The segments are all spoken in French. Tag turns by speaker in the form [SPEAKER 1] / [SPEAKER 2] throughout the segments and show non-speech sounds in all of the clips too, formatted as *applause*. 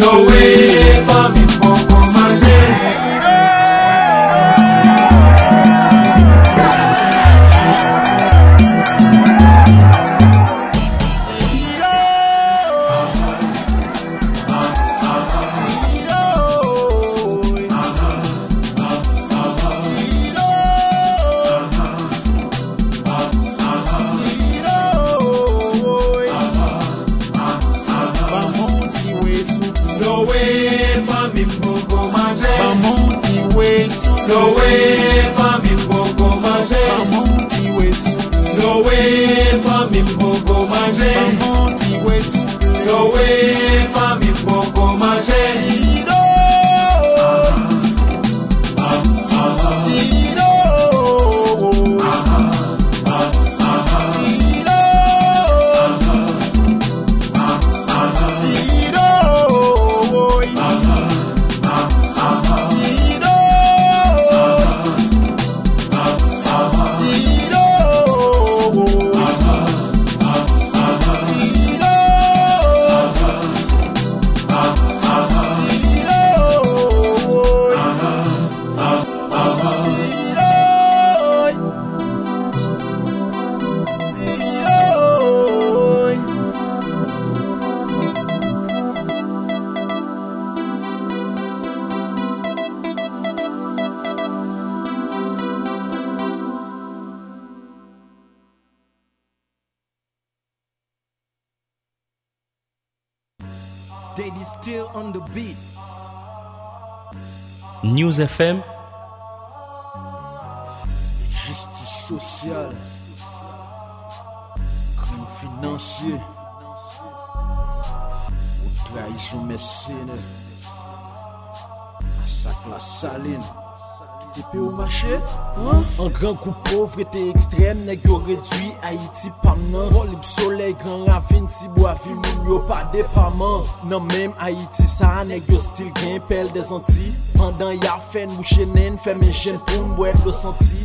[SPEAKER 1] no FM,
[SPEAKER 2] Justice sociale. Crime financier. Ou trahison mercenaire. Massacre la saline. T'es au marché? Hein? Un grand coup pauvreté extrême, nèg yo réduit Haïti pam nan. Vol soleil, grand ravine, ti bois ville, moun yo pas département. Nan même Haïti ça, nèg des Antilles. Pendant y'a fait boucher nen, fait mes jeunes pour m'boire le senti.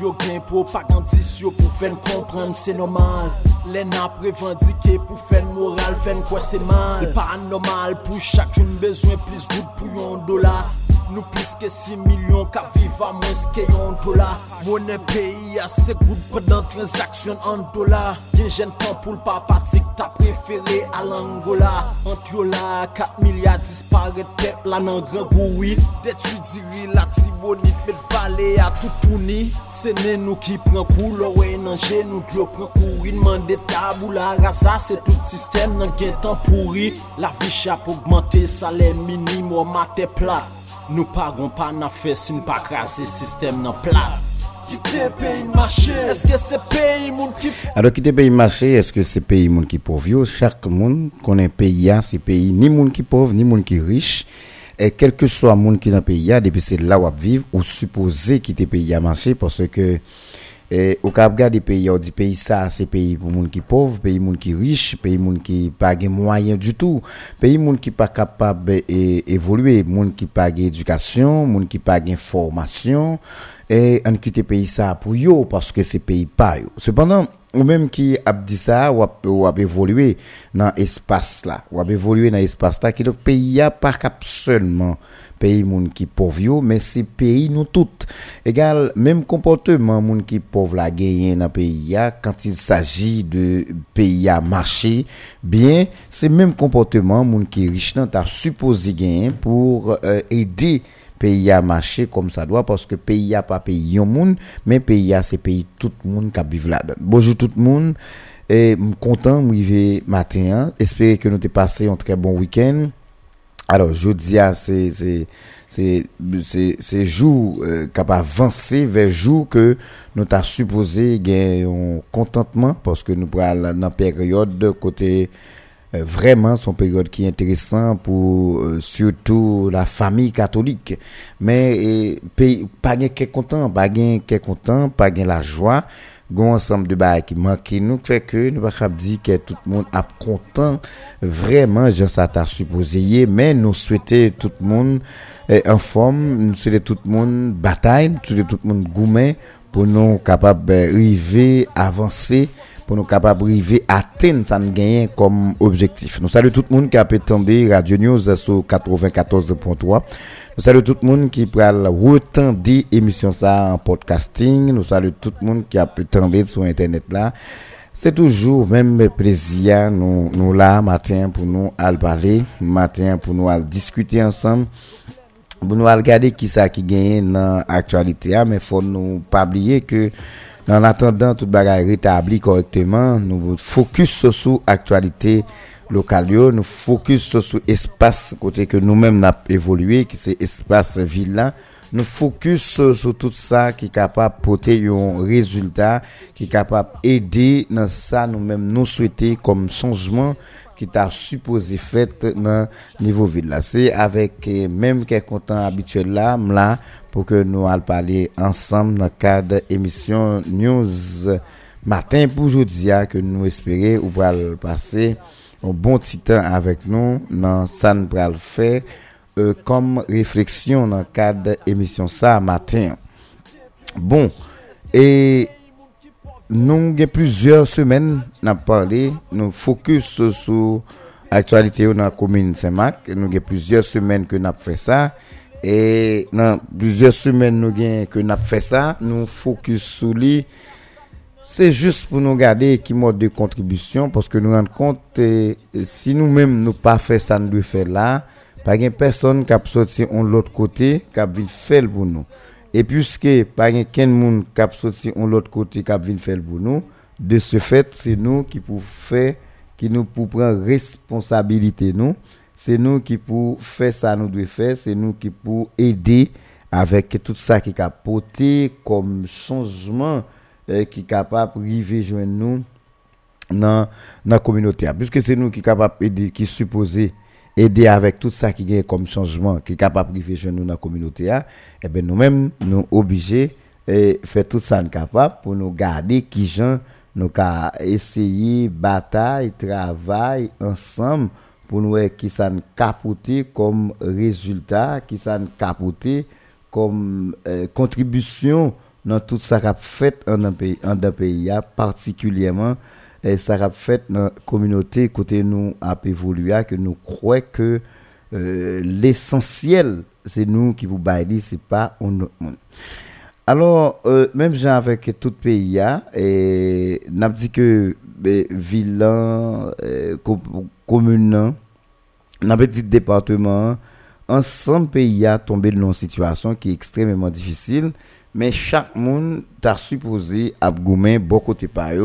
[SPEAKER 2] Yo gen propagandiste yo pour faire comprendre c'est normal. Les n'a revendiqué pour faire moral, faire quoi c'est mal. Pas normal pour chacun besoin plus good pour yon dollar. Nou plis ke 6 milyon ka viva mwen ske yon dola. Mwenen peyi ase goud predan transaksyon an dola. Gen jen tan pou l'pa patik ta preferi al Angola. Ant yo la 4 milyar dispare tep la nan gran goui Detu diri la tibonit met vale a toutouni. Se nen nou ki pren kou lorwe nan jen nou dlo pren kouri Nman de tabou la rasa se tout sistem nan gen tan pouri. La vi chap augmente salen minimo mate plat. Si qui
[SPEAKER 3] Alors, quitter pays marché, est-ce que c'est pays moun qui pauvre? Chaque monde connaît pays, c'est pays ni moun qui pauvre, ni moun qui riche. Et quel que soit moun qui dans pays, depuis c'est là où vivre, ou supposé quitter pays à marché parce que et au cap des pays, on dit pays ça, c'est pays pour moun qui pauvre, pays moun qui riche, pays moun qui pas gen moyen du tout, pays moun qui pas capable d'évoluer, moun qui pas gen éducation, moun qui pas gen formation, et on quitte pays ça pour yo parce que c'est pays pas yo. Cependant, ou même qui a dit ça ou a, ou a évolué dans espace là, ou a évolué dans espace là qui donc pays a pas cap seulement pays moun qui pauvre mais c'est pays nous toutes. Égal même comportement moun qui pauvre la gagné dans pays a quand il s'agit de pays à marché, bien c'est même comportement moun qui riche nan t'a supposé gagner pour euh, aider pays à marcher comme ça doit parce que pays a pas pays yon moun mais pays a c'est pays tout le monde qui vivre là-dedans. Bonjour tout le monde et content m'river matin hein. espérer que nous t'ai passé un très bon week-end. Alors jeudi a c'est c'est c'est c'est c'est jour euh, qui a avancé vers jour que nous t'a supposé gagner un contentement parce que nous pral dans période de côté vraiment son période qui est intéressant pour euh, surtout la famille catholique. Mais pays pas gain qui content pas gain qui content pas gain la joie. Gon ensemble de bail qui manque nous fait que nous pas dire que tout le monde a content. Vraiment je ça t'a supposé mais nous souhaiter tout le monde eh, en forme. Nous souhaiter tout le monde bataille. Nous souhaiter tout le monde gourmet pour nous capable d'arriver avancer pour nous capables d'arriver à atteindre ça gagner comme objectif. Nous saluons tout le monde qui a attendu Radio News sur 94.3. Nous saluons tout le monde qui peut retendre émission ça en podcasting. Nous saluons tout le monde qui a attendu sur internet là. C'est toujours même plaisir nous nous là matin pour nous aller parler, matin pour nous aller discuter ensemble. Pour nous regarder qui ça qui gagne dans l'actualité, mais faut nous pas oublier que Nan atendan, tout bagay retabli korekteman, nou fokus sou sou aktualite lokal yo, nou fokus sou sou espas kote ke nou menm nap evolwe, ki se espas villa, nou fokus sou, sou tout sa ki kapap pote yon rezultat, ki kapap ede nan sa nou menm nou swete kom chanjman, ki ta supposé fèt nan nivou vide la. Se avèk eh, mèm kè kontan abituel la, mla pou ke nou al pale ansam nan kade emisyon news matin pou joudia ke nou espere ou pral pase ou bon titan avèk nou nan san pral fè euh, kom refleksyon nan kade emisyon sa matin. Bon, e Nou gen plusieurs semen nan parle, nou fokus sou aktualite yo nan komine Saint-Marc, nou gen plusieurs semen ke nap fè sa, e nan plusieurs semen nou gen ke nap fè sa, nou fokus sou li, se just pou nou gade ki mod de kontribisyon, paske nou rende kont, e, si nou menm nou pa fè sa nou dwe fè la, pa gen person kap soti on l'ot kote, kap vin fèl pou nou. Et puisque pas quelqu'un monde qui sorti de l'autre côté qui a faire pour nous, de ce fait, c'est nous qui pouvons faire, qui nous pouvons prendre responsabilité nous. C'est nous qui pouvons faire ça nous devons faire, c'est nous qui pouvons aider avec tout ça qui a porté comme changement euh, qui est capable de joindre nous dans la communauté. Puisque c'est nous qui sommes capables qui supposé aider avec tout ça qui est comme changement, qui est capable de vivre nous dans la communauté, et eh ben nous-mêmes, nous obligés et faire tout ça capable pour nous garder qui gens nous essayer bataille travail ensemble pour nous qui ça capoter comme résultat qui ça capoter comme euh, contribution dans tout ça qu'a fait en un pays en un pays particulièrement et ça a fait la communauté côté nous a évolué que nous croyons que euh, l'essentiel c'est nous qui vous baillons c'est pas un autre monde. Alors euh, même gens avec tout pays et n'a dit que ben, vilain euh, commune n'a dit département ensemble pays a tombé dans une situation qui est extrêmement difficile mais chaque monde t'a supposé à beaucoup de pays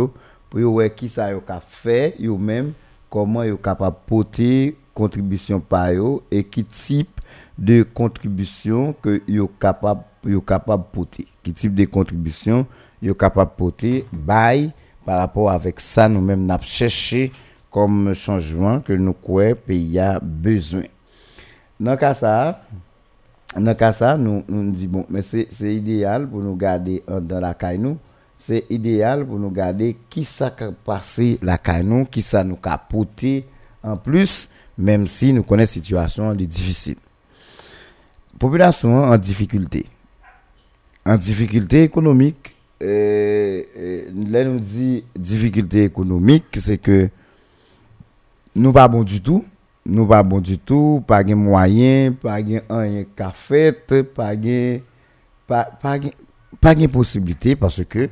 [SPEAKER 3] pour voir qui ça yo fait yo même comment yo capable porter contribution par et qui type de contribution que yo capable yo capable porter qui type de contribution yo capable porter by par rapport avec ça nous même n'a cherché comme changement que nous croyons pays a besoin dans cas ça dans cas ça nous nous dit bon mais c'est c'est idéal pour nous garder dans la caille nous c'est idéal pour nous garder qui ça a passé la canon, qui ça nous a en plus, même si nous connaissons situation difficile. Population en difficulté. En difficulté économique, euh, euh, là nous dit difficulté économique, c'est que nous pas bon du tout, nous pas bon du tout, pas de moyens, pas de rien pas de pas, possibilité parce que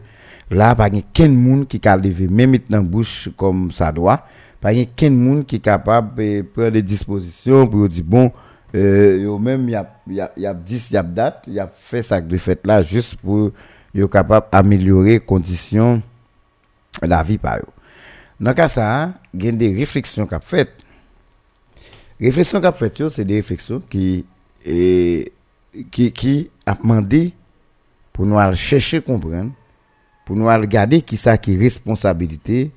[SPEAKER 3] Là, pas de monde qui a levé même dans bouche comme ça doit. Pas de monde qui est capable de prendre des dispositions pour dire bon euh, même il y a y a y a 10 y a date, il a fait ça de fait là juste pour yo capable améliorer conditions la vie par eux. Dans cas ça, il y a des réflexions qu'a fait. Réflexions qu'a fait c'est des réflexions qui et, qui qui a demandé pour nous chercher comprendre pour nous regarder qui ça qui responsabilité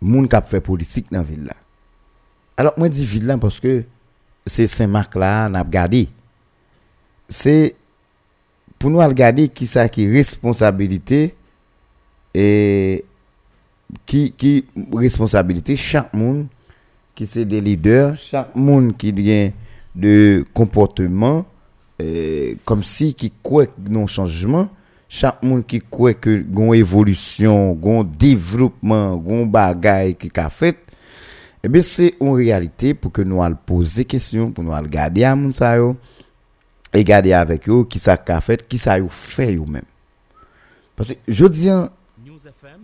[SPEAKER 3] moun qui fait politique dans la ville là. Alors moi dis ville là parce que c'est Saint-Marc là n'a regardé. C'est pour nous regarder qui ça qui responsabilité et qui qui responsabilité chaque monde qui c'est des leaders, chaque monde qui a de comportement comme si qui croit non changement chaque monde qui croit que gon évolution, gon développement, gon bagay qui a fait, eh bien c'est en réalité pour que nous allons poser questions, pour nous allons garder à moun sa yo, et garder avec eux qui ça qu'a fait, qui ça yo fait yo même. Parce que je dis,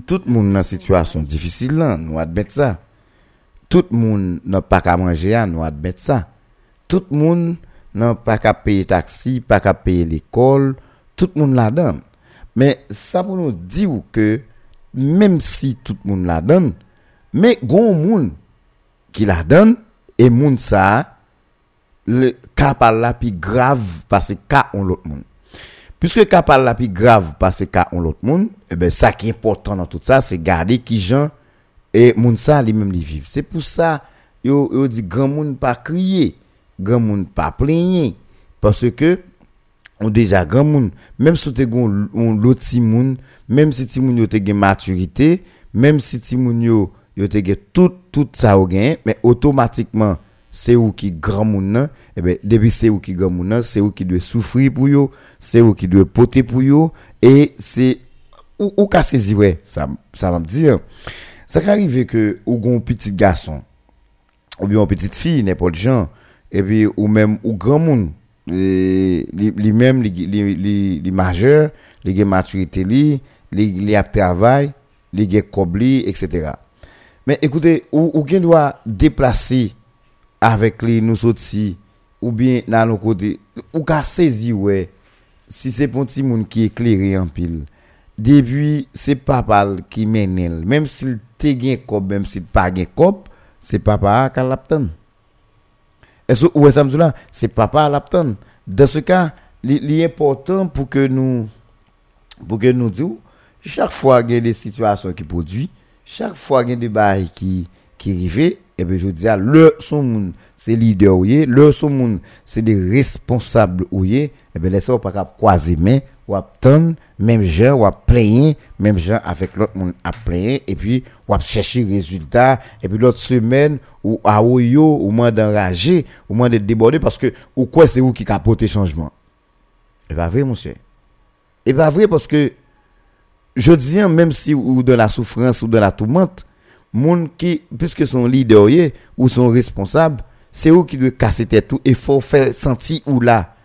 [SPEAKER 3] tout le monde dans une situation difficile là, nous admettons ça. Tout le monde n'a pas qu'à manger, hein, nous admettons ça. Tout le monde n'a pas qu'à payer taxi, pas qu'à payer l'école, tout le monde donne. Mais ça pour nous dire que même si tout le monde la donne, mais gon monde qui la donne et monde ça le cas par la plus grave parce que cas on l'autre monde. Puisque cas par la plus grave parce que cas on l'autre monde, eh ben ça qui est important dans tout ça c'est garder qui gens et moun ça lui même li vivre. C'est pour ça yo yo dit grand monde pas crier, grand monde pas plaigner parce que on déjà grand monde même si tu gon on l'autre ti monde même si ti moun yo te maturité même si ti moun yo yo tout ça ou gen mais automatiquement c'est où qui grand nan et ben depuis c'est où qui grand nan c'est où qui doit souffrir pour yo c'est où qui doit porter pour yo et c'est ou ou ka saisi ouais ça ça va me dire. Ça peut arriver que ou gon petit garçon ou bien une petite fille n'importe gens et puis ou même ou grand monde les les majeurs les maturité les les travail les gen kobli etc. mais écoutez ou gen doit déplacer avec les nous ou bien dans nos côtés ou ka saisi ouais si c'est pour petit qui éclairé en pile. Depuis c'est papa qui mène même s'il te kob même s'il pas kob c'est papa qui l'aptane est-ce que c'est papa l'aptane dans ce cas l'important pour que nous pour que nous disions chaque fois qu'il y a des situations qui produisent chaque fois qu'il y a des bails qui qui arrivent et bien je dis le son monde c'est leader le son monde c'est des responsables et bien laissez pas croiser main ou attendre même gens ou plaigner même gens avec l'autre monde à plaigner et puis ou chercher résultat. Et puis l'autre semaine ou à yo ou moins d'enrager ou moins de déborder parce que ou quoi c'est vous qui capote changement? Et pas vrai mon cher. Et pas vrai parce que je dis même si ou dans la souffrance ou dans la tourmente moun qui puisque son leader ou son responsable c'est eux qui doivent casser tête tout et faut faire sentir ou là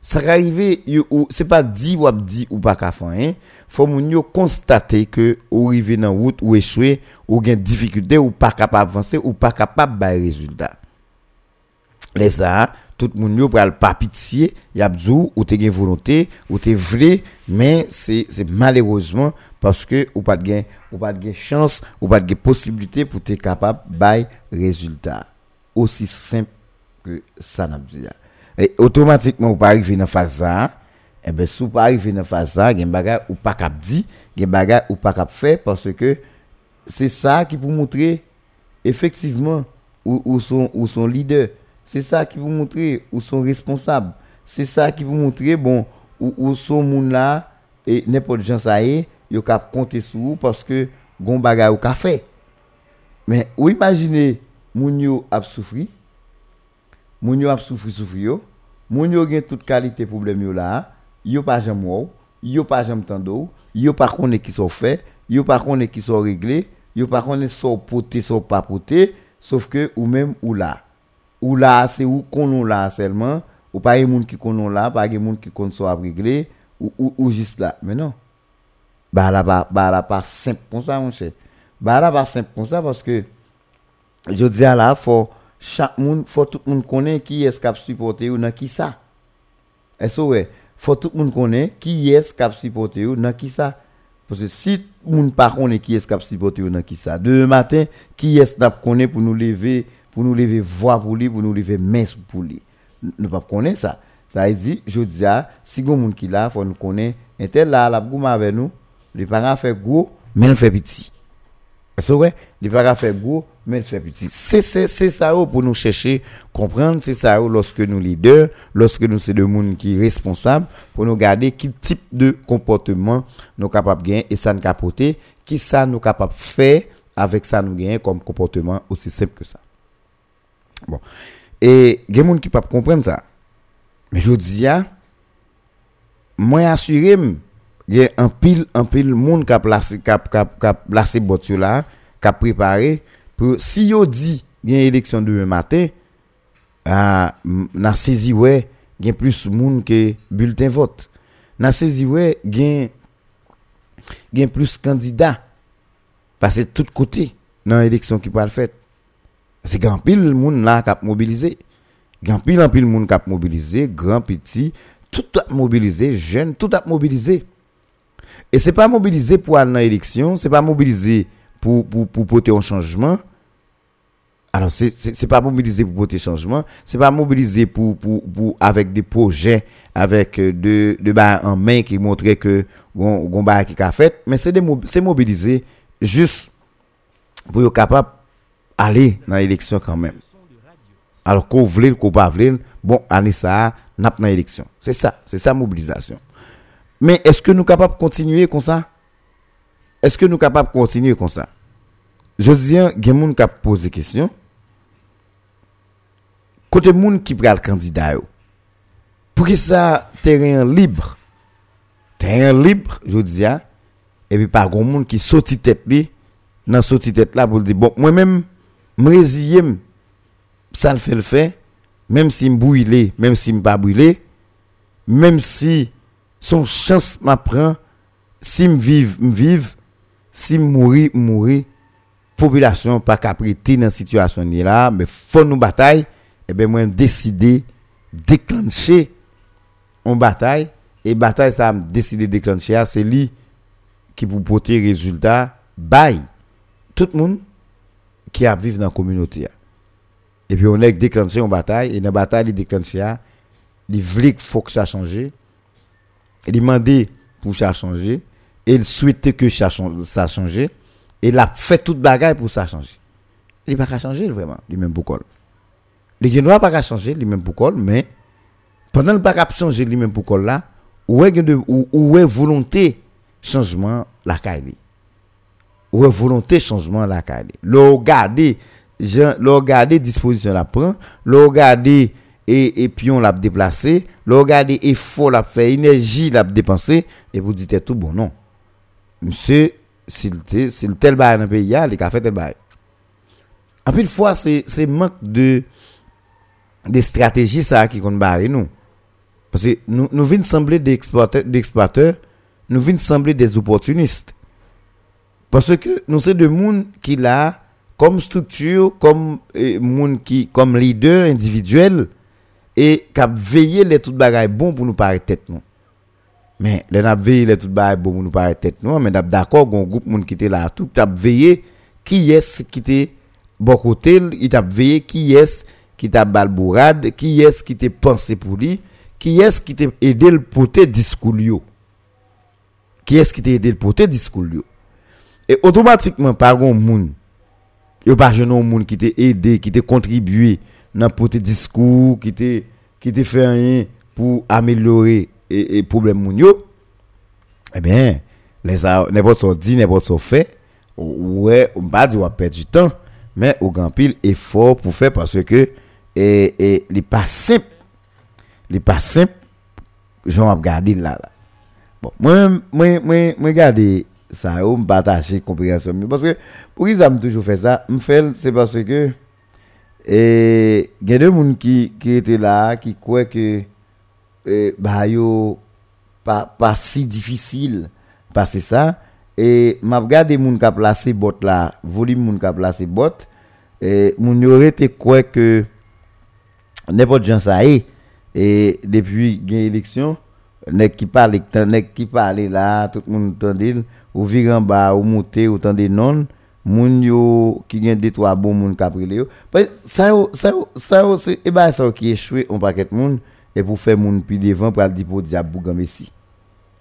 [SPEAKER 3] ça arrive ou c'est pas dit ou dit ou pas qu'à faire hein. Faut moun yo constater que ou arrivé dans route ou échoué ou gain difficulté ou pas capable avancer ou pas capable bailler résultat. Les ça tout le monde pral pas pitié y a djou ou te gen volonté ou te vrai mais c'est c'est malheureusement parce que ou pas de gain ou pas de gain chance ou pas de possibilité pour te capable bailler résultat. Aussi simple que ça n'a dit et automatiquement ou pas arriver dans phase ça et ben sous pas arriver dans phase ça gen bagay ou pas cap dit gen bagay ou pas cap faire parce que c'est ça qui pour montrer effectivement où, où son où son leader. C'est ça qui vous montrer où sont responsables c'est ça qui vous montrer bon où, où sont moun là et n'importe gens ça y yo cap compter sur vous parce que gon bagay ou ka fait. Mais ou imaginez moun yo a souffri moun yo a souffri souffri yo moun yo gen toute qualité problème yo là yo pas jamais ou yo pas jamais tando yo pas connaît qui sont fait yo pas connaît qui sont réglés yo pas connaît sont poté sont pas poté sauf que ou même ou là ou là c'est ou qu'on là seulement ou pas un monde qui connaît là pas un monde qui connaît soit réglé ou, ou, juste là mais non. Bah là bah, bah là pas simple comme ça mon cher. Bah là pas simple comme ça parce que je dis à faut chaque monde faut tout le monde connaît qui est-ce qui a supporté ou dans qui ça. Est-ce ouais faut tout le monde connaît qui est-ce qui a supporté ou dans qui ça. Parce que si monde pas connaît qui est-ce qui a supporté ou dans qui ça demain matin qui est-ce qui connaît pour nous lever pour nous lever voix pour lui pour nous lever main pour lui? Nous pas connaître ça. Ça veut dire je dis à si gon monde qui là faut nous connaître. Un tel là la gouma avec nous les parents fait gros mais il fait petit c'est vrai, il va faire gros, mais il fait petit. C'est ça pour nous chercher comprendre, c'est ça lorsque nous leaders, lorsque nous c'est de monde qui responsable pour nous garder quel type de comportement nous capable gagner et ça nous capoter, qui ça nous capable faire avec ça nous gagner comme comportement aussi simple que ça. Bon. Et il y a des gens qui ne peuvent comprendre ça. Mais je dis, moi assuré il y a un pile un pile monde qui a placé qui a, placé bot là qui a préparé pour si yo dit il y a élection demain matin ah n'a saisi ouais il y a plus monde que bulletin vote. N'a saisi ouais il y a plus candidats parce que tout côté dans l'élection qui va le faire c'est grand pile monde là qui a mobilisé grand pile en pile monde qui a mobilisé grand petit tout a mobilisé jeune tout a mobilisé et c'est pas mobilisé pour aller dans l'élection c'est pas mobilisé pour pour pour porter un changement. Alors c'est c'est pas mobilisé pour porter changement c'est pas mobilisé pour pour pour avec des projets avec euh, de de en main qui montrait que gon bah qui a fait mais c'est des mo- c'est mobilisé juste pour être capable aller dans l'élection quand même. Alors qu'on voulait qu'on pas voulait bon année ça n'a pas dans l'élection. C'est ça c'est ça mobilisation mais est-ce que nous capables de continuer comme ça? Est-ce que nous capables de continuer comme ça? Je dis il y a des gens qui posent des questions. Côté moun qui pral candidat yo pour que ça terrain libre terrain libre je dis et puis pas grand monde qui sorti tête li dans sorti tête là pour dire bon moi même me ça le fait le fait. Même si me brûlé même si me pas brûlé même si son chance m'apprend si me vive me vive si me mourir mourir population pas prêter dans situation ni là mais faut nous bataille et ben moi décider déclencher une bataille et bataille ça me décider déclencher ah, c'est lui qui pour porter résultat bail tout le monde qui a vivre dans la communauté ah. et puis on est déclenché une bataille et dans la bataille il déclenché ah, il qu'il faut que ça change il demandait pour ça changer et il souhaitait que ça change et il a fait toute bagaille pour ça changer. Il pas qu'à changer vraiment lui-même col. Les gens pas qu'à changer lui-même pour col mais pendant le pas changer lui-même pour col là où est de où, est volonté changement la caille? Où est volonté changement la caille? Le regarder le regarder disposition la prend le regarder et et puis on l'a déplacé. Le regarder effort l'a fait énergie l'a dépensé. Et vous dites tout bon non. Monsieur s'il s'il tel bail dans le pays il a fait tel bail. En plus fois c'est manque de des stratégies ça qui qu'on barrer nous. Parce que nous nous venons sembler des exploiteurs nous venons sembler des opportunistes. Parce que nous c'est de monde qui là comme structure comme eh, monde qui comme leader individuel et cap veiller les toutes bagailles bon pour nous paraître tête nous mais les n'a veiller les toutes bagailles bon pour nous paraître tête nous mais d'accord gon groupe monde qui était là tout t'a veiller qui est qui était bon côté il t'a veillé qui est qui t'a balbourade qui est qui t'a pensé pour lui qui est qui t'a aidé le porter discours qui est qui t'a aidé le porter discours et automatiquement par gon monde yo pas jeune monde qui t'a aidé qui t'a contribué dans porter discours qui t'a qui t'a fait rien pour améliorer et, et problème moun eh bien les n'importe so dit n'importe so fait ouais on pas dire on perdre du temps mais au grand pile effort pour faire parce que et et les pas simple. Les pas simple. J'en regarder là là. Bon moi moi moi moi regarder ça on partager compréhension parce que pour qu'ils aiment toujours fait ça? Me fait c'est parce que et il y a des gens qui qui étaient là qui croient que bah yo pas pas si difficile passer ça et m'a regardé moun qui a placé bot là volume moun qui a placé bot. Et moun yo été quoi que n'importe gens ça est et depuis gain élection nèg qui parle nèg qui parle là tout le monde ou vire en bas ou monter ou tendez non moun yo qui gen deux trois bon moun que ça ça ça et ben ça qui échoué on paquet moun et pour faire moun puis devant pour dire pour diable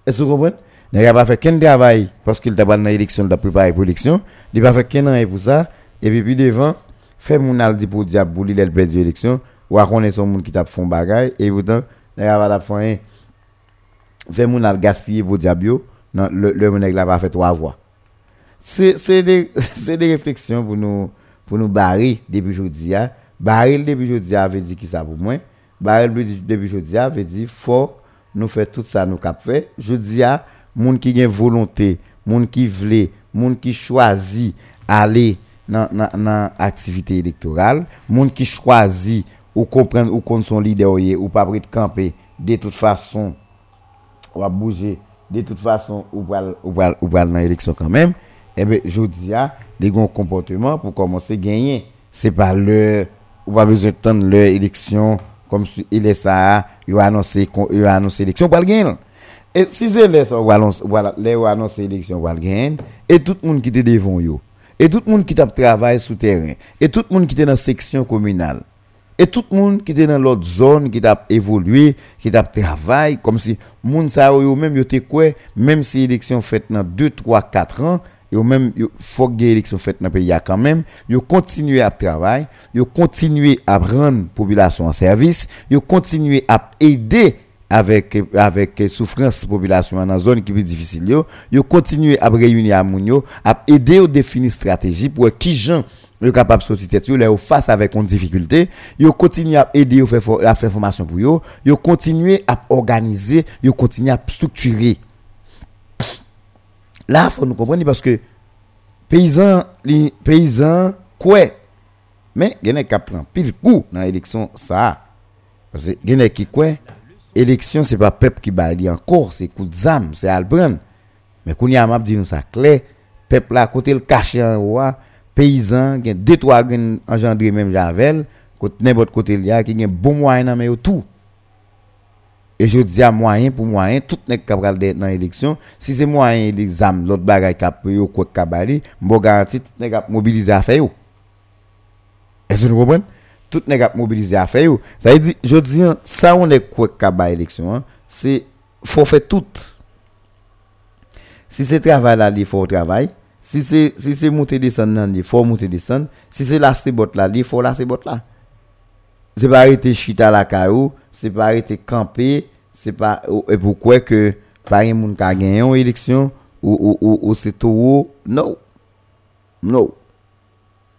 [SPEAKER 3] est-ce que vous comprenez n'a pas fait qu'un travail parce qu'il t'a pas dans l'élection, il a préparé pour l'élection. Il pas fait qu'un an pour ça. Et puis, puis devant, fait mon al pour il a perdu l'élection. Son monde qui t'a. Et pourtant, n'a pas fait rien. Fait mon al gaspiller pour le, le mon n'a pas fait trois voix. C'est des, *laughs* des réflexions pour nous, pour nous barrer depuis aujourd'hui. hein. Barrer depuis aujourd'hui avait dit qui ça pour moi? Barrer depuis aujourd'hui avait dit faut nous faire tout ça nous cap fait. Je dis à moun qui gen volonté, moun qui vle, moun qui choisi aller dans dans activité électorale, moun qui choisi ou comprendre ou compte son leader ou pas prêt camper de toute façon ou va bouger de toute façon ou va ou va ou dans l'élection quand même et ben je dis a bons comportements pour commencer à gagner. C'est pas le ou besoin de attendre leur élection comme si il est ça il a a annoncé élection pour le gagner. Et si ça annonce voilà les ou annoncé élection pour le gagner. Et tout le monde qui était devant yo. Et tout le monde qui t'a travaillé sous terrain. Et tout le monde qui était dans la section communale. Et tout le monde qui était dans l'autre zone, qui t'a évolué, qui t'a travaillé, comme si moun sa yo même yo te même si élection faite dans 2, 3, 4 ans, yo même yo faut que élection faite dans pays quand même, yo continuer à travailler, yo continuer à rendre population en service, yo continuer à aider avec avec souffrance population dans zone qui est difficile yo, yo continuer à réunir à moun à aider au définir stratégie pour qui gens yo capable sortir tête yo là face avec une difficulté yo continuer à aider yo faire à formation pour yo yo continuer à organiser yo continuer à structurer là faut nous comprendre parce que paysan li paysan quoi? Mais il y a qui prend pile coup dans l'élection ça. Parce que il y a qui quoi? Élection c'est pas peuple qui baille encore c'est coup de zam c'est Albran. Mais qu'on y a m'a dit nous ça clair. Peuple là côté le caché en ah, paysan gen deux trois gen engendré même javel côté n'importe côté il y a qui gen bon moyen dans tout et je dis à moyen pour moyen tout n'est capable d'être dans l'élection si c'est moyen les âmes l'autre bagaille cap yo quoi kabali m'bo garanti tout n'est capable mobiliser à faire est-ce que vous comprenez? Tout n'est capable mobiliser à faire ça veut dire je dis ça on est quoi kabali élection hein, c'est faut faire tout si c'est travail là, il faut travail. Si c'est si c'est monter descendre il faut monter descendre. Si c'est lasser bot là, il faut lasser bot là. C'est pas arrêter chita la caillou, c'est pas arrêter camper, c'est pas ou- et pourquoi que pas un monde qui a gagné une élection ou ou ou, ou c'est tout non. Non.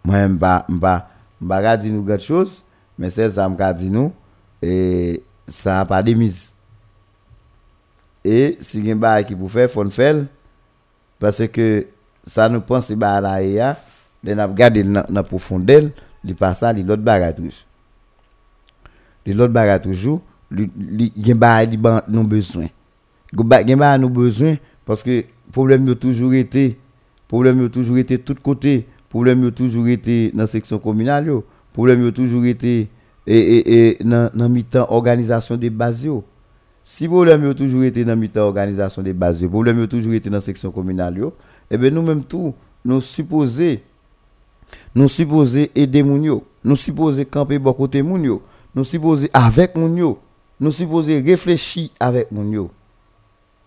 [SPEAKER 3] Moi m'pa m'pa m'pa ka di nous quelque chose, mais c'est ça m'ka di nous et ça a pas de mise. Et si gen ba qui pour faire, faut faire parce que ça nous pense ba la ya, de n'a regarder dans dans profondeur, li pas ça, li l'autre bagarre Li l'autre bagarre toujours, gen ba li ban nous besoin. Ba- Gen ba nous besoin parce que problème yo toujours été problème yo toujours été tout côté, problème yo toujours été dans section communale yo, problème yo toujours été et et et dans dans mi-temps organisation des bases. Si problème yo toujours été dans mi-temps organisation des bases, yo, problème yo toujours été dans section communale yo, eh ben nous même tout nous supposé nous supposé aider moun yo, nous supposé camper côté moun yo, nous supposé avec yo, nous supposé réfléchir avec yo.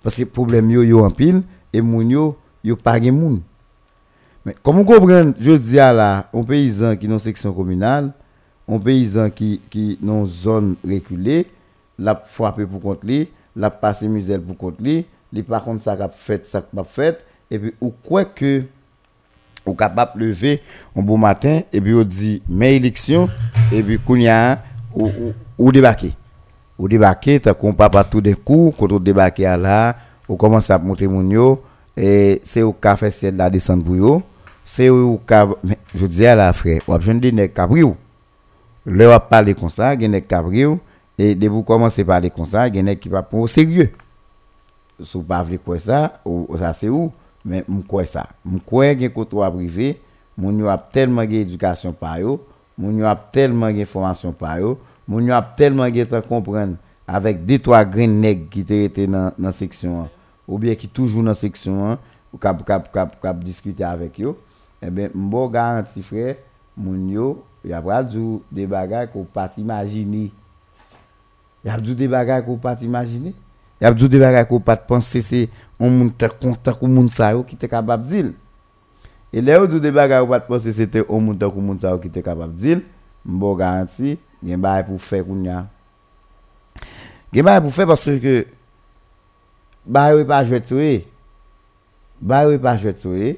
[SPEAKER 3] Parce que problème yo yo en pile et moun yo yo pas gen moun. Mais comme on comprend, je dis à là, un paysan qui dans section communale, un paysan qui qui dans zone reculée, l'a frappé pour contre lui, l'a passé misère pour contre lui, li par contre ça qu'a fait ça qu'a fait et puis ou quoi que ou capable de lever un bon matin et puis on dit mais élection et puis kounya ou ou, ou débarquer. Ou débarquer t'as qu'on papa tout d'un coup quand on débarquer à là on commence à monter mon yo et c'est au café c'est la descendre pour yo c'est au ca mais je dis à la frère ou besoin de nèg cabrio le va parler comme ça gen nèg cabrio et dès vous commencez à parler comme ça gen nèg qui va au sérieux. Sou pas vle quoi ça ou ça c'est où mais quoi ça? M quoi gen côté privé moun yo a tellement gen éducation par yo moun yo a tellement gen formation par yo. Moun yo a tellement temps comprendre avec deux trois grains nèg qui été dans dans section 1 ou bien qui toujours dans section 1 ou cap discuter avec yo. Eh ben m'bo garanti frère moun yo y a pas du des bagages qu'on pas imaginer du des bagages qu'on pas imaginer y a du des bagages qu'on pas penser c'est on moun te content ou moun sa yo qui te capable dire E le ou djou de bagay ou pat pose se te ou moun te kou moun sa ou ki te kapap dil, mbo garanti, gen bagay pou fe koun ya. Gen bagay pou fe paske ke bagay ou pa jwetwe, bagay ou pa jwetwe,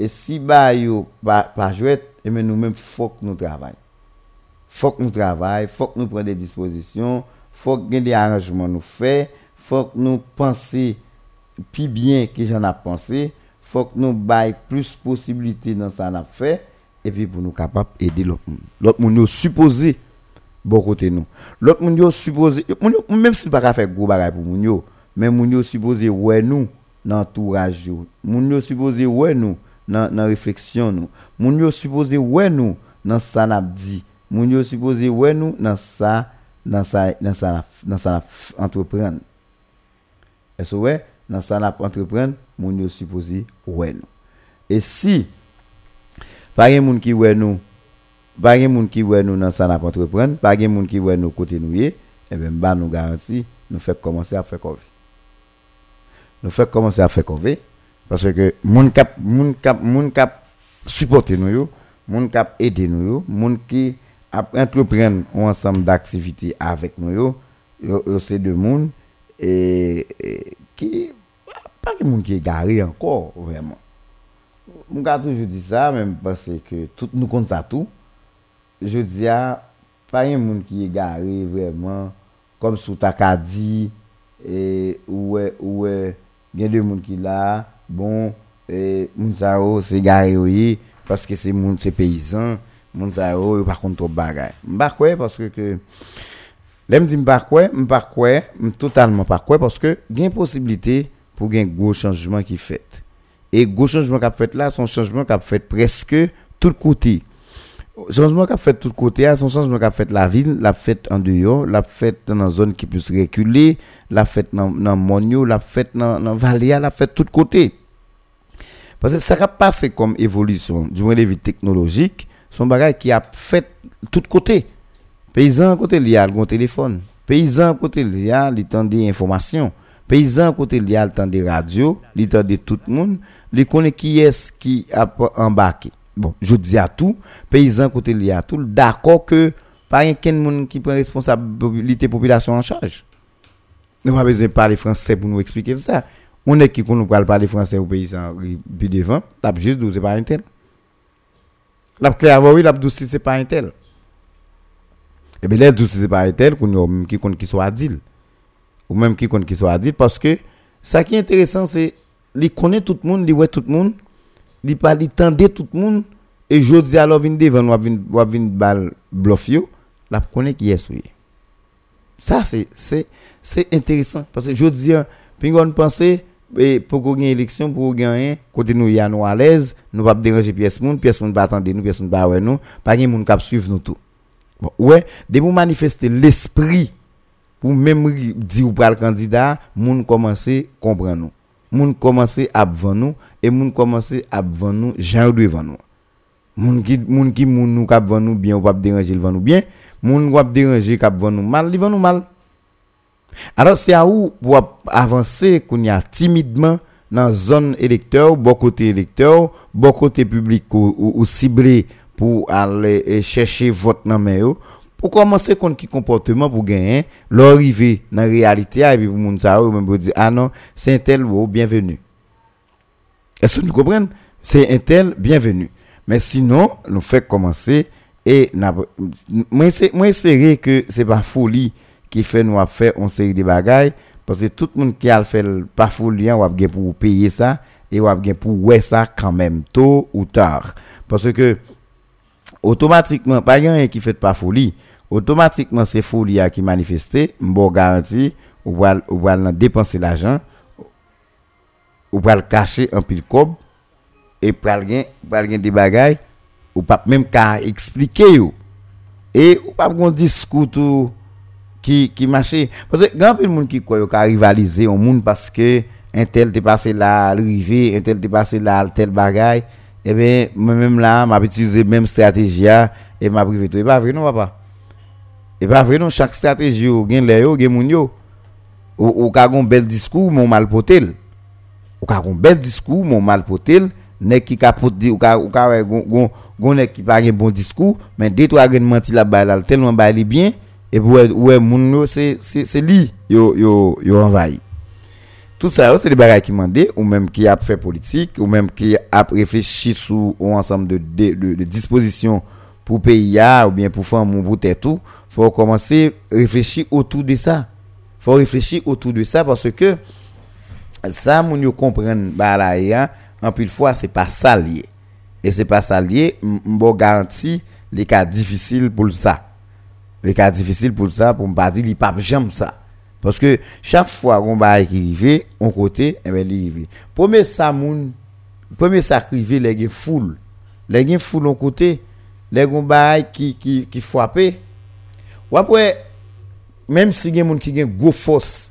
[SPEAKER 3] e si bagay ou pa, pa jwet, e men nou men fok nou travay. Fok nou travay, fok nou pren de disposisyon, fok gen de aranjman nou fe, fok nou panse pi bien ki jan ap panse, faut que nous bail plus possibilités dans ça n'a fait et puis pour nous capable aider l'autre monde. L'autre monde supposé bon côté nous. L'autre monde yo supposé même si pas faire gros bagay pour moun yo, mais moun yo supposé ouais nous dans entourage yo. Moun supposé ouais nous dans dans réflexion nous. Moun yo supposé ouais nous dans ça n'a dit. Moun yo supposé ouais nous dans ça dans ça dans ça dans ça entreprendre. Est-ce ouais dans ça entreprendre, moun yo supposé ouais. Et si pas gen moun qui ouais nous pas gen moun qui ouais nous dans ça n'a entreprendre, pas gen moun qui ouais nous côté nous et ben ba nous garantit nous fait commencer à faire COVID. Nous fait commencer à faire COVID parce que moun kap moun kap moun kap supporter nous yo, moun kap aider nous yo, qui entreprendre un ensemble d'activités avec nous yo, yo, yo moun et qui pas de moun qui est garé encore vraiment. Moun ka toujours dit ça même parce que tout nous compte ça tout. Je dis à pas un monde qui est garé vraiment comme sous ta ka dit et ouais ouais bien de monde qui là bon et moun sa yo c'est garé oui parce que c'est moun c'est paysan moun sa yo yo par contre trop. M'pa quoi parce que que L'aime dit m'pa quoi, m'pa quoi, totalement pas parce que gain possibilité pour gain gros changement qui fait. Et gros changement qu'a fait là, son changement qu'a fait presque tout côté. Changement qu'a fait tout côté, ah, son changement qu'a fait la ville, l'a fait en dehors, l'a fait dans une zone qui peut se reculer, l'a fait dans dans monio, l'a fait dans dans vallée, l'a fait tout côté. Parce que ça a passé comme évolution, du moins de vue technologique, son bagage qui a fait tout côté. Paysan côté li a le téléphone. Paysan côté li a li tend des informations. Paysan côté li a le temps des radios, li tend de tout le monde, li connaît qui est qui a embarqué. Bon, je dis à tout, paysan côté li a tout, d'accord que pas un monde qui prend responsabilité population en charge. Nous pas besoin de parler français pour nous expliquer ça. On est qui qu'on parle parler français aux paysans puis devant, tape juste 12 c'est pas un tel. La clair oui, la 12 c'est pas un tel. Et bien là 12 c'est pas un tel qu'on qui compte qui soit adil. Ou même qui compte qui soit adil parce que ça qui est intéressant c'est il connaît tout le monde, il ouais tout le monde, il parle il tendait tout le monde et je dis alors vinn devant ou vinn bal bluff la connaît qui est oui. Ça c'est intéressant parce que je dis puis on penser et pour qu'on gagne élection pour gagner côté nous y a nous à l'aise nous pas déranger pièce monde pièce monde pas attendre nous pièce monde pas ouais nous pas gagne monde cap suivre nous tout bon ouais de vous manifester l'esprit pour même dire ou pas le candidat monde commencer comprendre nous monde commencer à vendre nous et monde commencer à vendre nous genre devant nous moun qui moun qui moun nous k'ap vend nous bien ou pas déranger le nous bien. Moun ou déranger k'ap vend nous mal il vend nous mal. Alors c'est à où pour avancer qu'on y a timidement dans zone électeur bon côté électeur bon côté public ou, ou, ou ciblé pour aller eh, chercher vote dans main pour commencer qu'on qui comportement pour gagner l'arrivée dans la réalité et puis pour moun ça ou même dire ah non c'est un tel ou bienvenue est-ce que nous comprenons c'est un tel bienvenue mais sinon nous fait commencer et moi espérer que c'est pas folie qui fait nous faire une série de bagailles parce que tout le monde qui a fait pas folie on va bien pour payer ça et on va pour ouais ça quand même tôt ou tard. Parce que automatiquement pas rien qui fait pas folie automatiquement c'est folie qui manifester bon garantie ou va dépenser l'argent ou va le cacher en pile cob et pral gen des bagailles ou pas même qu'à expliquer et ou pas gon discours tout qui qui marche parce que grand pile monde qui croit ka rivaliser au monde parce que un tel t'est passé là arrivé un tel t'est passé là tel bagaille et ben moi même là m'a utiliser même stratégie et m'a privé tout. Et pas vrai non papa? E pa vre non chak strategi yo gen le yo gen moun yo. Ou, ou kagon bel diskou moun mal potel. Ou kagon bel diskou moun mal potel. Nek ki kapot di ou kagon ka, gon, gon, gon nek ki pa gen bon diskou. Men detwa gen manti la bay lal telman bay li bien. E pou we moun yo se, se, se li yo, yo, yo envayi. Tout sa yo se li bagay ki mande ou menm ki ap fe politik. Ou menm ki ap reflechi sou ou ansam de, de, de, de disposisyon politik. Pour pays ou bien pour faire mon pour tête tout faut commencer réfléchir autour de ça. Faut réfléchir autour de ça parce que ça moun yo comprendre la ya en pile fois c'est pas ça lié. Et c'est pas ça lié m'bo garanti les cas difficiles pour ça. Les cas difficiles pour ça pour pas dire li pas j'aime ça. Parce que chaque fois qu'on va qui arrive on côté et ben li arrive. Premier ça moun premier ça arrive les gen foule les gen foule on côté les gon bail qui qui qui frapper ou après même si gen moun qui gen gros force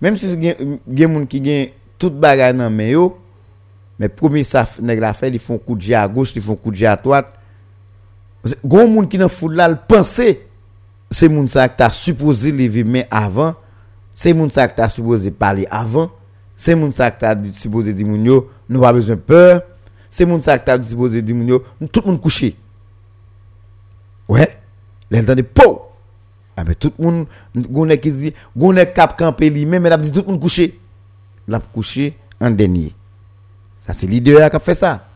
[SPEAKER 3] même si gen gen moun qui gen tout bagay nan men yo mais premier ça nèg la fait ils font coup de à gauche ils font coup de à droite. Gon moun qui nan foule là le penser c'est moun ça t'as supposé lever mais avant c'est moun ça t'as supposé parler avant c'est moun ça t'as supposé dire moun yo nous pas besoin peur c'est moun ça t'as supposé dire moun yo tout monde couché ouais. Les temps de po ah ben tout le monde qui dit gonne cap camper lui même elle tout le monde l'a couché en dernier. Ça c'est leader qui a fait ça.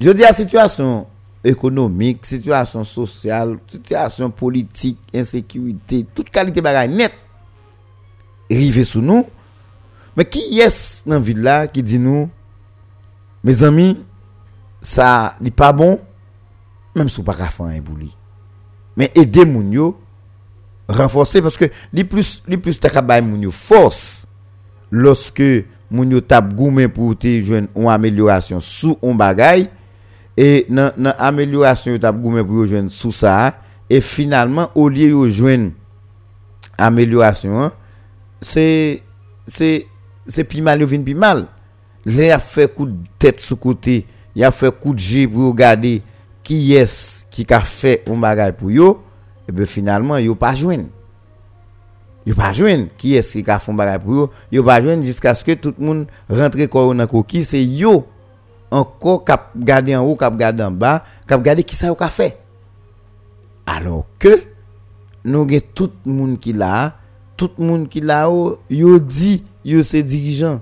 [SPEAKER 3] Je dis la situation économique situation sociale situation politique insécurité toute qualité bagaille net rive sous nous. Mais qui est dans ville là qui dit nous mes amis ça n'est pas bon? Même si pas faire un bouli mais aider moun yo renforcer parce que les plus les plus ta bay moun yo force. Lorsque moun yo tap goumen pour te amélioration sous un bagay et dans amélioration tap goumen pour joindre sous ça et finalement au lieu yo joindre amélioration hein, c'est c'est c'est plus mal vinn plus mal. Il a fait coup de tête sous côté il a fait coup de jet pour regarder ki yes ki ka fe yon bagay pou yo, ebe finalman yo pa jwen. Yo pa jwen ki yes ki ka fon bagay pou yo, yo pa jwen jiska skè tout moun rentre koron nan koki, se yo anko kap gade an ou, kap gade an ba, kap gade ki sa yo ka fe. Alors ke nou gen tout moun ki la, tout moun ki la ou, yo di yo se dirijan.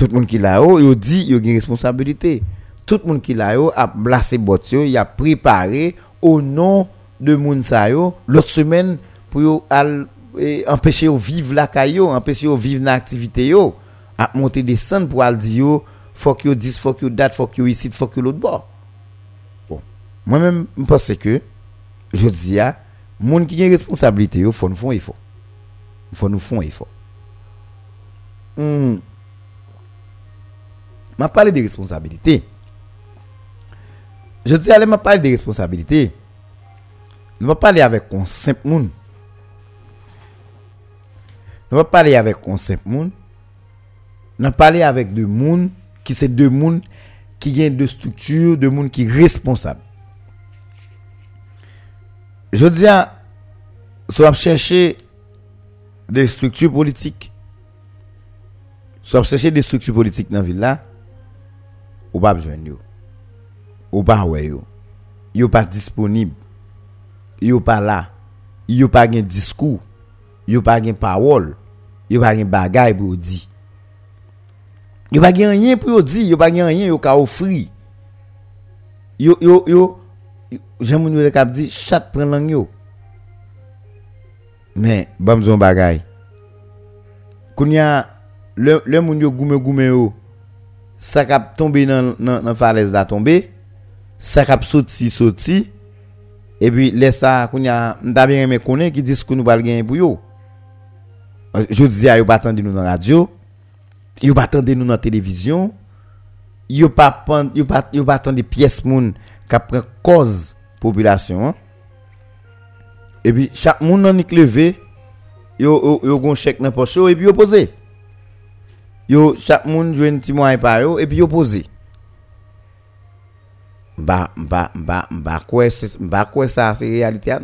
[SPEAKER 3] Tout moun ki la ou, yo di yo gen responsabilite. tout moun ki la yo ap blase bot yo, y ap prepare ou non de moun sa yo lot semen pou yo al e, empeshe yo vive la ka yo, empeshe yo vive nan aktivite yo, ap monte de san pou al di yo fok yo dis, fok yo dat, fok yo isit, fok yo lot bo. Bon, mwen men mpase ke, yo di ya, moun ki gen responsabilite yo fon fon e fon. Fon nou fon e fon. Hmm. Ma pale de responsabilite, je dis allez m'a parler de responsabilité nous va parler avec un simple monde nous va parler avec un simple monde nous parler avec deux monde qui c'est deux monde qui gagnent de structure de monde qui responsable je dis à soit chercher des structures politiques. Soit chercher des structures politiques dans la ville là ou pas besoin yo ou pa wè yo. Yo pa disponib. Yo pa la. Yo pa gen diskou. Yo pa gen pawol. Yo pa gen bagay pou yo di. Yo pa gen yen pou yo di. Yo pa gen yen yo ka ofri. Yo, yo, yo. Jan moun yo de kap di, chat pren lang yo. Men, bam zon bagay. Koun ya, le, le moun yo goume goume yo. Sa kap tombe nan, nan, nan fares da tombe. sa kap soti soti, e pi lè sa koun ya mda bè remè konen ki dis koun nou bal gen pou yo. Je dizi a yo batan di nou nan radyo, yo batan di nou nan televizyon, yo batan bat, di piyes moun kap pren koz populasyon. E pi chak moun nan ik leve, yo, yo, yo gon chek nan pochyo e pi yo pose. Yo chak moun jwen ti mwen pa yo e pi yo pose. Ba ba ba ba quoi ba quoi ça c'est réalité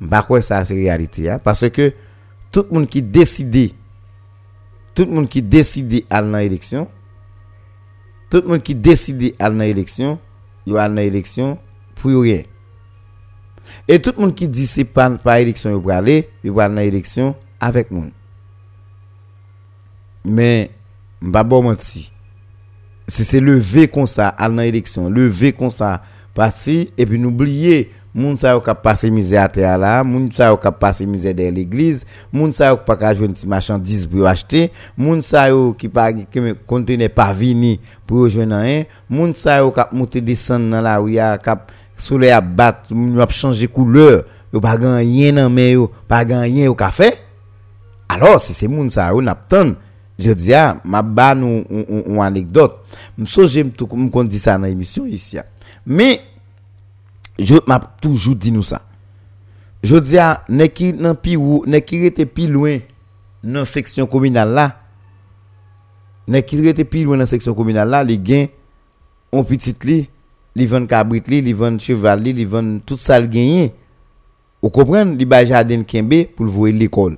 [SPEAKER 3] ba quoi ça c'est réalité parce que tout le monde qui décide tout le monde qui décide à dans élection tout le monde qui décide à dans élection yo à élection pour rien et tout le monde qui dit c'est pas pas élection yo pour aller yo va dans élection avec monde mais m'pa bon si c'est levé comme ça à l'élection levé comme ça parti. Et puis n'oublier moun sa yo kap pase à terre là, moun sa yo kap pase misère dans l'église, moun sa yo pas ka joindre ti marchandise pour acheter, moun sa yo pas qui contenait pas vini pour joindre rien, moun sa yo kap monter descendre dans la rue kap soleil a battre, moun a changer couleur, yo pas rien nan mais yo, pas rien au café. Alors si c'est moun sa yo n'a Je di a, ah, ma ba nou ou anekdot. Mso jem tou m kon di sa nan emisyon isi a. Ah. Me, je map toujou di nou sa. Je di a, ah, ne ki nan pi ou, ne ki rete pi louen nan seksyon kominal la. Ne ki rete pi louen nan seksyon kominal la, li gen, on pitit li, li ven kabrit li, li ven cheval li, li ven tout sal genye. Ou kompren, li ba jaden kenbe pou l vouye l ekol.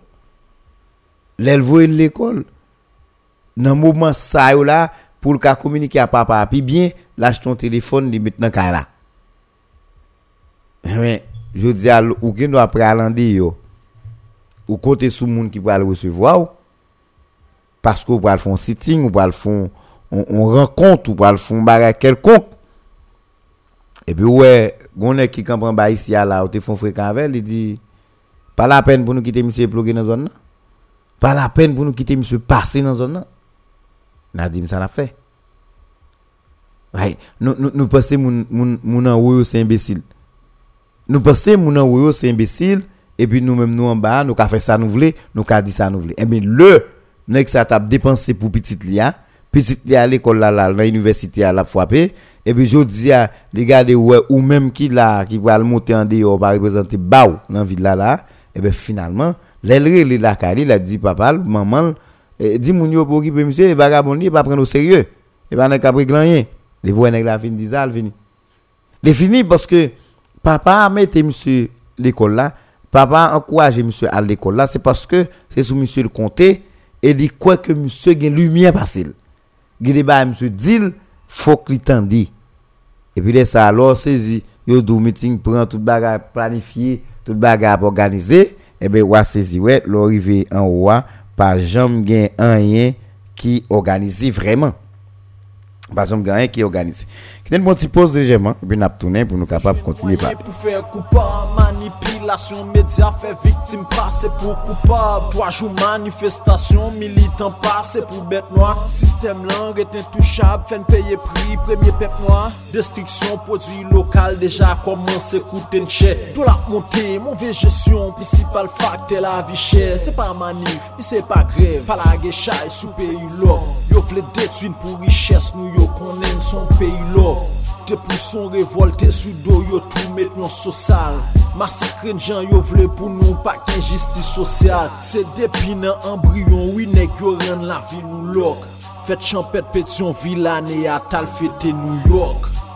[SPEAKER 3] Lel vouye l ekol. Dans moment ça là pour le cas communiquer à papa puis bien lâche ton téléphone li maintenant là. Mais je dis à ou qui doit prendre yo. Ou côté sous monde qui va le recevoir parce qu'on va le faire un sitting ou va le faire on, rencontre ou va le faire bagarre quelconque. Et puis ouais, gonne qui comprend ba ici là, ou te font fréquent avec, il dit pas la peine pour nous quitter monsieur bloqué dans zone là. Pas la peine pour nous quitter monsieur passer dans zone là. Nadim ça l'a fait. Ouais, nous nous nous pensons mon mon mon c'est imbécile. Nous pensons mon en c'est imbécile et puis nous même nous en bas nous ka fait ça nous voulons, nous ka dit ça nous voulons. Et eh bien le ça t'a dépensé pour petite lia, petite lia à l'école là là dans l'université à la frappé et puis je dis à regarder ouais ou même qui là qui va le monter en dehors va représenter baou dans ville là là et eh bien finalement cali il a dit papa maman dit mon yo pour monsieur vagabond il pas prendre au sérieux il pas rien les voix nèg la fin dit fini parce que papa a mis monsieur l'école là papa encourage monsieur à l'école là c'est parce que c'est sous monsieur le comté et dit quoi que monsieur lumière facile il ba monsieur dit faut qu'il dit et puis ça alors yo do meeting prend tout bagage planifié tout bagage et ben wa ouais l'arrivée en haut pa jom gen anyen ki organize vreman. Pa jom gen anyen ki organize. Une petite pause légèrement et puis n'a tourner pour nous capable continuer par
[SPEAKER 2] pour faire coupable manipulation média fait victime passer pour coupable. Trois jours manifestation militant passer pour bête noire. Système langue est intouchable fait payer prix premier pep noir. Destruction produit local déjà commencé coûter cher tout la montée mauvaise gestion principal facteur la vie chère. C'est pas manif c'est pas grève. Pas la guécha sous pays là yo vle détruire pour richesse nous yo connaît son pays là Te pou son revolte sou do yo tou met nou sosal. Masakren jan yo vle pou nou pa ken injistis sosyal. Se depi nan embryon winek yo ren la vi nou lok. Fet champet pet yon vilane atal fete New York.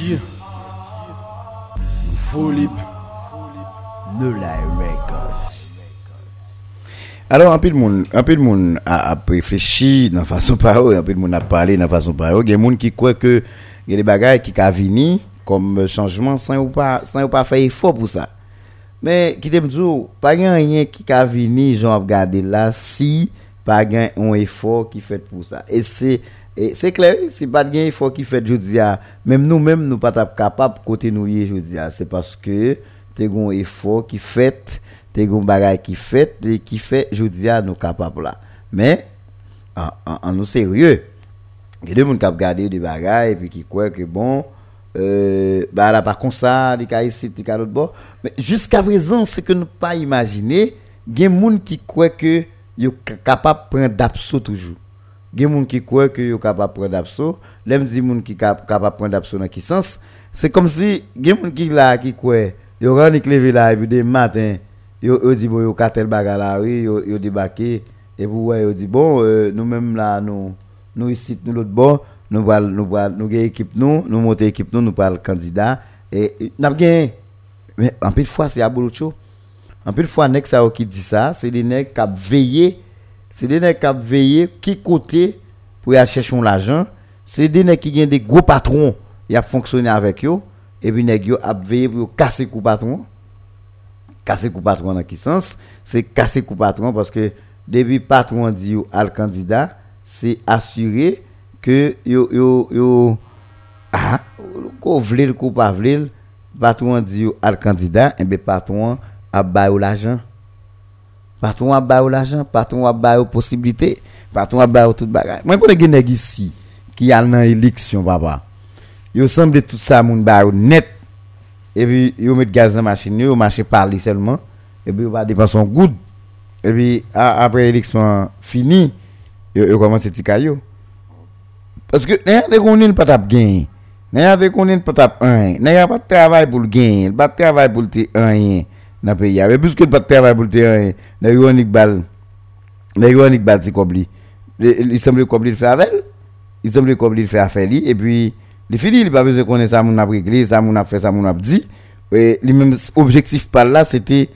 [SPEAKER 1] Yeah. Folip. Nolay Records.
[SPEAKER 3] Alors, anpil moun, anpil moun ap reflechi nan fason pa ou, anpil moun ap pale nan fason pa ou, gen moun ki kwe ke gen de bagay ki ka vini kom chanjman san ou pa, san ou pa faye fo pou sa. Men, ki te mdou, pa gen anyen ki ka vini, jan ap gade la si, pa gen an efo ki fet pou sa. E se, et c'est clair, c'est pas de il faut qu'il fait dis même nous même nous pas capable côté nous je dis c'est parce que t'es un effort qui fait, t'es un bagage qui fait et qui fait je dis nous capable là. Mais en, nous sérieux, il y a des gens qui regardé des bagages et puis qui croient que bon euh, bah là par contre ça, des cas ici, des cas l'autre bord. Mais jusqu'à présent, c'est que nous pas imaginer, il y a des gens qui croient que sont capable de prendre d'abso toujours gen moun qui croit que yo capable prendre d'abso dit moun qui capable prendre d'abso dans qui sens. C'est comme si gen moun qui là qui croit yo rani levé là et puis des matin yo yo dit bon bagarre là oui yo yo débarqué et bon euh, nous même là nous nous ici nous l'autre bord nous nous nous équipe nous nous monter équipe nous nous parle candidat Et n'a gen mais en pile fois c'est abolocho. En pile fois nèg ça qui dit ça, c'est des nèg qui c'est des nèg qui a veillé qui côté pour aller chercher l'argent, c'est des nèg qui ont des gros patrons, il a fonctionné avec eux. Et puis nèg yo a veillé pour casser coup patron. Casser coup patron dans quel sens? C'est casser coup patron parce que depuis patron dit al candidat, c'est assurer que yo yo yo ah ko vle patron dit al candidat et bien patron a ba ou l'argent patron a ba ou l'argent patron a ba ou possibilité patron a ba ou tout bagay moi connais nèg ici qui a dans élection papa. Yo semble tout ça moun ba ou net. Et puis yo met gaz dans machine yo marché parler seulement. Et puis yo va dépenser son good et puis après élection fini yo, yo commence ti kayo parce que n'a de konnen pas gain n'a de konnen pas un. N'a pas de travail pour gain pas de travail pour le dans pays mais puisque pas de travail pour le te rien n'a ironique bal n'a bal ti kobli. Il semble le faire avec. Il semble le li et puis il fini. Il pas besoin connaître ça mon a réglé ça mon a fait ça mon a et les objectif par là c'était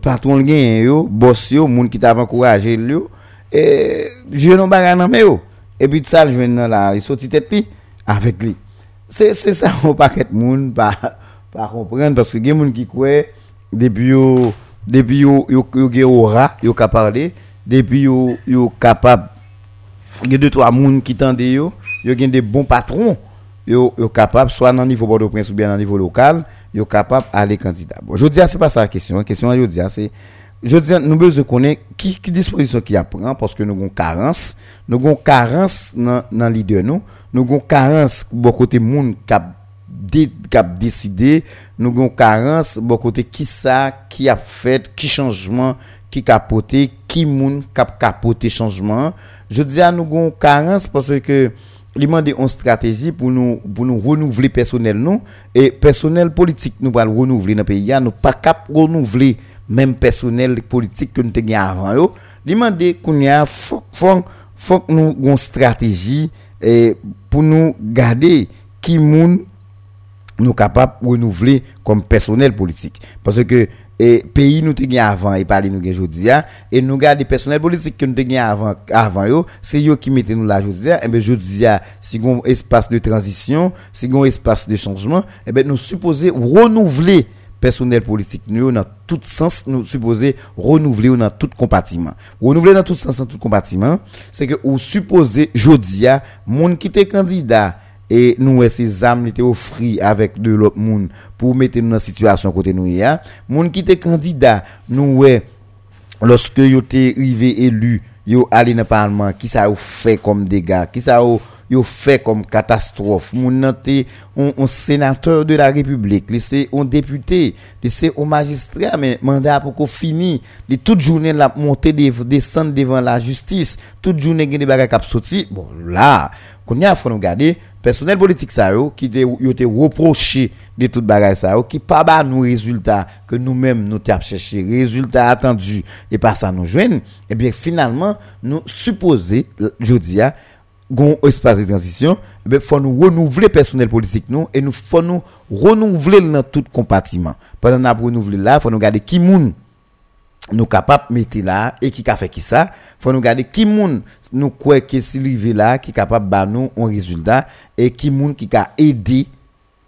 [SPEAKER 3] patron le yo boss yo moun qui encouragé et je non bagarre mais yo. Et puis ça je maintenant là il sorti tête avec lui. C'est c'est ça *laughs* on paquet moun pas pas comprendre parce que gen moun qui croit depuis yo depuis yo yo yo aura yo ka parler depuis yo yo capable gen deux trois moun qui tande yo yo gen des bons patrons. Yo yo capable soit dans niveau Port-au-Prince ou bien dans niveau local yo capable aller candidat. Bon je dis c'est pas ça la question. La question je dis c'est je dis nous besoin connaître qui qui disposition qui apprend parce que nous avons carence. Nous avons carence dans dans leader nous. Nous avons carence bon côté moun cap décidé nous avons carence bon côté qui qui a fait qui changement qui capoté qui moun cap capoté changement. Je dis à nous avons carence parce que il demande une stratégie pour nous pour nous renouveler personnel nous et personnel politique nous pas renouveler dans pays nous pas cap renouveler même personnel politique que nous avons avant yo. Il qu'on a faut faut une stratégie et pour nous garder qui moun nous capables de renouveler comme personnel politique. Parce que et pays nous gagné avant et parler nous gagné aujourd'hui et nous garder des personnels politiques que nous gagné avant avant yo c'est eux qui mettez nous là aujourd'hui et ben aujourd'hui si un espace de transition si un espace de changement et ben nous supposons renouveler personnel politique nous dans tout sens nous supposons renouveler dans tout compartiment. Renouveler dans tout sens dans tout compartiment c'est que ou supposé aujourd'hui monde qui était candidat et nous ces âmes étaient offrées avec de l'autre monde pour mettre nous dans situation côté nous ya. Monde qui était candidat nous lorsque yo été arrivé élu yo allé dans le parlement qui ça a fait comme dégâts qui ça yo fait comme catastrophe moun nan un, sénateur de la république c'est un député c'est un magistrat mais mandat pour qu'on fini de toute journée la monter de, descendre devant la justice toute journée des bagages qui sorti bon là qu'on y a faut nous garder personnel politique ça qui yo te reproché de toute bagage ça qui pas ba nous résultat que nous-mêmes nous t'a cherché. Résultat attendu et pas ça nous joindre et bien finalement nous supposer jodi a gon espace de transition eh ben faut nous renouveler personnel politique nous et nous faut nous renouveler dans tout compartiment. Pendant n'a renouveler là faut nous garder qui moun nous capable mettre là et qui a fait qui ça faut nous garder qui moun nous quoi que si rivé là qui capable ba nous un résultat et qui moun qui a aidé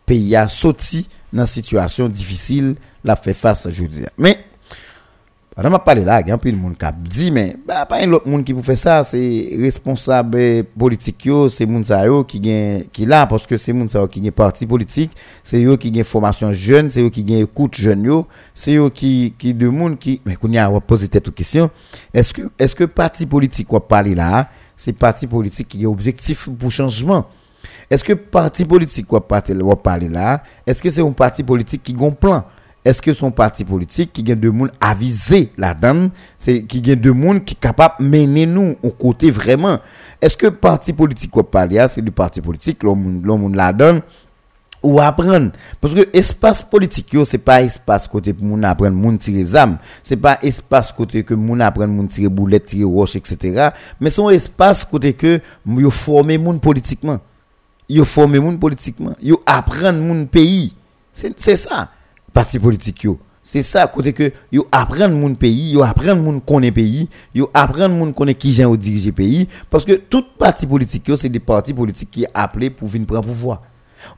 [SPEAKER 3] pays à sortir dans situation difficile la fait face aujourd'hui mais on m'a parlé là, il y a un peu de monde qui a dit, mais bah, pas un autre monde qui peut faire ça, c'est responsable politique, c'est yo qui gagne, qui là, parce que c'est yo qui gagne parti politique, c'est eux qui gagne formation jeune, c'est eux qui gagne écoute jeune c'est eux qui, qui de monde qui, mais qu'on y a posé cette question, est-ce que, est-ce que parti politique qu'on parle là, c'est parti politique qui a objectif pour changement? Est-ce que parti politique qu'on parle là, est-ce que c'est un parti politique qui a un plan? Est-ce que son parti politique qui gagne de monde avisé la donne c'est qui gagne de qui capable mener nous au côté vraiment? Est-ce que parti politique qu'on parle c'est du parti politique l'homme l'homme la donne ou apprendre? Parce que espace politique yo c'est pas espace côté pour moun apprendre moun tirer zam. C'est pas espace côté que moun apprendre moun tirer boulette tirer roche etc mais un espace côté que yo former moun politiquement. Yo former moun politiquement. Yo apprendre moun pays. C'est ça, parti politique yo. C'est ça, côté que yo apprendre mon pays, yo apprendre moun connaît pays, yo apprendre moun connaît qui gens au diriger pays parce que tout parti politique yo c'est des partis politiques qui appelés pour venir prendre pouvoir.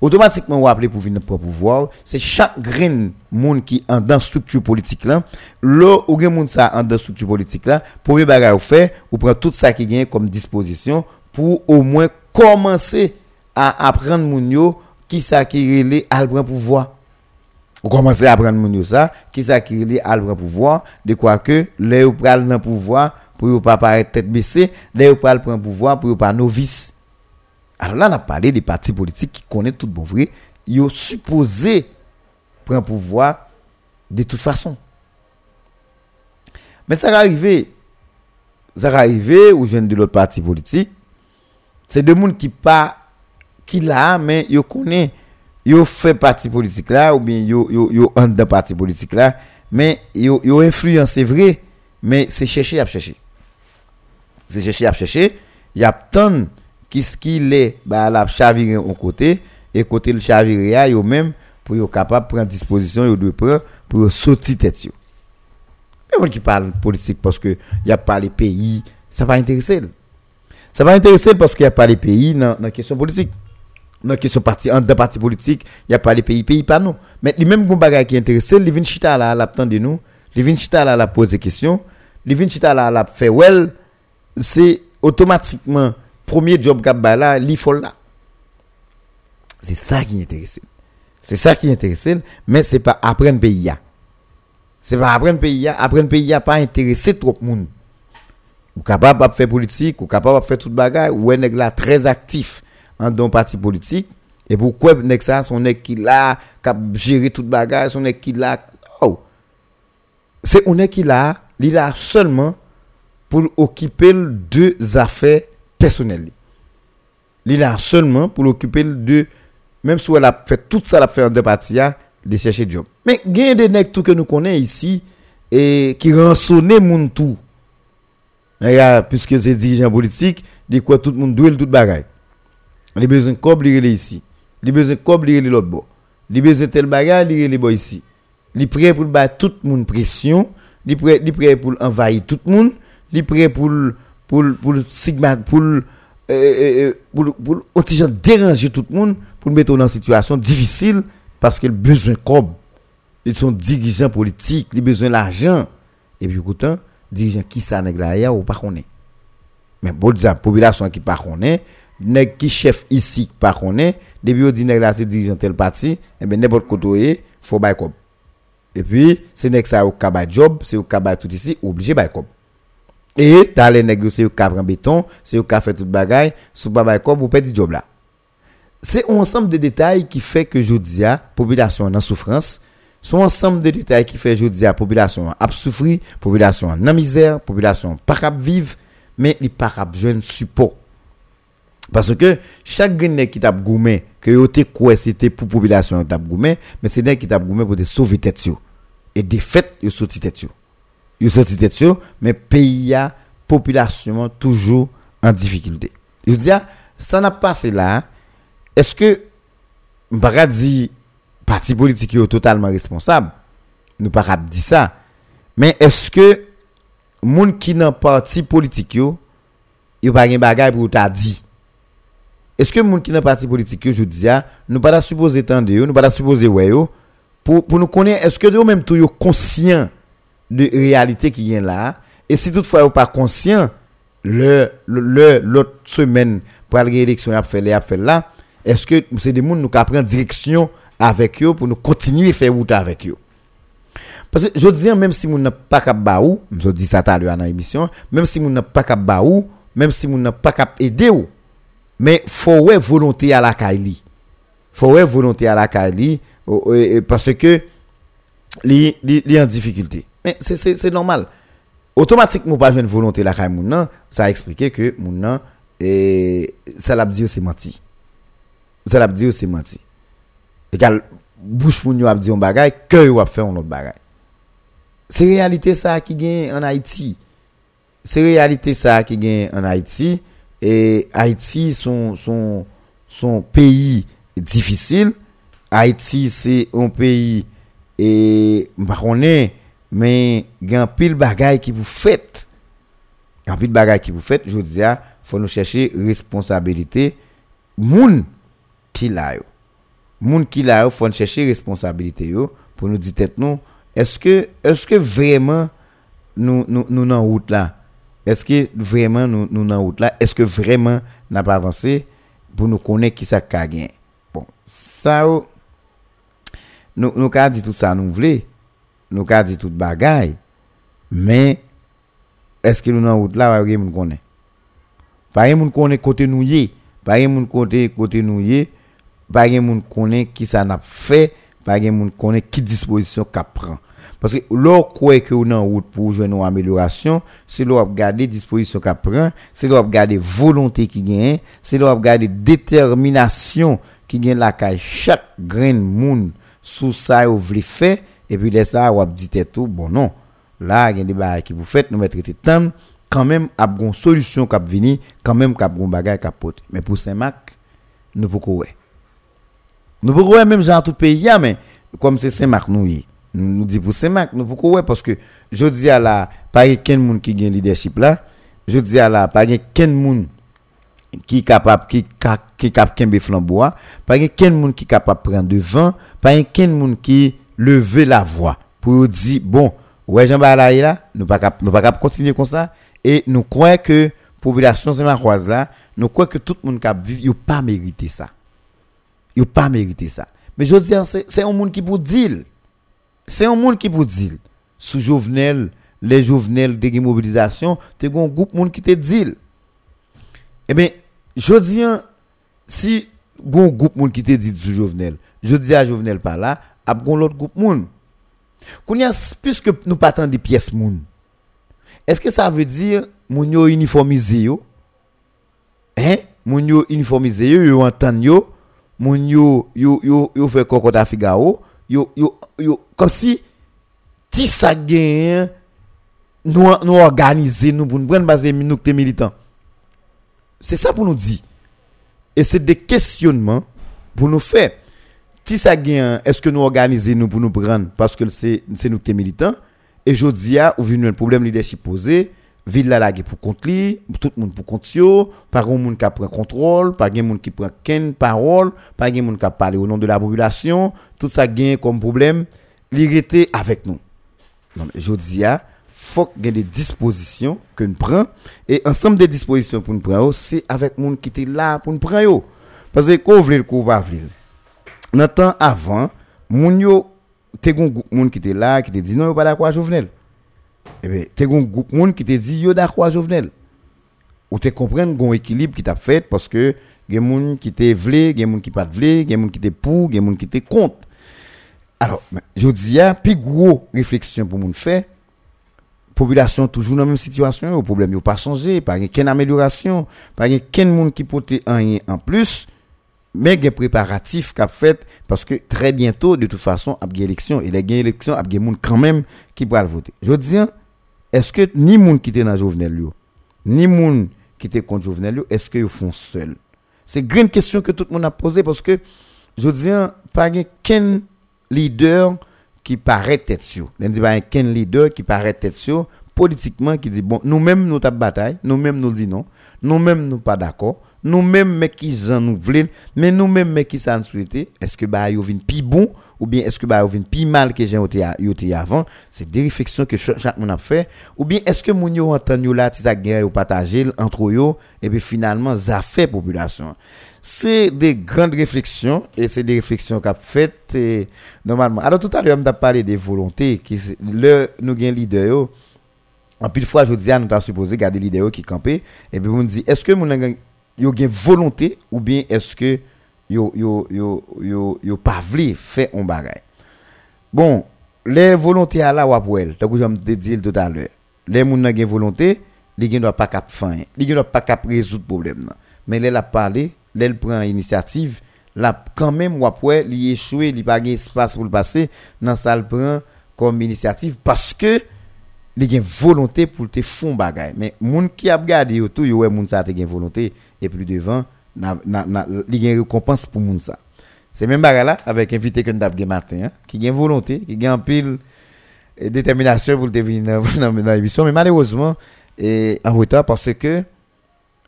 [SPEAKER 3] Automatiquement ou appelé pour venir prendre pouvoir, c'est chaque grain moun qui en dans structure politique là, là ou moun ça en dans structure politique là, premier bagage ou fait, ou prend tout ça qui gagne comme disposition pour au moins commencer à apprendre moun yo qui ça qui relé à prendre pouvoir. Vous commencez à apprendre moun yo ça, qui ça qui relé à prendre pouvoir, de quoi que les ou pral dans pouvoir pour yo pas paraître tête baissée, les ou pral prendre pouvoir pour yo pas novice. Alors là, on a parlé des partis politiques qui connaissent tout bon vrai. Ils ont supposé prendre pouvoir de toute façon. Mais ça va arriver. Ça va arriver aux jeunes de l'autre parti politique. C'est des gens qui pas qui là, mais ils connaissent. Ils fait parti politique là, ou bien ont un de parti politique là. Mais ils ont influence, c'est vrai. Mais c'est chercher à chercher. C'est chercher à chercher. Il y a tant qui ce qu'il est bah la chavirer au côté et côté le chavirer a yo même pour yo capable prendre disposition yo doit prendre pour sortir tête yo mais qui parle politique parce que y a pas les pays ça va intéresser ça va intéresser parce qu'il y a pas les pays dans la question politique dans la question parti en parti politique il y a pas les pays pays pas nous mais les mêmes bagage qui intéressé les vinn chita là l'attend de nous les vinn chita là la poser question les vinn chita là la fait well c'est automatiquement premier job qu'a ba là, li là. C'est ça qui est intéressant. C'est ça qui est intéressant, mais c'est pas apprendre pays. C'est pas apprendre pays apprendre pays pas intéresser trop monde. Ou capable de faire politique, ou capable de faire toute bagaille, ou est là très actif en don parti politique et pourquoi nèg ça son nèg qui là cap gérer toute bagaille, son nèg qui là oh. C'est on est qui là, il là seulement pour occuper deux affaires personnel. Il a seulement pour l'occuper de même si elle a fait tout ça la fait en deux parties de chercher job. Mais a des nègres tout que nous connaissons ici et qui rançonnent moun tout. puisque c'est dirigeant politique, dit quoi tout le monde doit tout bagaille. Les besoin cob li ici. Les besoin cob li l'autre bord. Les besoin tel bagaille li les ici. Les prêt pour battre tout le monde pression, les prêt li prêt pour envahir tout le monde, les prêt pour pour pour sigma pour euh, euh, pour pour pour déranger tout le monde pour mettre dans une situation difficile parce qu'il besoin comme ils sont dirigeants politiques ils besoin l'argent et puis pourtant dirigeant qui ça nèg là ou pas connaît mais bon la population qui pas connaît nèg qui chef ici par connaît depuis on dit nèg là c'est dirigeant tel parti et ben n'importe côté faut bail cop et puis c'est nèg ça au kaba job c'est au kaba tout ici obligé bail cop et t'as les nèg c'est au prend béton c'est au fait toute bagaille sous pas bail cop ou petit job là c'est un ensemble de détails qui fait que jodi a population en souffrance son ensemble de détails qui fait jodi a population a souffrir population en misère population pas capable vivre mais il pas capable jeune support. Parce que chaque gagne qui t'a goumé, que yo te quoi c'était pour population t'a goumé, mais c'est qui t'a goumé pour te sauver tête Et de fait, yo sorti tête yo sorti tête mais pays a population toujours en difficulté. Je dis ça n'a pas passé là. Est-ce que m'pa dit parti politique est totalement responsable Nous pas dire ça. Mais est-ce que moun qui nan parti politique yo yo pas gen pour t'a dit Est-ce que moun qui nan parti politique je dis nous pas supposé tendre nous pas supposé ouais pour pour nous connaître est-ce que eux même tout conscient de réalité qui vient là? Et si toutefois vous pas conscient, le, le, l'autre semaine, pour la réélection, a fait a fait là, est-ce que c'est des gens nous qui prendre direction avec eux pour nous continuer à faire route avec eux? Parce que je dis, même si nous n'avons pas qu'à baou, je dis ça à l'heure dans même si nous n'avons pas qu'à baou, même si nous n'avons pas qu'à aider ou, Men fò wè volontè a la kaili. Fò wè volontè a la kaili. Pase ke li, li, li an difikultè. Men se normal. Otomatik mou pa jwen volontè la kaili moun nan. Sa eksplike ke moun nan. E salap diyo se manti. Salap diyo se manti. E kal bouch moun yo ap diyon bagay. Kè yo ap fè yon lot bagay. Se realite sa ki gen an Haiti. Se realite sa ki gen an Haiti. et Haïti son, son, son pays difficile. Haïti c'est un pays et marronné, mais gen y a un pile bagaille qui vous faites. Il y a un pile bagaille qui vous faites. Je dis, il faut nous chercher responsabilité. Moun qui l'a yo. Moun qui l'a yo, faut nous chercher responsabilité yo pour nous dire tête nous. Est-ce que, est-ce que vraiment nous, nous, nous, nous route là? Est-ce que vraiment nous nous dans route là est-ce que vraiment n'a pas avancé pour nous connaître qui ça ka gen bon ça nous nous ka dit tout ça nous voulons nous ka dit tout bagay mais est-ce que nous dans route là va moun connaît? Pas moun connaît côté nous pas moun côté côté nous pas moun connaît qui ça n'a fait. Pas moun connaît qui disposition qu'a parce que l'on croit que on en route pour jouer amélioration, c'est l'on regarder disposition qu'a prend, c'est l'on regarder volonté qui gagne, c'est l'on regarder détermination qui gagne la caille chaque grain moun sous ça ou vle faire et puis de ça ou dit tout bon non. Là il y a des qui vous faites nous mettre temps quand même a une solution qui venir quand même a une bagage qui pote. Mais pour Saint-Marc nous pouvons. Nous pouvons même genre tout pays mais comme c'est Saint-Marc nous y nous dit pour Saint-Marc nous pouvons ouais parce que je dis à la pas quelqu'un monde qui gagne leadership là. Je dis à la pas quelqu'un monde qui capable qui qui capable flambeau pas quelqu'un monde qui capable prendre devant pas quelqu'un monde qui lever la voix pour dire bon ouais Jean là nous pas nous pas continuer comme ça. Et nous croyons que population Saint-Marcoise là nous croyons que tout le monde cap vivre il pas mérité ça. Il pas mérité ça. Mais je dis c'est un monde qui pour dire c'est un monde qui pour dire sous Jovenel les Jovenel de mobilisation te un groupe monde qui te dit. Eh bien je dis si gon groupe monde qui te dit sous Jovenel je dis à Jovenel par là a gon l'autre groupe monde. Puisque nous pas des pièces moun est-ce que ça veut dire moun yo uniformisé yo? Hein? Moun yo uniformisé yo yo entend yo moun yo yo yo fait kokota figaro yo yo yo comme si ti ça nous nous organiser nous pour nous prendre base nous militants c'est ça pour nous dire et c'est des questionnements pour nous faire si ça est-ce que nous organiser nous pour nous prendre parce que c'est nous qui militants et je dis ou venu un problème leadership posé ville la qui pour contre lui tout le monde pour contre yo pas grand monde qui prend contrôle pas grand monde qui prend ken parole pas grand monde qui parler au nom de la population tout ça gagne comme problème l'irrité avec nous mais je dis à faut qu'il y ait des dispositions que nous prenons et ensemble des dispositions pour nous prendre c'est avec monde qui était là pour nous prendre parce que qu'on veut le pas veut dans le temps avant, groupe moun qui était là qui te dit non pas d'accord Jovenel. Eh bien, te gon groupe moun qui te dit yo d'accord Jovenel. Ou te comprendre gon équilibre qui t'a fait parce que gen moun qui te vle, gen moun qui pas vle, gen moun qui te pour, gen moun qui te contre. Alors, je dis a plus gros réflexion pour moun faire. Population toujours dans la même situation, le problème n'a pas changé, pas aucune amélioration, pas aucun monde qui porte rien en plus mais il y a préparatif qu'a fait parce que très bientôt de toute façon il y a élection et les gain élection il y a monde quand même qui va voter. Je dis est-ce que ni monde qui était dans Jovenel ni monde qui était contre Jovenel est-ce que ils font seul? C'est une grande question que tout le monde a posé parce que je dis pas qu'un leader qui paraît tête sur. Je dis pas qu'un leader qui paraît tête politiquement qui dit bon nous-mêmes nous tape bataille nous-mêmes nous dit non nous-mêmes nous pas d'accord nous-mêmes mais qui j'en nous voulons mais nous-mêmes mais qui ça nous souhaiter est-ce que bah yo pi bon ou bien est-ce que bah yo pi mal que j'ai été avant? C'est des réflexions que chaque, monde a fait. Ou bien est-ce que moun yo entend yo là ti ça guerre ou partager entre yo et puis finalement ça fait population c'est des grandes réflexions et c'est des réflexions qu'a faites et, normalement alors tout à l'heure on a parlé des volontés qui le nous gain leader en pile fois je dis à nous pas supposé garder leader qui camper et puis on dit est-ce que moun yo gen volonté ou bien est-ce que yo yo yo yo pas vle faire un bagay. Bon, les volontés à la ou pour elle, tant que dire tout à l'heure. Les moun nan gen volonté, li gen doit pas cap fin, li gen doit pas cap résoudre problème nan. Mais les la parler, les prend initiative, là quand même pour li échoué, li pas pour le passer, nan ça le prend comme initiative parce que li gen volonté pour te fond bagay mais moun qui a regardé tout yo ouais moun ça te gen volonté et plus devant na na li gen récompense pour moun ça C'est même bagarre là, avec invité que nous matin, hein, qui a une volonté, qui a un pile et détermination pour devenir *laughs* dans dans l'émission. Mais malheureusement, et en retard parce que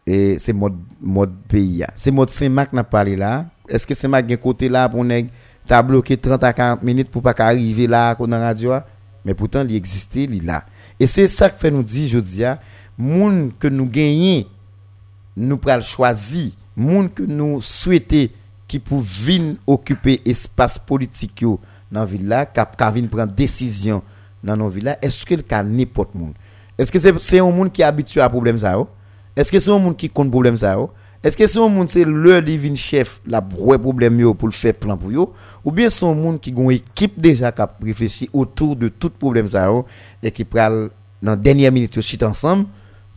[SPEAKER 3] et c'est mode mode pays. C'est mode Saint-Marc n'a parlé là. Est-ce que Saint-Marc un côté là pour nèg t'as bloqué 30 à 40 minutes pour pas qu'arriver là qu'on la radio mais pourtant il existait il là. Et c'est ça que fait nous dire jodi a moun que nous gagnons nous pral choisir moun que nous souhaiter qui pour venir occuper espace politique yo dans ville là cap prendre décision dans nos villes est-ce que le cas n'importe monde est-ce que c'est un monde qui est habitué à problème est-ce que c'est un monde qui compte problème ça est-ce que c'est un monde c'est le divin chef la vrai problème pour le faire plan pour yo? Ou bien c'est un monde qui gon équipe déjà qui a réfléchi autour de tout problème ça et qui pral dans dernière minute yo chita ensemble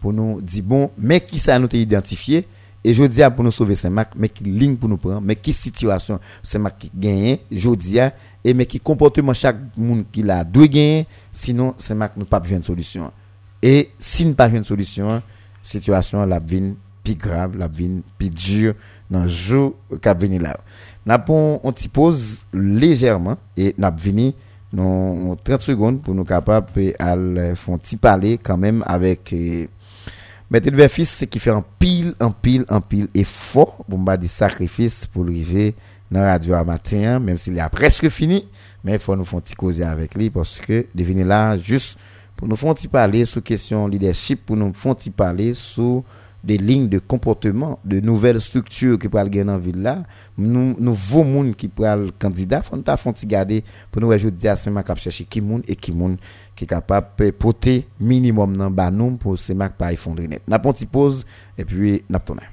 [SPEAKER 3] pour nous dire bon mais qui ça nous identifié? Et je dis pour nous sauver Saint-Marc mais qui ligne pour nous prendre mais qui situation Saint-Marc qui gagne je dis et mais qui comportement chaque monde qui l'a doit gagner sinon Saint-Marc nous pas besoin de solution. Et si nous pas besoin de solution situation la vin plus grave la vin plus dure dans le jour venir là on t'y pose légèrement et n'a vini dans 30 secondes pour nous capable à font parler quand même avec eh, Maître de fils c'est qui fait un pile un pile un pile effort pour pas des sacrifices pour arriver dans la radio à matin même s'il a presque fini mais il faut nous faire un petit causer avec lui parce que de venir là juste pour nous petit parler sur question leadership pour nous petit parler sur des lignes de comportement, de nouvelles structures qui pourraient gagner la ville là, nous nouveaux monde qui pourraient candidat, faut nous font garder pour nous ajouter à Saint-Marc cap chercher qui monde et qui monde qui est capable de porter minimum dans bas nous pour Saint-Marc pas effondrer net. N'a pas pause et puis n'a tourner.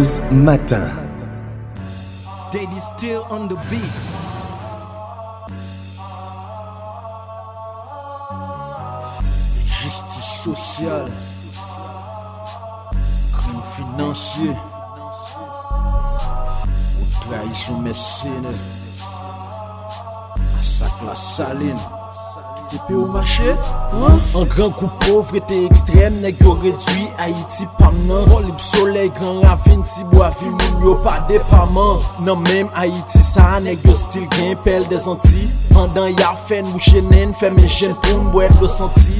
[SPEAKER 4] News Matin.
[SPEAKER 2] Daddy still on the beat. Justice sociale. Crime financier. Trahison mercenaire. Massacre la saline. Epi ou mache, an? An gran kou povre te ekstrem, neg yo redwi Haiti pam nan. Fon lip soley, gran ravine, ti bo avi moun yo pa depaman Nan menm Haiti sa, neg yo stil gen pel de zanti Andan ya fen mou chenen, fe men jen pou mbo et lo santi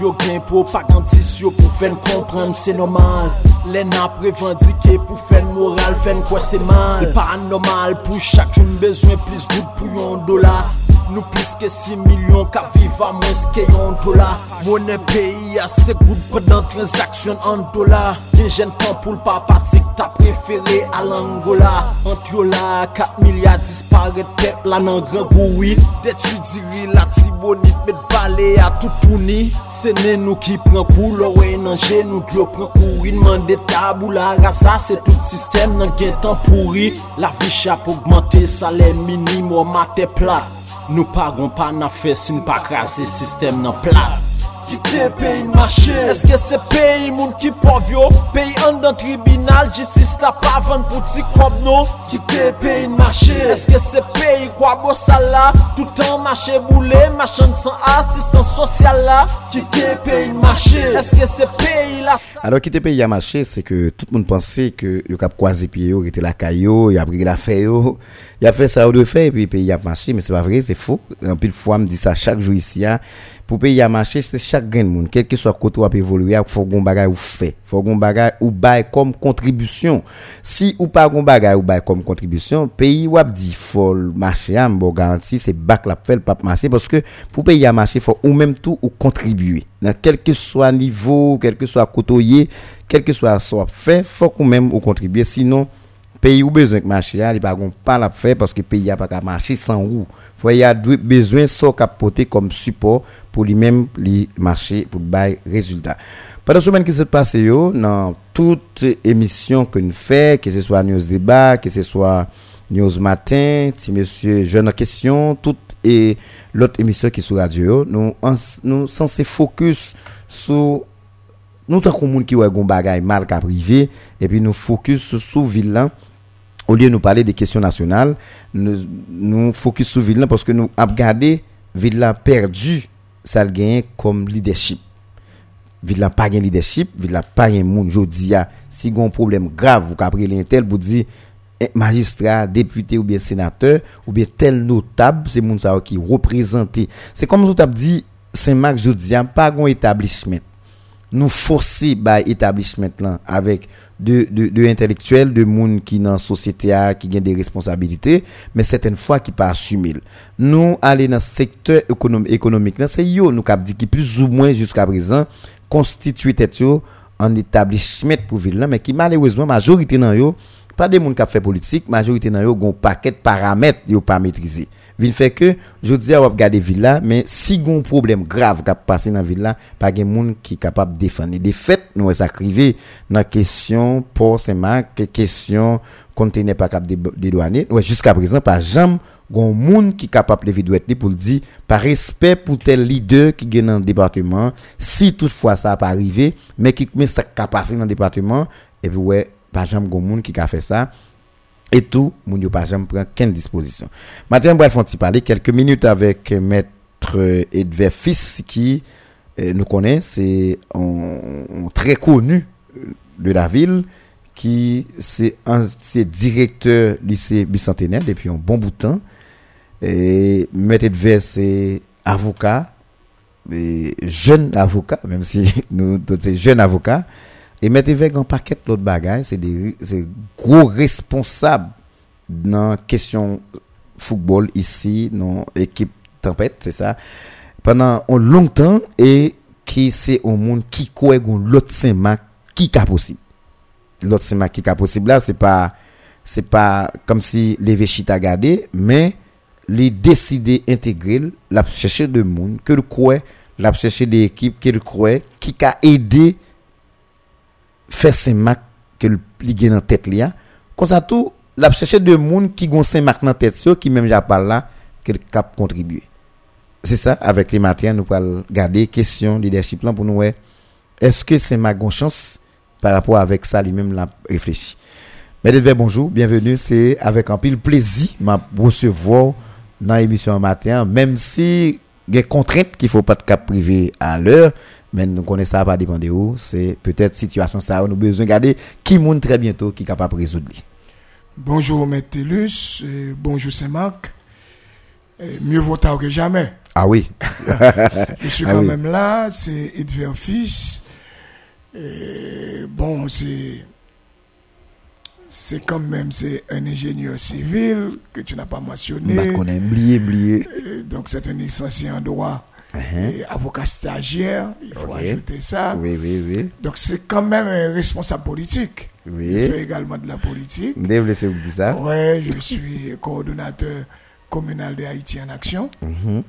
[SPEAKER 2] Yo gen propagandis, yo pou fen kompran, se nomal Len ap revandike pou fen moral, fen kwa se mal. E pa anormal, pou chak joun bezwen plis gout pou yon dola Nou piske 6 milyon ka viva mwens ke yon dola Mwenen peyi a se gout pedan transaksyon an dola Injen tan pou lpa patik ta preferi al Angola Ant yo la 4 milyar dispare tep la nan gran bouit Detu diri la tibonit met vale a toutouni Se ne nou ki pren pou lorwe nan genou Gyo pren kouri nman de tabou la rasa Se tout sistem nan gen tan pouri La vi chap augmente salen minimo mate plat. Nou pa gon pa na fe sin pa krasi sistem nan plat. Qui te pays marché. Est-ce que c'est pays moun qui Pays? En dans tribunal Justice la pas vendre pour ti comme non Qui te pays marché. Est-ce que c'est pays quoi beau ça là? Tout temps marché boulé Machin sans assistance sociale là Qui te pays marché. Est-ce que c'est pays là?
[SPEAKER 3] Alors, qui te paye à marcher, c'est que tout le monde pensait que yo cap pied yo, était la caillou, il a pris la yo, il a fait ça ou de fait, et puis pays a marché, mais c'est pas vrai, c'est faux. En pile fois, me dit ça chaque jour ici, hein. Pour payer à marcher, c'est chaque grain de monde, quel que soit côté où évoluer, faut gon bagay ou fait, faut gon bagay ou bail comme contribution. Si ou pas gon bagay ou bail comme contribution, pays ou dit faut marcher am bon garantie c'est bac la fait pas marcher parce que pour payer à marcher faut ou même tout ou contribuer. Dans quel que soit niveau, quel que soit côtoyer, quel que soit soit fait, faut qu'on même ou contribuer sinon pays ou besoin que marcher, il pas gon pas la faire parce que pays a pas qu'à marcher sans ou. Faut y a besoin so capoter comme support pour lui-même lui marcher pour bail résultat. Pendant semaine qui s'est passé yo dans toute émission que nous fait, que ce soit news débat, que ce soit news matin, si monsieur jeune en question, toute et l'autre émission qui est sur radio, nous nous censé focus sur nous tant qu'on qui ouais gon mal privé et puis nous focus sur sous ville là au lieu de nous parler des questions nationales, nous, nous focus sur ville parce que nous avons regardé ville perdu ça le gagne comme leadership. Ville là pas gain leadership, ville là pas gain monde jodi a si gon problème grave vous capre l'intel pour dire eh, magistrat, député ou bien sénateur ou bien tel notable, c'est moun ça qui représenté. C'est comme vous avez dit Saint-Marc jodi a pas gon établissement nous forcer par établissement là avec de, de, de intellectuels, de monde qui dans la société a, qui ont des responsabilités, mais certaines fois qui pas assumer Nous aller dans le secteur économique, économique c'est yo nous cap dit qui plus ou moins jusqu'à présent constitué en établissement pour ville là, mais qui malheureusement majorité dans yo pas des gens qui fait politique, majorité dans yo gon paquet paramètres yo pas maîtriser. Vin fait que je dis à regarder ville là, mais si gon problème grave qui passé dans ville là, pas gen monde qui capable défendre. De fait, nous est arrivé dans question pour Saint-Marc, question conteneur pas capable dédouaner. Ouais, jusqu'à présent pas jamais gon moun ki kapap levi dwet li pou l'di par respect pou tel leader ki gen nan département si toutefois ça pas arrivé mais qui mais ça ka passé dans département et puis ouais pas jamais monde qui a fait ça et tout, moun yo pas jamais prend quelle disposition. Maintenant, on va faire parler quelques minutes avec maître euh, Edver Fils qui euh, nous connaît, c'est un, très connu de la ville qui c'est directeur lycée bicentenaire depuis un bon bout de temps. Et maître Edver c'est avocat jeune avocat même si *laughs* nous c'est jeune avocat et mettre avec un paquet l'autre bagaille, c'est des gros responsables dans question football ici dans équipe tempête, c'est ça. Pendant un long temps et qui c'est au monde qui croit l'autre Saint-Marc qui est possible. L'autre Saint-Marc qui est possible là, c'est pas c'est pas comme si les Véchita gardé, mais les décider intégrer, la chercher de monde que le croit, la chercher des équipes que le croit qui a aidé faire Saint-Marc que le ligue dans tête là comme ça tout la chercher de monde qui gon Saint-Marc dans tête qui même ja pas là que cap contribuer c'est ça avec les matins nous allons garder question leadership là pour nous est-ce que Saint-Marc gon chance par rapport avec ça lui même la réfléchi Mesdames, bonjour, bienvenue. C'est avec un pile plaisir m'a recevoir dans l'émission matin, même si il y a des contraintes qu'il faut pas de cap privé à l'heure, mais nous connaissons ça pas dépendre de où. C'est peut-être situation ça, nous besoin de garder qui monte très bientôt qui est capable de résoudre.
[SPEAKER 5] Bonjour Métellus, euh, bonjour Saint-Marc. Euh, mieux vaut tard que jamais.
[SPEAKER 3] Ah oui. *laughs*
[SPEAKER 5] Je suis
[SPEAKER 3] Ah
[SPEAKER 5] quand
[SPEAKER 3] oui.
[SPEAKER 5] même là, c'est Edver Fils. Et bon, c'est c'est quand même c'est un ingénieur civil que tu n'as pas mentionné.
[SPEAKER 3] Bah, qu'on a oublié, oublié.
[SPEAKER 5] Euh, Donc c'est un licencié en droit. Et avocat stagiaire, il faut ajouter ça.
[SPEAKER 3] Oui, oui, oui.
[SPEAKER 5] Donc c'est quand même un responsable politique. Il
[SPEAKER 3] Oui.
[SPEAKER 5] fait également de la politique.
[SPEAKER 3] Vous laisser vous dire ça.
[SPEAKER 5] Ouais, je suis *laughs* coordonnateur communal de Haïti en action.
[SPEAKER 3] Mhm.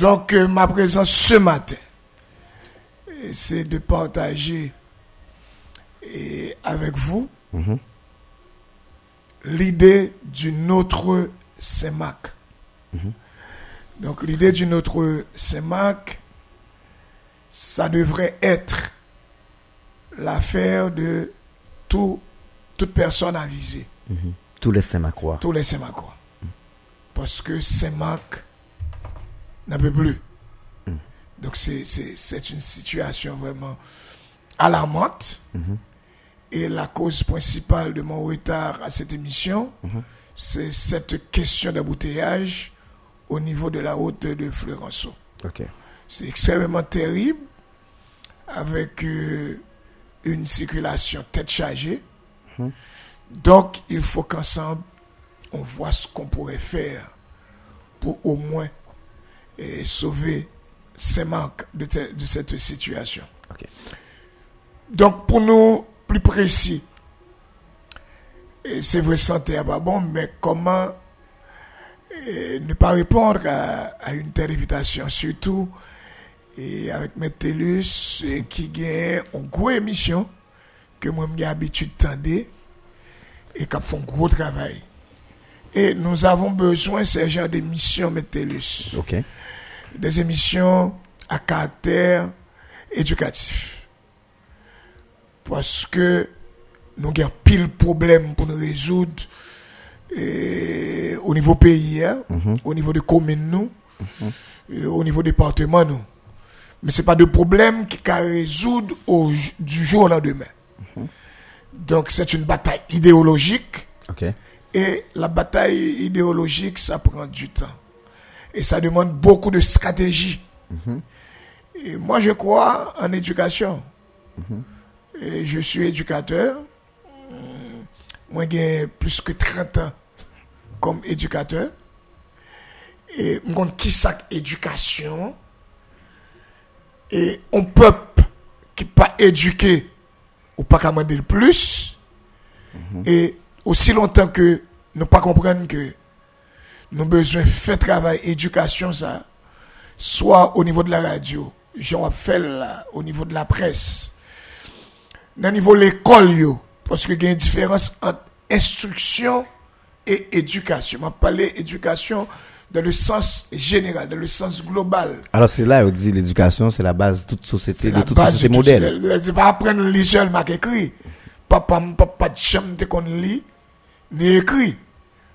[SPEAKER 5] Donc, euh, ma présence ce matin, c'est de partager et avec vous
[SPEAKER 3] Mhm.
[SPEAKER 5] l'idée d'une autre CEMAC. Donc, l'idée d'une autre CEMAC, ça devrait être l'affaire de tout, toute personne avisée
[SPEAKER 3] Tous les Saint-Macroix.
[SPEAKER 5] tous les Sémacois. Parce que Sémac n'en peut plus. Donc c'est- c'est c'est une situation vraiment alarmante. Et la cause principale de mon retard à cette émission, c'est cette question d'embouteillage au niveau de la route de Fleurenceau.
[SPEAKER 3] OK.
[SPEAKER 5] C'est extrêmement terrible avec euh, une circulation tête chargée. Donc, il faut qu'ensemble, on voit ce qu'on pourrait faire pour au moins eh, sauver ces manques de, te- de cette situation.
[SPEAKER 3] Ok.
[SPEAKER 5] Donc, pour nous, plus précis, c'est vrai, santé à pas bon, mais comment eh, ne pas répondre à, à une telle invitation, surtout et avec Métellus et qui gagne une grosse émission que moi j'ai l'habitude de tendre et qui font gros travail. Et nous avons besoin de ce genre d'émissions Métellus
[SPEAKER 3] Ok.
[SPEAKER 5] des émissions à caractère éducatif. Parce que nous avons pile de problèmes pour nous résoudre et au niveau pays, hein, au niveau des communes, nous, et au niveau département, nous. Mais ce pas de problème qui can résoudre au, du jour au lendemain. Donc c'est une bataille idéologique. Et la bataille idéologique, ça prend du temps. Et ça demande beaucoup de stratégie. Et moi, je crois en éducation. Et je suis éducateur. Mwen gen plus ke 30 an kom edukateur. E mwen kon ki sak edukasyon. E on pep ki pa eduke ou pa kamande l plus. Mm -hmm. E osi lontan ke nou pa komprenne ke nou bezwen fè travay edukasyon sa. Soa ou nivou de la radyo. Jan wap fèl la ou nivou de la pres. Nan nivou l ekol yo. Parce que il y a une différence entre instruction et éducation m'a parlé éducation dans le sens général dans le sens global
[SPEAKER 3] Alors c'est là où on dit l'éducation, c'est la base de toute société, de toute société modèle.
[SPEAKER 5] C'est pas apprendre à lire seulement qu'écrit. Papa, m- papa chambre te qu'on lit, ni écrit.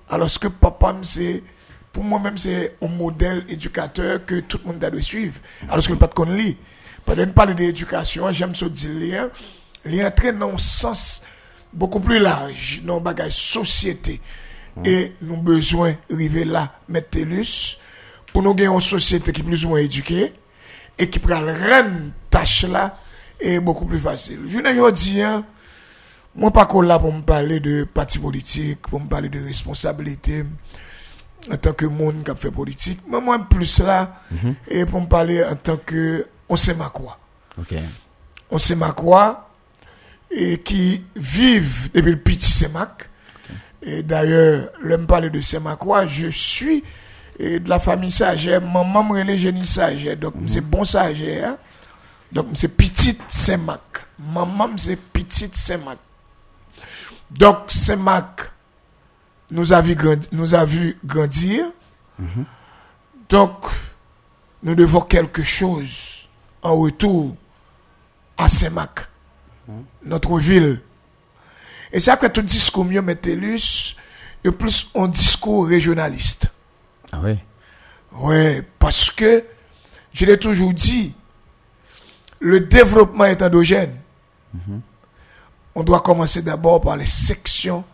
[SPEAKER 5] Alors que papa, c'est, pour moi-même, c'est un modèle éducateur que tout le monde doit suivre. Alors que le pas qu'on lit. Pendant de parler d'éducation, j'aime ce dire lire, lire entrer dans un sens beaucoup plus large, dans le bagage société. Et nous avons besoin d'arriver là, mettre TELUS, pour nous gagner une société qui est plus ou moins éduquée, et qui prend rendre tâche là est beaucoup plus facile. Je ne dis hein, moi pas qu'on là pour me parler de parti politique, pour me parler de responsabilité en tant que monde qui a fait politique, mais moi plus là et pour me parler en tant que on sait ma quoi.
[SPEAKER 3] Ok.
[SPEAKER 5] On sait ma quoi et qui vivent depuis le petit Semac. Et d'ailleurs, l'homme parle de Semakwa, je suis de la famille Sager, maman me relève génie Sager, donc c'est bon Sager. hein. Donc c'est petite Semac. Maman c'est petite Semac. Donc Semac nous a vu, grandi- nous a vu grandir. Donc nous devons quelque chose en retour à Semac, notre ville. Et c'est après tout discours mieux y a plus un discours régionaliste.
[SPEAKER 3] Ah ouais?
[SPEAKER 5] Ouais, parce que, je l'ai toujours dit, le développement est endogène. On doit commencer d'abord par les sections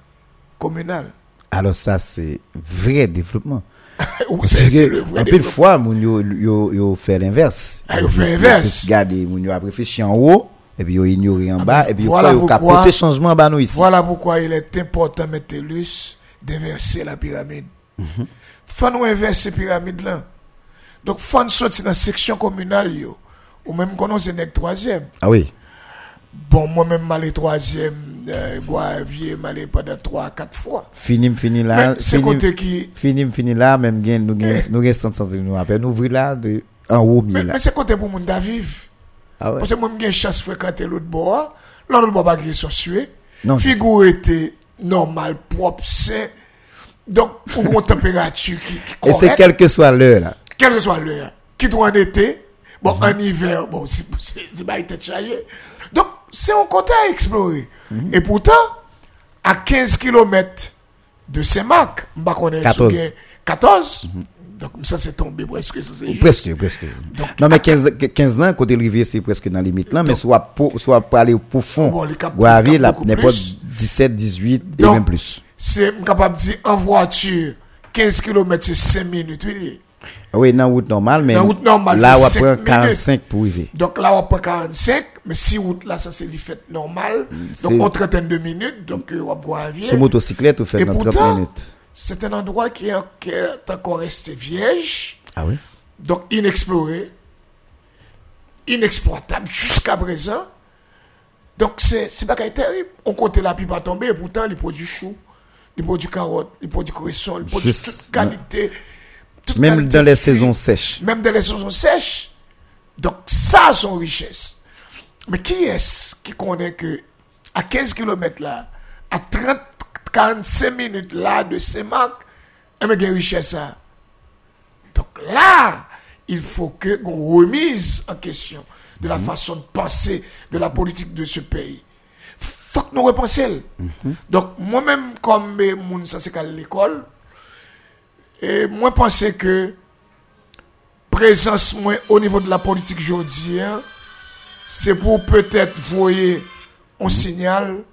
[SPEAKER 5] communales.
[SPEAKER 3] Alors ça, c'est vrai développement. *laughs*
[SPEAKER 5] C'est- le vrai
[SPEAKER 3] un peu de fois, yo, yo fait l'inverse.
[SPEAKER 5] Ah, yo fait l'inverse.
[SPEAKER 3] Yo a réfléchi en haut, et puis yo ignoré en bas,
[SPEAKER 5] mais
[SPEAKER 3] et puis yo
[SPEAKER 5] pourquoi-
[SPEAKER 3] capoté changement en bas nous ici.
[SPEAKER 5] Voilà pourquoi il est important, Métellus, d'inverser la pyramide. Faut nous inverser la pyramide là. Donc, faut nous sortir dans la section communale, yo. Ou même qu'on c'est nèg troisième.
[SPEAKER 3] Ah oui.
[SPEAKER 5] Bon, moi-même, malé troisième, euh, Guavier, malé pendant trois, quatre fois.
[SPEAKER 3] Fini, fini là.
[SPEAKER 5] C'est côté qui,
[SPEAKER 3] Fini, fini là, même gain, nous gain, nous gain 100 centimes nous appelle, nous ouvrir là, de, en haut,
[SPEAKER 5] mais, mais c'est côté pour moun da vivre.
[SPEAKER 3] Ah.
[SPEAKER 5] Parce que moi, j'ai chance de fréquenter l'autre bois. L'autre bois, pas sont sué.
[SPEAKER 3] Non,
[SPEAKER 5] Figure était normal, propre, sain. Donc, pour une température qui, qui
[SPEAKER 3] Et c'est quelle que soit l'heure là.
[SPEAKER 5] quelle que soit l'heure, qui doit en été, bon, en hiver, bon, c'est pas été chargé. Donc, c'est un côté à explorer. Et pourtant, à 15 km de Semac, je connais
[SPEAKER 3] 14.
[SPEAKER 5] 14. Donc, ça, c'est tombé presque. Ça.
[SPEAKER 3] Presque, presque. non, mais 15, 15 ans, côté rivière, c'est presque dans la limite là, mais soit pour, soit pour aller pour fond.
[SPEAKER 5] Bon, cap
[SPEAKER 3] là, n'importe
[SPEAKER 5] plus.
[SPEAKER 3] 17, 18, et
[SPEAKER 5] Donc,
[SPEAKER 3] même plus.
[SPEAKER 5] C'est capable de dire en voiture, 15 km, c'est 5 minutes, oui.
[SPEAKER 3] Oui, dans route normale, mais
[SPEAKER 5] Dans route normale,
[SPEAKER 3] là, on prend
[SPEAKER 5] minutes.
[SPEAKER 3] 45 pour arriver.
[SPEAKER 5] Donc là, on prend 45, mais si route là, ça c'est les fêtes normales. Donc on trentaine de minutes, donc euh, on va avion.
[SPEAKER 3] Sur motocyclette,
[SPEAKER 5] Et
[SPEAKER 3] dans 30
[SPEAKER 5] pourtant,
[SPEAKER 3] minutes.
[SPEAKER 5] C'est un endroit qui est, encore resté vierge,
[SPEAKER 3] Ah oui?
[SPEAKER 5] donc inexploré, inexploitable jusqu'à présent. Donc c'est c'est pas terrible. On comptait la pipe à tomber et pourtant il produit chou, il produit carotte, il produit cresson, il produit toute qualité. toute
[SPEAKER 3] Même
[SPEAKER 5] qualité
[SPEAKER 3] dans les saisons sèches.
[SPEAKER 5] Même dans les saisons sèches. Donc ça, son richesse. Mais qui est-ce qui connaît que à 15 km là, à 30, 45 minutes là de Saint-Marc, eh bien, il y a une richesse ça. Donc là, il faut que qu'on remise en question de la façon de penser de la politique de ce pays. Faut que nous repensions. Donc moi-même, comme ça c'est qu'à l'école, et moi pensais que présence moi au niveau de la politique aujourd'hui, hein, c'est pour peut-être voyer un signal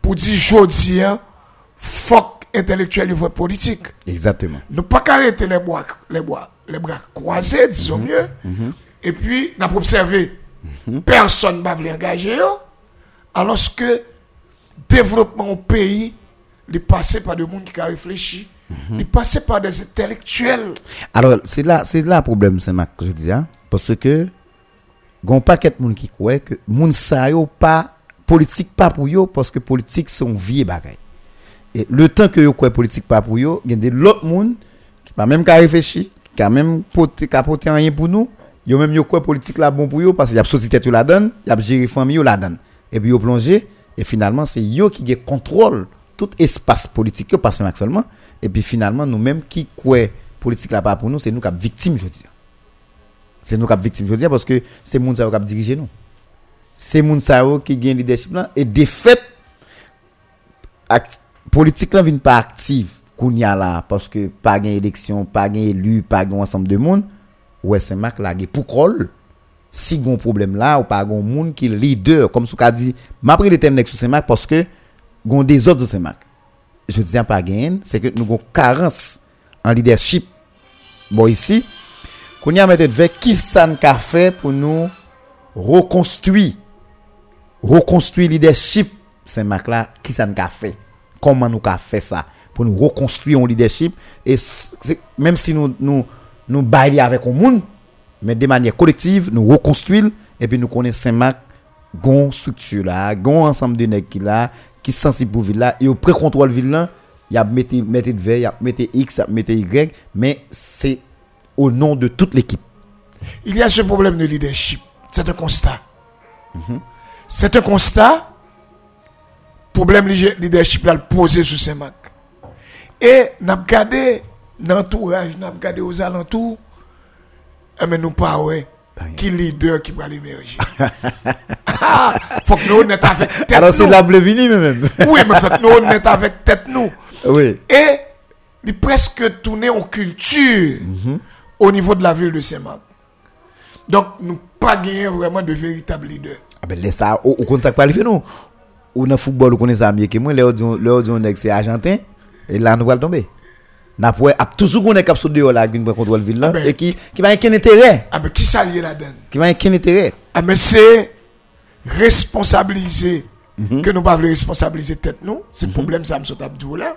[SPEAKER 5] pour dire aujourd'hui, hein, fuck intellectuel et politique.
[SPEAKER 3] Exactement.
[SPEAKER 5] Ne pas arrêter les bras, les bras, les bras croisés, disons mieux. Et puis, n'a pas observé. Personne ne va engager. yo. Alors que développement au pays, il passé par des gens qui ont réfléchi. Il passé par des intellectuels.
[SPEAKER 3] Alors, c'est là, c'est là le problème, c'est Mac, je dis, hein, parce que, gon paquet de monde qui croit que moun sa yo pas, politique pas pour yo, parce que politique son vie bagay. Le temps que yo croit politique pas pour yo, il y a l'autre monde qui pas même qu'à réfléchir, qui a même a poté rien pour nous, yo même yo croit politique là bon pour yo, parce qu'il y a sorti tête la donne, il y a géré famille la donne. Et puis yo plongé, et finalement, c'est yo qui get contrôle tout espace politique yo, pas seulement. Et puis finalement, nous-mêmes qui croit politique là pas pour nous, c'est nous qui sommes victimes, je dis. C'est nous qui sommes victimes, je dis, parce que c'est sa yo qui dirige nous. C'est sa yo qui gagne leadership là. Et de politik lan vin pa aktiv koun ya la, paske pa gen eleksyon, pa gen elu, pa gen ansam de moun, wè se mak la ge pou krol, si gon problem la, ou pa gon moun ki lider, kom sou ka di, mapre le ten lek sou se mak, paske gon dezod sou se mak. Je diyan pa gen, se ke nou gon karans an leadership. Bon, isi, koun ya mette dve, ki san ka fe pou nou rekonstui, rekonstui leadership, se mak la, ki san ka fe. Comment nous a fait ça Pour nous reconstruire un leadership. Et même si nous nous, nous baillons avec un monde, mais de manière collective, nous reconstruire et puis nous connaissons Saint-Marc, gon structure là, gon ensemble de nèg qui là, qui sensible pour ville là, et au pré-contrôle ville là, il y a mettre mettre de V, il y a mettre X, il y a mettre Y, mais c'est au nom de toute l'équipe.
[SPEAKER 5] Il y a ce problème de leadership. C'est un constat. C'est un constat. Problème de leadership là, posé sur Saint-Marc. Et n'a regardé l'entourage, n'a regardé aux alentours, eh, mais nous pas ouais. Qui leader qui va l'émerger. *laughs* Ah, faut que nous honnêtes avec tête *laughs*
[SPEAKER 3] Alors c'est
[SPEAKER 5] nous.
[SPEAKER 3] la bleu vini même.
[SPEAKER 5] Oui, mais faut que nous honnêtes avec tête nous. *laughs*
[SPEAKER 3] oui.
[SPEAKER 5] Et il presque tourné en culture au niveau de la ville de Saint-Marc. Donc, nous pas gagné vraiment de véritables leaders.
[SPEAKER 3] Ah ben laisse ça, ou kon ça pas nous. Ou dans football ou connaît ça mieux que moi, les autres les autres nèg c'est argentin et là nous va tomber. N'a pas a toujours connaît cap sur dehors là qui prend contrôle ville là
[SPEAKER 5] Ah ben.
[SPEAKER 3] et qui qui va aucun intérêt,
[SPEAKER 5] Ah, mais qui s'allie là-dedans?
[SPEAKER 3] qui va aucun intérêt.
[SPEAKER 5] Ah, mais c'est responsabiliser. Que nous pas responsabiliser tête nous. C'est le problème, ça, M. Abdou là.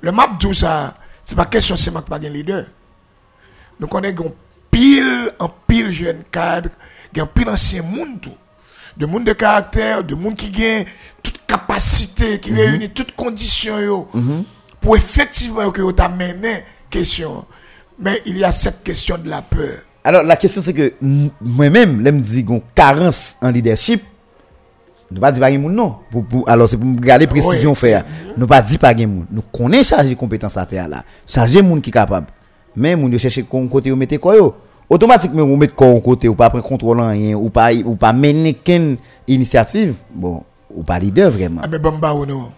[SPEAKER 5] Le Mabdou, ça, c'est pas question, c'est pas un leader. Nous connaissons pile, en pile jeune cadre, un pile ancien monde tout. De monde de caractère, de monde qui gagne toute capacité, qui réunit toutes conditions yo, pour effectivement que vous mené question. Mais il y a cette question de la peur.
[SPEAKER 3] Alors la question c'est que moi-même, là me dit gon carence en leadership. Nous pas dire pas moun non. Pour, pour- alors c'est pour garder précision
[SPEAKER 5] Oui.
[SPEAKER 3] faire. Nous pas dire pas moun. Nous connaît charger compétence à terre là. Charger moun qui capable. Mais moun yo chercher côté ou mettre quoi yo? automatiquement ou mettez corps en côté ou pas prendre contrôle rien ou pas ou pas mener qu'une initiative bon ou pas leader vraiment
[SPEAKER 5] ah ben bon bah non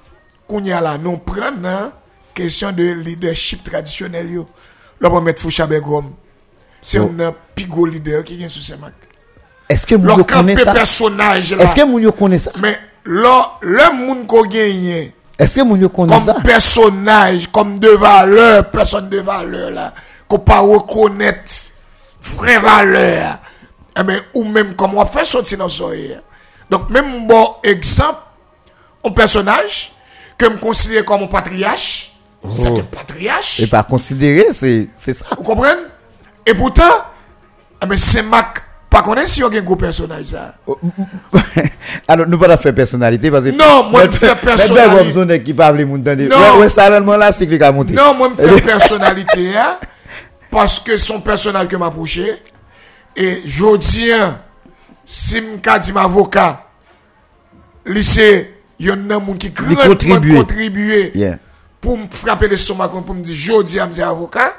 [SPEAKER 5] qu'on y a là nous prendre question de leadership traditionnel yo. Là on mettre Foucha Begrom c'est un pigot leader qui vient sur ces marques
[SPEAKER 3] est-ce que vous
[SPEAKER 5] connaissez
[SPEAKER 3] ça
[SPEAKER 5] personnage
[SPEAKER 3] est-ce que yo connaissez ça
[SPEAKER 5] mais là le monde qu'on gagne
[SPEAKER 3] est-ce que vous connaissez ça
[SPEAKER 5] comme personnage comme de valeur personne de valeur là qu'on pas reconnaître vraie valeur, eh ben, ou même comment on fait sortir dans son Donc, même bon exemple, un personnage que je considère comme un patriarche, c'est un patriarche.
[SPEAKER 3] Et pas considérer, c'est ça.
[SPEAKER 5] Vous comprenez? Et pourtant, eh ben, c'est Mac. Pas connaître si on a un gros personnage ça. *laughs*
[SPEAKER 3] Alors, nous pas faire personnalité parce que.
[SPEAKER 5] Non, moi, je fais personnalité.
[SPEAKER 3] Mais comme son qui parle les monde
[SPEAKER 5] Non.
[SPEAKER 3] Ouais, ça, là, c'est qu'il a monté.
[SPEAKER 5] Non, moi, je fais *laughs* personnalité, hein, parce que son personnage que m'a approché. Et je dis, si je dis avocat, lycée, il y a un qui grand
[SPEAKER 3] Yeah.
[SPEAKER 5] pour me frapper le stomac, pour me dire, je dis, avocat.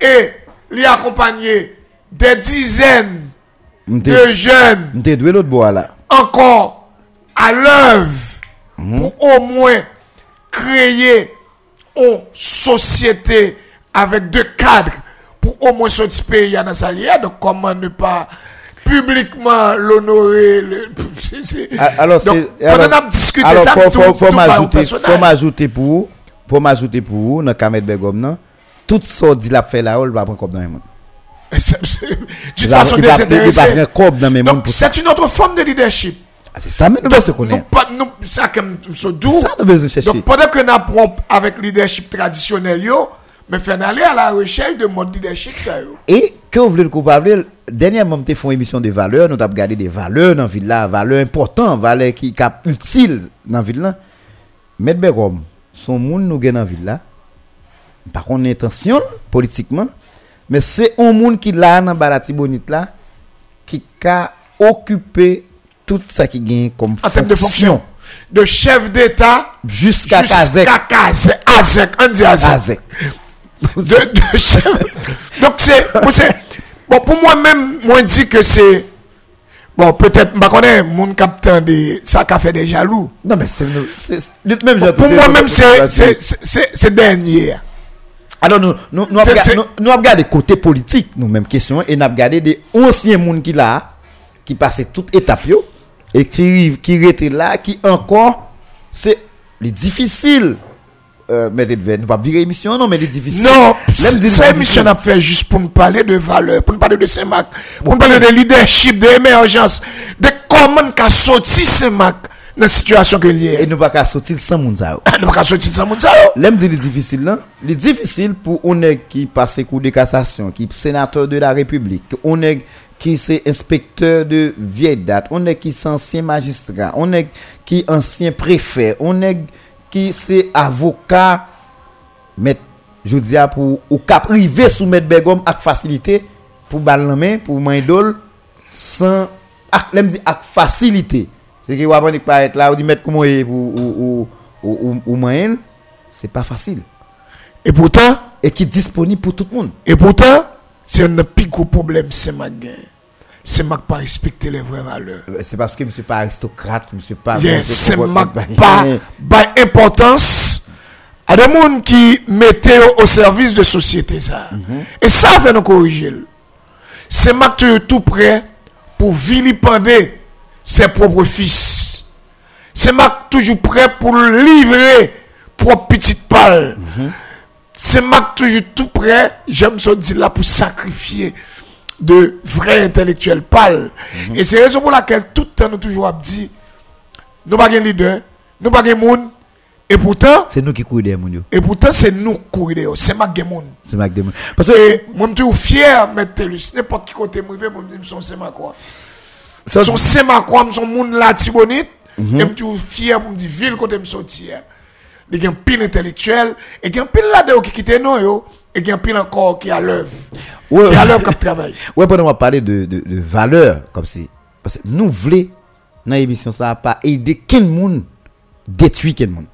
[SPEAKER 5] Et il a accompagné des dizaines de jeunes
[SPEAKER 3] l'autre bois là.
[SPEAKER 5] encore à l'œuvre pour au moins créer une société avec deux cadres pour au moins sortir pays dans sa. Donc, comment ne pas publiquement l'honorer le- *laughs*
[SPEAKER 3] Ah, Alors,
[SPEAKER 5] Donc,
[SPEAKER 3] alors-
[SPEAKER 5] qu'on a discuté
[SPEAKER 3] alors,
[SPEAKER 5] ça,
[SPEAKER 3] faut,
[SPEAKER 5] tout-
[SPEAKER 3] faut, faut
[SPEAKER 5] tout par un
[SPEAKER 3] m'ajouter,
[SPEAKER 5] personnage.
[SPEAKER 3] faut m'ajouter pour pour m'ajouter pour vous, dans Begom, non? Tout ça, dit la fait là, on va prendre comme dans les mondes. *laughs*
[SPEAKER 5] Donc, c'est une autre forme de leadership.
[SPEAKER 3] Ah, C'est ça, mais nous devons
[SPEAKER 5] Nous,
[SPEAKER 3] connaître.
[SPEAKER 5] nous, ça comme ce doux.
[SPEAKER 3] Ça, nous devons chercher.
[SPEAKER 5] Donc, pendant que nous apprenons avec leadership traditionnel, yo, mais faire aller à la recherche de mode leadership, ça, yo.
[SPEAKER 3] Et que vous voulez le coupable, dernièrement, nous fait une émission de valeurs, nous avons regardé des valeurs dans la ville là, valeurs importantes, valeurs qui sont utiles dans la ville là. Maître Begom, son monde nous gagne dans la ville là. Par contre, intention politiquement, mais c'est un monde qui là dans Balati Bonite là, qui a occupé tout ça qui gagne comme
[SPEAKER 5] En termes de fonction. De chef d'État
[SPEAKER 3] jusqu'à Kazek.
[SPEAKER 5] jusqu'à Kazek. Azek, on dit Azek. De, de chef. Donc, c'est, bon, pour moi-même, moi, je dis que c'est, bon, peut-être, je connais, mon capitaine de, ça qu'a fait des jaloux.
[SPEAKER 3] Non mais c'est même
[SPEAKER 5] Pour moi-même, c'est, dernier.
[SPEAKER 3] Alors, nous, nous, nous, avons nous, nous avons regardé côté politique, nous, même question, et nous avons regardé des anciens monde qui là, qui passaient toute étape, et qui, qui étaient là, qui encore, c'est les difficiles, euh, Mette Edven, nou pa vire emisyon non men li divisyon
[SPEAKER 5] Non, se
[SPEAKER 3] emisyon
[SPEAKER 5] ap fe jist pou nou pale de valeur, pou nou pale de semak Pou nou pale de leadership, de emerjans De koman ka soti semak nan situasyon ke
[SPEAKER 3] liye E nou pa ka soti san moun za ou *coughs*
[SPEAKER 5] Nou pa ka soti san moun
[SPEAKER 3] za ou Lem di li difisil lan, li difisil pou onèk ki pase kou de kasasyon Ki senateur de la republik, onèk ki se inspekteur de vieye dat Onèk ki se ansyen magistrat, onèk ki ansyen prefer, onèk qui c'est avocat mais je dis à pour ou cap river sous mettre Begom avec facilité pour main pour main d'ol sans ak l'aime dit avec facilité. C'est que ou pas être là ou dit mettre comment pour ou ou ou ou, ou moyen, c'est pas facile
[SPEAKER 5] Et pourtant,
[SPEAKER 3] et qui est disponible pour tout le monde.
[SPEAKER 5] et pourtant, c'est un plus gros problème, c'est ma gain. C'est ma pas respecter les vraies valeurs.
[SPEAKER 3] Euh, C'est parce que monsieur pas aristocrate, monsieur pas
[SPEAKER 5] Yes, c'est
[SPEAKER 3] monsieur
[SPEAKER 5] ma
[SPEAKER 3] pas-
[SPEAKER 5] pas importance à des gens qui mettaient au, service de société ça. Et ça fait nous corriger. C'est ma tu es tout prêt pour vilipender ses propres fils. C'est ma toujours prêt pour livrer propre petite pâle. C'est ma toujours tout prêt, j'aime ça dire là, pour sacrifier de vrais intellectuels pâles. Et c'est la raison pour laquelle tout le temps nous toujours dit, nous pas de leader, nous pas de monde, et pourtant,
[SPEAKER 3] C'est nous qui courons derrière mon yo.
[SPEAKER 5] et pourtant c'est nous courir, c'est ma monde.
[SPEAKER 3] C'est Mac Demon. Parce que
[SPEAKER 5] moi, je suis fier, mettre Telus. N'importe qui côté, je vais me dire, je suis ma quoi. Son quoi, son monde là, Tibonite. Et je suis fier pour me dire, ville côté me sortir. Il y a un pile intellectuel, et il y a un pile là-dedans qui quitte yo. Et il y a pile encore qui à l'œuvre.
[SPEAKER 3] Ouais.
[SPEAKER 5] Qui à l'œuvre qui travaille. *laughs*
[SPEAKER 3] Ouais, pendant on va parler de, de, de valeur, comme si. Parce que nous voulons, dans l'émission, ça pas aider quel monde détruire quel monde.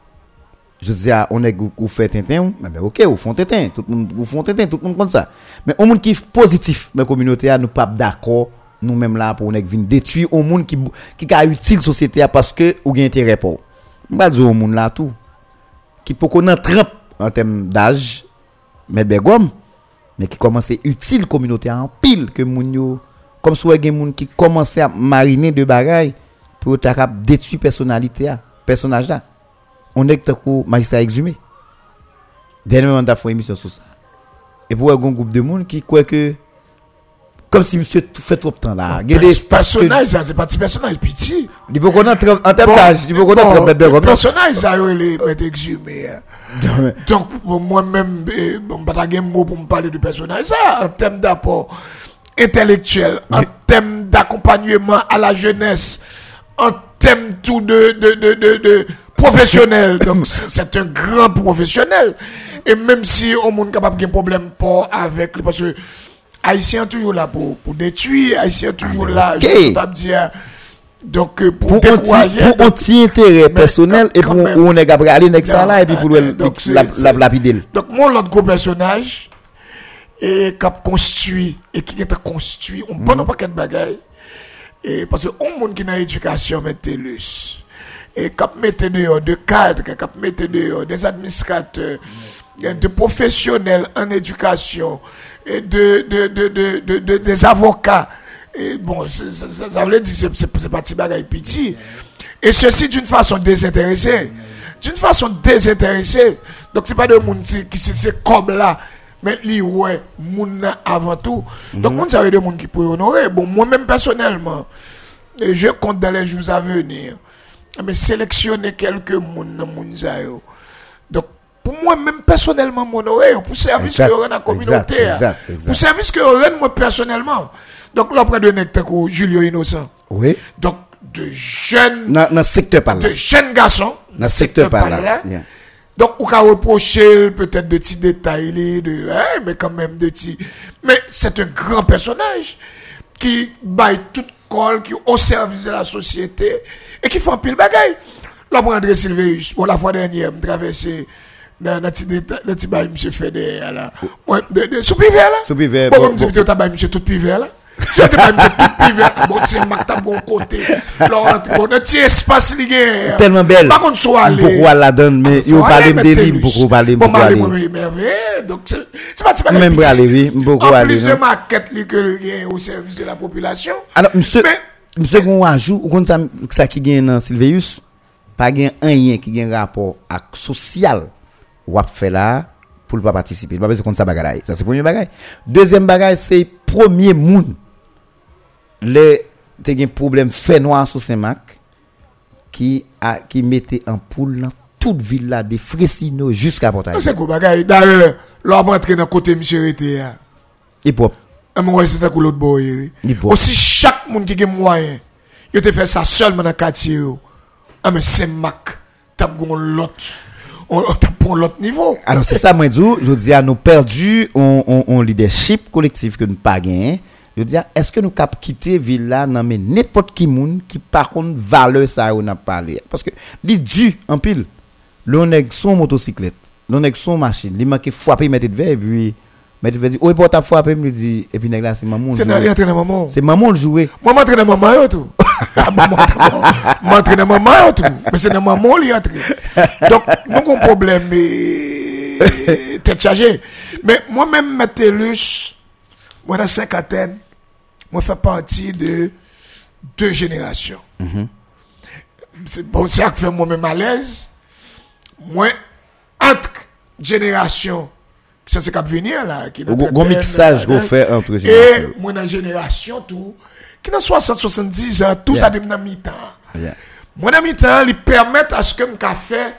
[SPEAKER 3] Je dis, ah, on est, vous faites Tintin, mais ben, ok, vous font Tintin, tout le monde, vous font Tintin, tout le monde comme ça. Mais un monde qui est positif, la communauté, ah, nous pas d'accord, nous-mêmes là, pour on est détruire un monde qui, qui a utile société ah, parce que, ou gain intérêt pour. Je vais dire au monde là tout. Qui peut qu'on trempe en termes d'âge, mais Begom, mais qui commence à utile communauté en pile que moun comme soit gen moun qui commence à mariner de bagaille pour ta cap détruire personnalité personnage là on est que magistrat exhumé. Dernièrement on a fait une émission sur ça. Et pour un groupe de monde qui croit que comme si monsieur tout fait trop de temps là. Il y a des
[SPEAKER 5] Pers-
[SPEAKER 3] parce que
[SPEAKER 5] personnage, ça, c'est pas petit personnage, petit.
[SPEAKER 3] il faut qu'on entre en termes d'âge, il faut qu'on entre
[SPEAKER 5] bon,
[SPEAKER 3] en termes
[SPEAKER 5] le
[SPEAKER 3] de
[SPEAKER 5] personnage, ça, il est exhumé. *laughs* hein. Donc, moi-même, eh, bon, pas de mot pour me parler de personnage, ça, en termes d'apport intellectuel, en termes d'accompagnement à la jeunesse, en termes tout de, de, de, de, de professionnel. *laughs* Donc, c'est un grand professionnel. Et même si on est capable de problème pas avec lui, parce que Haïtien toujours là pour, pour détruire, Haïtien toujours ah, là,
[SPEAKER 3] okay.
[SPEAKER 5] je ne dire. Donc, euh, pour,
[SPEAKER 3] pour
[SPEAKER 5] décourager.
[SPEAKER 3] Pour un petit intérêt personnel et pour on est après aller avec ça
[SPEAKER 5] non,
[SPEAKER 3] là et puis pour le euh, lapider.
[SPEAKER 5] Donc, mon autre gros personnage, et qui a construit, et qui a construit, on prend mhm. un paquet de bagailles. Et parce que, on monde qui n'a éducation, mettez le et cap mettre dehors de cadres, cap mettre dehors des administrateurs, mhm. de professionnels en éducation, de, de, de, de, de- de- des avocats. Et bon, ça, veut dire que c'est c'est pas bagaille petit. Et ceci d'une façon désintéressée. D'une façon désintéressée. Donc, c'est pas de monde qui c'est- comme là. Mais li ouais, moun avant tout. Donc, moun ça veut dire monde qui peut honorer. Bon, moi-même personnellement, je compte dans les jours à venir, mais sélectionner quelques moun yo. Donc, pour moi-même personnellement, m'honorer, pour service que
[SPEAKER 3] Exact,
[SPEAKER 5] je rends à la communauté.
[SPEAKER 3] exact, exact, exact.
[SPEAKER 5] Pour service que je rends moi personnellement. Donc, là, après de Nectar, Julio Innocent?
[SPEAKER 3] Oui.
[SPEAKER 5] Donc, de jeunes,
[SPEAKER 3] Dans dans secteur par là.
[SPEAKER 5] de jeunes garçons.
[SPEAKER 3] Dans secteur par là. Yeah.
[SPEAKER 5] Donc, on peut reprocher peut-être de petits détails, de, hein, mais quand même de petits. Mais c'est un grand personnage qui baille toute colle, qui est au service de la société et qui fait un pile bagaille. Là, moi, André Sylveus, bon, la fois dernière, je traversé monsieur Feder, là. Ouais, de, de, sous pivet, là.
[SPEAKER 3] Sous pivet,
[SPEAKER 5] Bon,
[SPEAKER 3] bon,
[SPEAKER 5] comme si
[SPEAKER 3] bon.
[SPEAKER 5] tu.
[SPEAKER 3] Pourquoi la donne mais il
[SPEAKER 5] Faut
[SPEAKER 3] parler
[SPEAKER 5] aller
[SPEAKER 3] de
[SPEAKER 5] mettre
[SPEAKER 3] livre
[SPEAKER 5] TELUS.
[SPEAKER 3] pour parler
[SPEAKER 5] Bon,
[SPEAKER 3] pour
[SPEAKER 5] bah,
[SPEAKER 3] aller.
[SPEAKER 5] aller, moi, merveille. Donc, c'est c'est pas, c'est pas
[SPEAKER 3] Même
[SPEAKER 5] petit.
[SPEAKER 3] aller, oui, beaucoup
[SPEAKER 5] En
[SPEAKER 3] aller,
[SPEAKER 5] plus de
[SPEAKER 3] non?
[SPEAKER 5] maquette li que le gain au service de la
[SPEAKER 3] un à faire là, pour ne pas participer. Pas besoin de ça bagaille. Ça, c'est le premier bagaille. Deuxième bagaille, c'est premier monde. Les, t'as un problème fait noir sur Saint-Marc, qui a, qui mettait en poule dans toute ville là, des Fressino jusqu'à Portail.
[SPEAKER 5] C'est quoi, bagaille? D'ailleurs, l'homme rentré dans le côté monsieur était, là.
[SPEAKER 3] Hip hop.
[SPEAKER 5] Et moi, c'était pour l'autre boy.
[SPEAKER 3] Il faut.
[SPEAKER 5] Aussi, chaque monde qui a moyen, il te fait ça seulement dans le quartier. Ah, mais c'est Mac. T'as l'autre. on, pour l'autre niveau.
[SPEAKER 3] Alors, c'est ça, moi, je dis, à nous perdu on, on, on leadership collectif que nous pas gagné. Je dis, est-ce que nous cap quitter Villa, non, mais n'importe qui monde qui, par contre, valeur ça, on a parlé. Parce que, dit dû, en pile, l'on est son motocyclette, l'on est son machine, il manque frapper, mettre de verre, et puis, mettre de verre, dit, oh, il peut t'as frappé, me dit, et puis, là, c'est maman.
[SPEAKER 5] C'est maman.
[SPEAKER 3] C'est maman le jouer.
[SPEAKER 5] Moi, m'entraîne maman, yo, tout. Ah, m'entraîne dans maman, yo, tout. Mais c'est dans maman, li entre. Donc, nous un problème, mais, tête chargée. Mais moi-même, Métellus, moi, dans cinquantaine, moi, fais partie de deux générations. C'est bon, ça qui fait moi-même à l'aise. Moi, entre générations, ça c'est cap venir là qui gros
[SPEAKER 3] mixage qu'on fait entre générations.
[SPEAKER 5] et mon génération tout qui dans 60 70 ans tout ça devient mi-temps. Mon mi-temps il permet à ce que me fait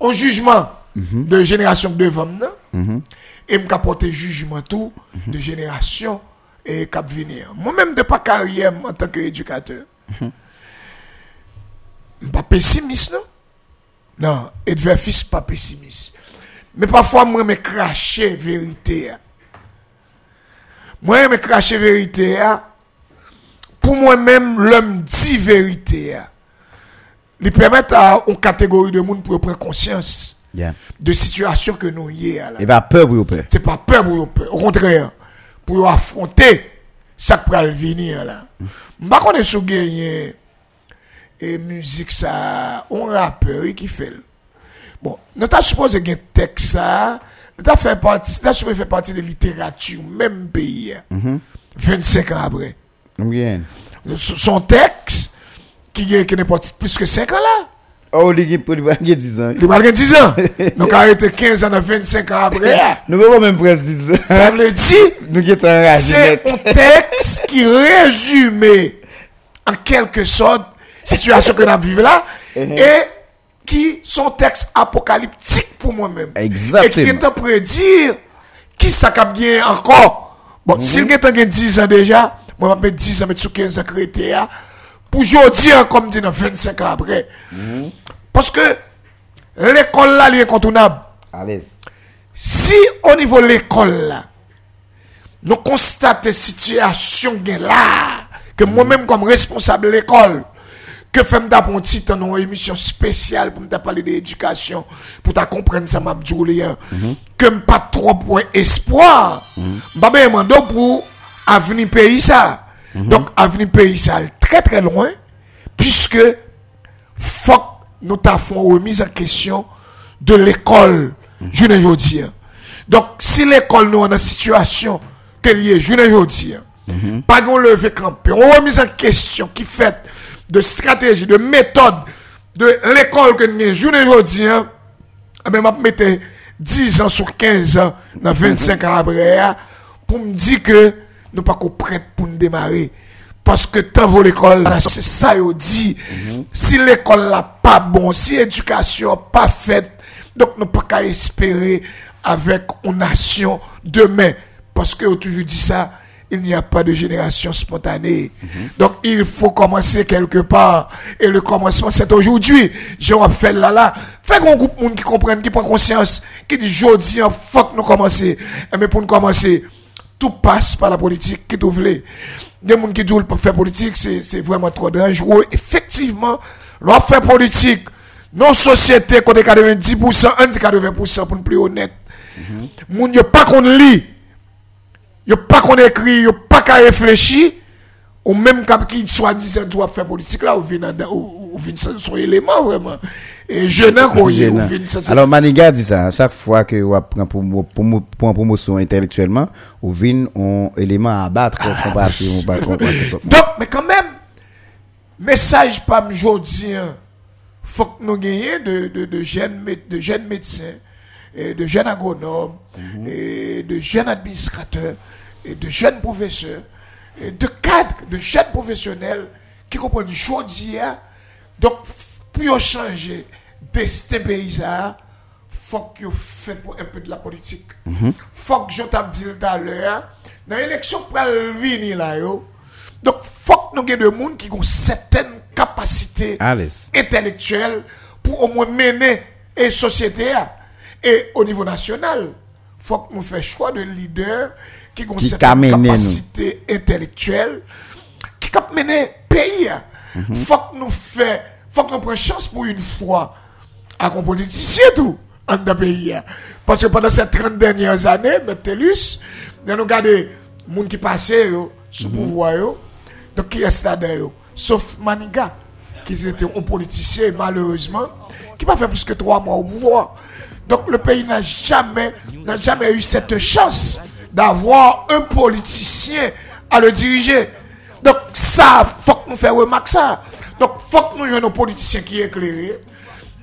[SPEAKER 5] un jugement
[SPEAKER 3] mm-hmm.
[SPEAKER 5] de génération devant nous et me porter jugement tout
[SPEAKER 3] mm-hmm.
[SPEAKER 5] de génération et cap venir. Moi même de pas carrière en tant qu'éducateur. Pas pessimiste non? Non et de fils pas pessimiste. Mais parfois, moi, me cracher vérité. hein. Moi, me cracher vérité. hein. Pour moi-même, l'homme dit vérité. hein. Il permet à une catégorie de monde pour prendre conscience
[SPEAKER 3] Yeah.
[SPEAKER 5] de situation que nous y est.
[SPEAKER 3] Et va peur pour vous peur?
[SPEAKER 5] C'est pas peur pour peur. Au contraire, pour affronter ça qui va venir là. Je ne sais pas gagner et musique ça, on rappeur qui fait. Bon, nou ta suppose gen teksa, nou ta fè pati, nou ta suppose fè pati de literatur, mèm peyi, mm -hmm. 25 an apre.
[SPEAKER 3] Mwen gen.
[SPEAKER 5] Son teks, ki gen ki ne pati plus ke 5 an la.
[SPEAKER 3] Ou li gen pou li balgen 10
[SPEAKER 5] an. Li balgen 10 an. nou ka rete 15 an, 25 an apre.
[SPEAKER 3] nou mè mè mèm pres 10 an.
[SPEAKER 5] Sa mè di,
[SPEAKER 3] nou gen tan raje net.
[SPEAKER 5] Se un teks ki rezume, an kelke son, situasyon ke nan vive la,
[SPEAKER 3] e...
[SPEAKER 5] Eh eh. Qui sont textes apocalyptiques pour moi-même.
[SPEAKER 3] Exactement.
[SPEAKER 5] Et qui est prédire qui ça cap bien encore. Bon,
[SPEAKER 3] Mhm.
[SPEAKER 5] s'il est en 10 ans déjà, moi je vais mettre 10 ans, mettre sous 15 ans créé pour aujourd'hui, comme dit dans 25 ans après.
[SPEAKER 3] Mhm.
[SPEAKER 5] Parce que l'école là, elle est incontournable.
[SPEAKER 3] A.
[SPEAKER 5] Si au niveau de l'école là, nous constatons situation là, que moi-même comme responsable de l'école, que femme d'apprendre temps une émission spéciale pour me parler d'éducation, pour ta comprendre ça m'a dit ou lien, que pas trop pour espoir, bah ben mando pour avenir pays ça. Donc avenir pays ça très très loin puisque faut nous t'avons remise en question de l'école, je ne veux dire. Donc, si l'école nous en situation que lié, je ne veux dire, pas qu'on lever campé, on remise en question qui fait de stratégie, de méthode de l'école que nous je ne veux dire, eh ben, m'a mettre 10 ans sur 15 ans, dans 25 ans après, hein, pour me dire que nous pas prêts pour nous démarrer. Parce que tant vaut l'école, c'est ça, yo dit. Si l'école là pas bon, si l'éducation pas faite, donc nous pas qu'à espérer avec une nation demain. Parce que, yo toujours dit ça, il n'y a pas de génération spontanée. Donc, il faut commencer quelque part. Et le commencement, c'est aujourd'hui. J'ai fait là, là. Fait qu'on groupe de monde qui comprennent, qui prend conscience, qui dit, aujourd'hui, faut que nous commencer. Eh, Mais pour nous commencer, tout passe par la politique qui vous voulez. Des gens qui disent faire politique, c'est vraiment trop dangereux. Effectivement, l'on fait politique, non société, côté 90%, un dit 80% pour nous plus honnête. Moun yo pas qu'on lit, yo pas qu'on écrit, yo pas qu'à réfléchir, ou même quand qui soi-disant doit faire politique là, ou vient ou ou vient son élément vraiment. Et jeune ou vient c'est-
[SPEAKER 3] Alors Maniga dit ça, chaque fois que vous prend pour promotion intellectuellement, vous venez un élément à abattre, qu'on comprendre.
[SPEAKER 5] Donc, mais quand même, message pas aujourd'hui, hein, faut que nous gagnions de, de, de, jeunes, mé- de jeunes médecins, et de jeunes agronomes, et de jeunes administrateurs, et de jeunes professeurs, et de cadres, de jeunes professionnels qui comprennent aujourd'hui. hein. Donc, pour changer destin paysan, faut que vous faites un peu de la politique. Faut que je t'ai dit tout à l'heure, dans l'élection pour venir là, yo, donc faut que nous ayons des gens qui ont certaines capacités
[SPEAKER 3] À
[SPEAKER 5] intellectuelles pour au moins mener une société. hein. Et au niveau national, faut que nous fassions choix de leaders qui ont
[SPEAKER 3] nous.
[SPEAKER 5] capacités intellectuelles qui cap mener pays. hein. Faut que nous fait, faut que nous prenions chance pour une fois à un politicien tout en dans le pays. Parce que pendant ces 30 dernières années, M. Tellus, nous avons regardé les gens qui passaient sous pouvoir. yo. Donc, qui est là dedans Sauf Maniga, qui était un politicien, malheureusement, qui n'a pas fait plus que trois mois au pouvoir. Donc, le pays n'a jamais, n'a jamais eu cette chance d'avoir un politicien à le diriger. Donc, ça, faut que nous fassions remarquer ça. Donc, faut que nous ayons un politicien qui est éclairé,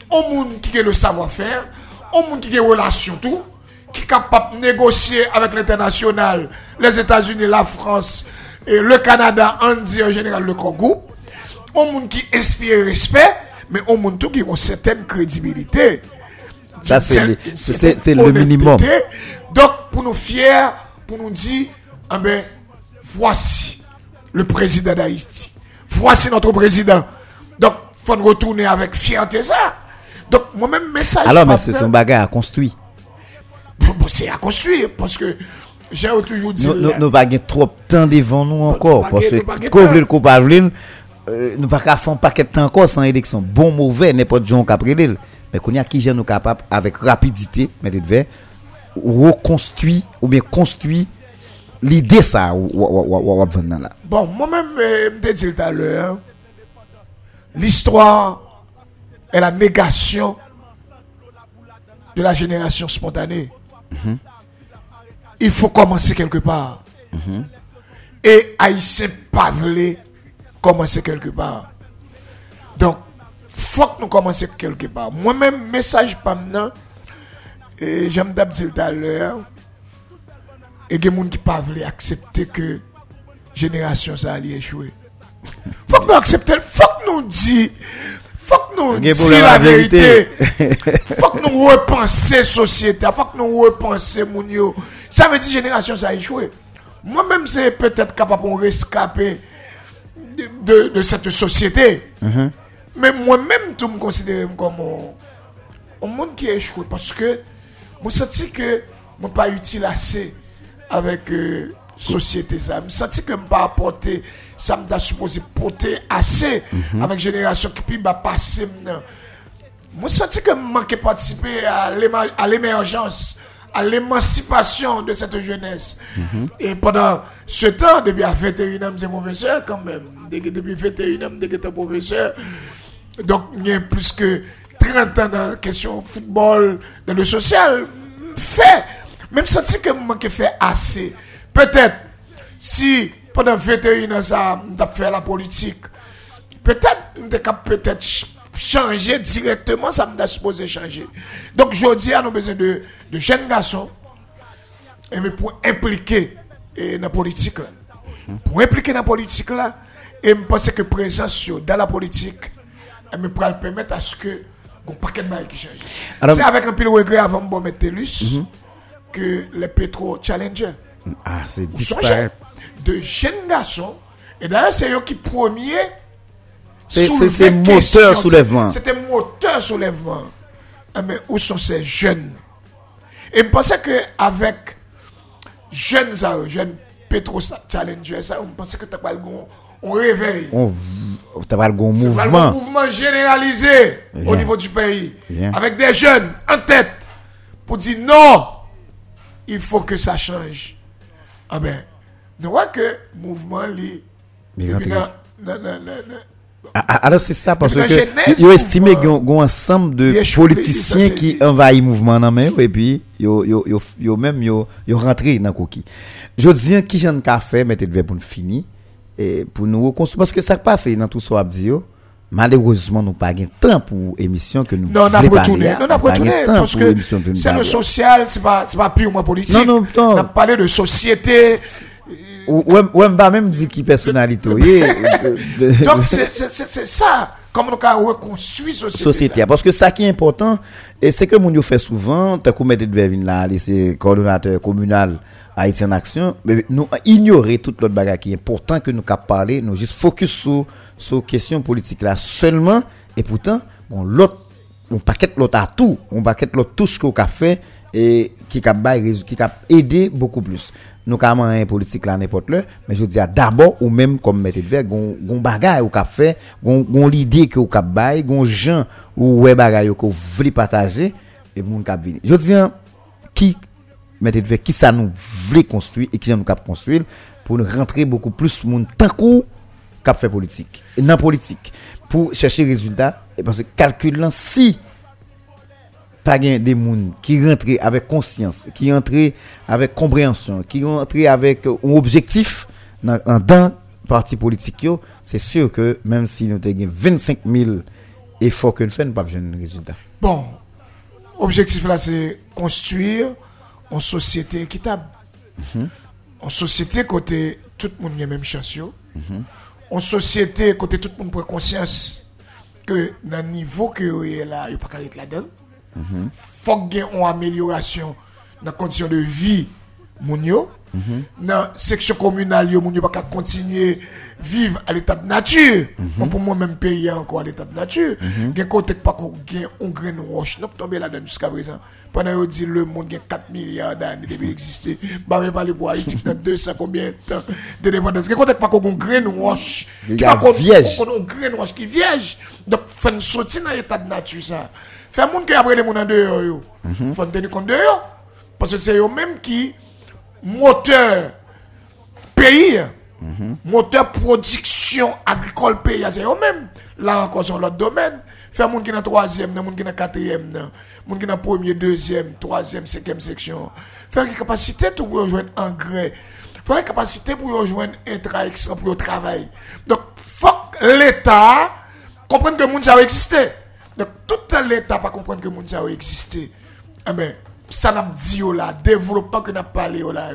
[SPEAKER 5] un monde qui a le savoir-faire, un monde qui a relation tout, qui est capable de négocier avec l'international, les États-Unis, la France, et le Canada, en en général le Congo, un monde qui inspire respect, mais un monde tout qui a une certaine crédibilité.
[SPEAKER 3] Ça, c'est le- le minimum.
[SPEAKER 5] Donc, pour nous fiers, pour nous dire, ah ben, voici le président d'Haïti. Voici notre président. Donc, faut nous retourner avec fierté ça. Donc, moi-même, message.
[SPEAKER 3] Alors, mais
[SPEAKER 5] pas
[SPEAKER 3] c'est son bagage à construire.
[SPEAKER 5] Bon, bon, c'est à construire parce que j'ai toujours dit.
[SPEAKER 3] Nous
[SPEAKER 5] là,
[SPEAKER 3] nous pas trop de temps devant nous encore
[SPEAKER 5] pas
[SPEAKER 3] parce que
[SPEAKER 5] pas
[SPEAKER 3] qu'on veut le coup pas euh, nous pas qu'à faire un paquet de temps encore sans élection bon mauvais n'importe gens qui après mais qu'on y a qui gens nous capable avec rapidité mais de devait reconstruire ou bien construire l'idée ça là
[SPEAKER 5] Bon, moi-même, euh, je dit tout à l'heure, l'histoire est la négation de la génération spontanée. Il faut commencer quelque part. Et Haïtien voulu commencer quelque part. Donc, faut que nous commencions quelque part. Moi-même, message pas maintenant, et j'aime d'abord tout à l'heure, et des gens qui ne peuvent pas accepter que génération ça allait échouer. Faut que nous acceptions, faut que nous disions, faut que nous disions la
[SPEAKER 3] vérité.
[SPEAKER 5] faut que nous repensions société, faut que nous repensions moun yo. Ça veut dire génération ça a échoué. Moi-même, c'est peut-être capable de rescaper de, de, de cette société. Mais moi-même, tout me considère comme un, un monde qui a échoué parce que je sens que je ne pas utile assez avec euh, société. Je sens que je ne pas apporter ça me supposé porter assez avec génération qui maintenant. Moi, je sens que je manquais participer à l'émergence, à l'émancipation de cette jeunesse. Et pendant ce temps, depuis à 21 ans, c'est professeur quand même. Depuis depuis 21 ans, depuis que professeur. Donc, il y a plus que 30 ans dans la question football, dans le social. Fait. Même senti que je manquais fait assez. Peut-être, si pendant 21 ans, ça, m'a fait la politique, peut-être, capable peut-être ch- changer directement, ça m'a supposé changer. Donc, je dis, nous avons besoin de, de jeunes garçons, et mais pour impliquer eh, dans la politique, là. pour impliquer dans la politique, là, et je pense que présence dans la politique, me pourra le permettre à ce que, un paquet de qui change. C'est avec un pile regret avant de mettre TELUS que les Petro Challenger
[SPEAKER 3] Ah, c'est
[SPEAKER 5] ou songez,
[SPEAKER 3] disparaît.
[SPEAKER 5] de jeunes garçons. Et d'ailleurs, c'est eux qui premier.
[SPEAKER 3] C'est- moteur soulèvement.
[SPEAKER 5] C'était moteur soulèvement. Ah, mais où sont ces jeunes? Et je pensais qu'avec jeunes, jeunes Petro Challenger, ça, on pensait que tu pas le on réveille.
[SPEAKER 3] On,
[SPEAKER 5] vraiment
[SPEAKER 3] mouvement.
[SPEAKER 5] un mouvement généralisé au niveau du pays.
[SPEAKER 3] Bien.
[SPEAKER 5] Avec des jeunes en tête pour dire non, il faut que ça change. Ah ben, nous voyons que le mouvement, li,
[SPEAKER 3] Ah, ah, Alors c'est ça parce que ils estimé
[SPEAKER 5] mouvement,
[SPEAKER 3] qu'il y a un ensemble de politiciens qui envahissent le mouvement main et puis yo yo yo yo même yo yo rentré dans coquille. Je dis qui j'en ka fait mettre devant pour finir et pour nous reconstruire parce que ça passe dans tout ça dit yo. Malheureusement, nous pas gain temps pour émission que nous
[SPEAKER 5] Non, retourné.
[SPEAKER 3] nous pas
[SPEAKER 5] retourné
[SPEAKER 3] gain temps
[SPEAKER 5] parce que
[SPEAKER 3] nous
[SPEAKER 5] c'est le social, c'est pas, c'est pas purement politique.
[SPEAKER 3] Non, non, non.
[SPEAKER 5] On a parlé de société.
[SPEAKER 3] Ou même pas même dit qui personnalité. *laughs* de- de-
[SPEAKER 5] Donc, c'est- ça. Comment on a reconstruit société.
[SPEAKER 3] société. Parce que ça qui est important, et c'est que yo fait souvent, t'as comme mettre de là, c'est coordonnateur communal Haïti en action, nous ignorer toute l'autre bagarre qui est important que nous cap parler, nous juste focus sur sur question politique là seulement, et pourtant, bon, l'autre, on paquet l'autre à tout, on paquet l'autre tout ce qu'on a fait, et qui cap qui cap aider beaucoup plus. Nous quand un politique là n'importe là, mais je dis d'abord ou même comme mettre de verre, gon gon bagaille ou cap fait, gon gon l'idée que ou cap bail, gon gens ou ouais bagaille que vous voulez partager et moun cap venir. Je dis qui mettre verre qui ça nous voulait construire et qui nous cap construire pour nous rentrer beaucoup plus moun tant qu'on cap fait politique. Dans politique pour chercher résultat et parce que calcul là si pas des moun qui rentrent avec conscience, qui rentrent avec compréhension, qui rentrent avec un objectif dans dans parti politique c'est sûr que même si nous avons 25 000 efforts que nous faisons, nous pas besoin de résultat.
[SPEAKER 5] Bon, objectif là, c'est construire une société équitable. Une société côté tout le monde a même chance. yo. Une société côté tout le monde prend conscience que dans le niveau que vous est là, il n'y a pas qu'à être là-dedans. faut qu'il y ait une amélioration dans les conditions de vie moun yo. Dans la section communale, yo, moun yo pas qu'à continuer vivre à l'état de nature. Bon, pour moi, même pays encore à l'état de nature. Il y a côté pas qu'on gagne un grain de roche, non, tombé là-dedans jusqu'à présent. Pendant qu'on dit le monde a 4 milliards d'années depuis exister. Bah, mais parler pour Haïti dans 200 combien de temps de dépendance. Il y a côté pas qu'on gagne un grain de roche.
[SPEAKER 3] Il y
[SPEAKER 5] qui
[SPEAKER 3] a
[SPEAKER 5] pas qu'on-
[SPEAKER 3] vierge.
[SPEAKER 5] qu'on- qu'on a un grain de roche faut nous sortir dans l'état de nature, ça. Fait moun qui après les moun en dehors, yo. Faut nous tenir compte de yo. Parce que c'est eux même qui moteur pays, moteur production agricole pays, c'est eux-mêmes. Là encore, sur l'autre domaine. Fait moun qui dans troisième, moun qui dans quatrième, moun qui dans premier, deuxième, troisième, cinquième section. Fait une capacité pour rejoindre engrais. Faut une capacité pour rejoindre intra extra pour le travail. Donc, que l'État comprendre que moun sa a existé. Donc, tout l'État pas comprendre que moun sa a existé. Eh ben, ça n'a dit yo là, développement que n'a parlé là.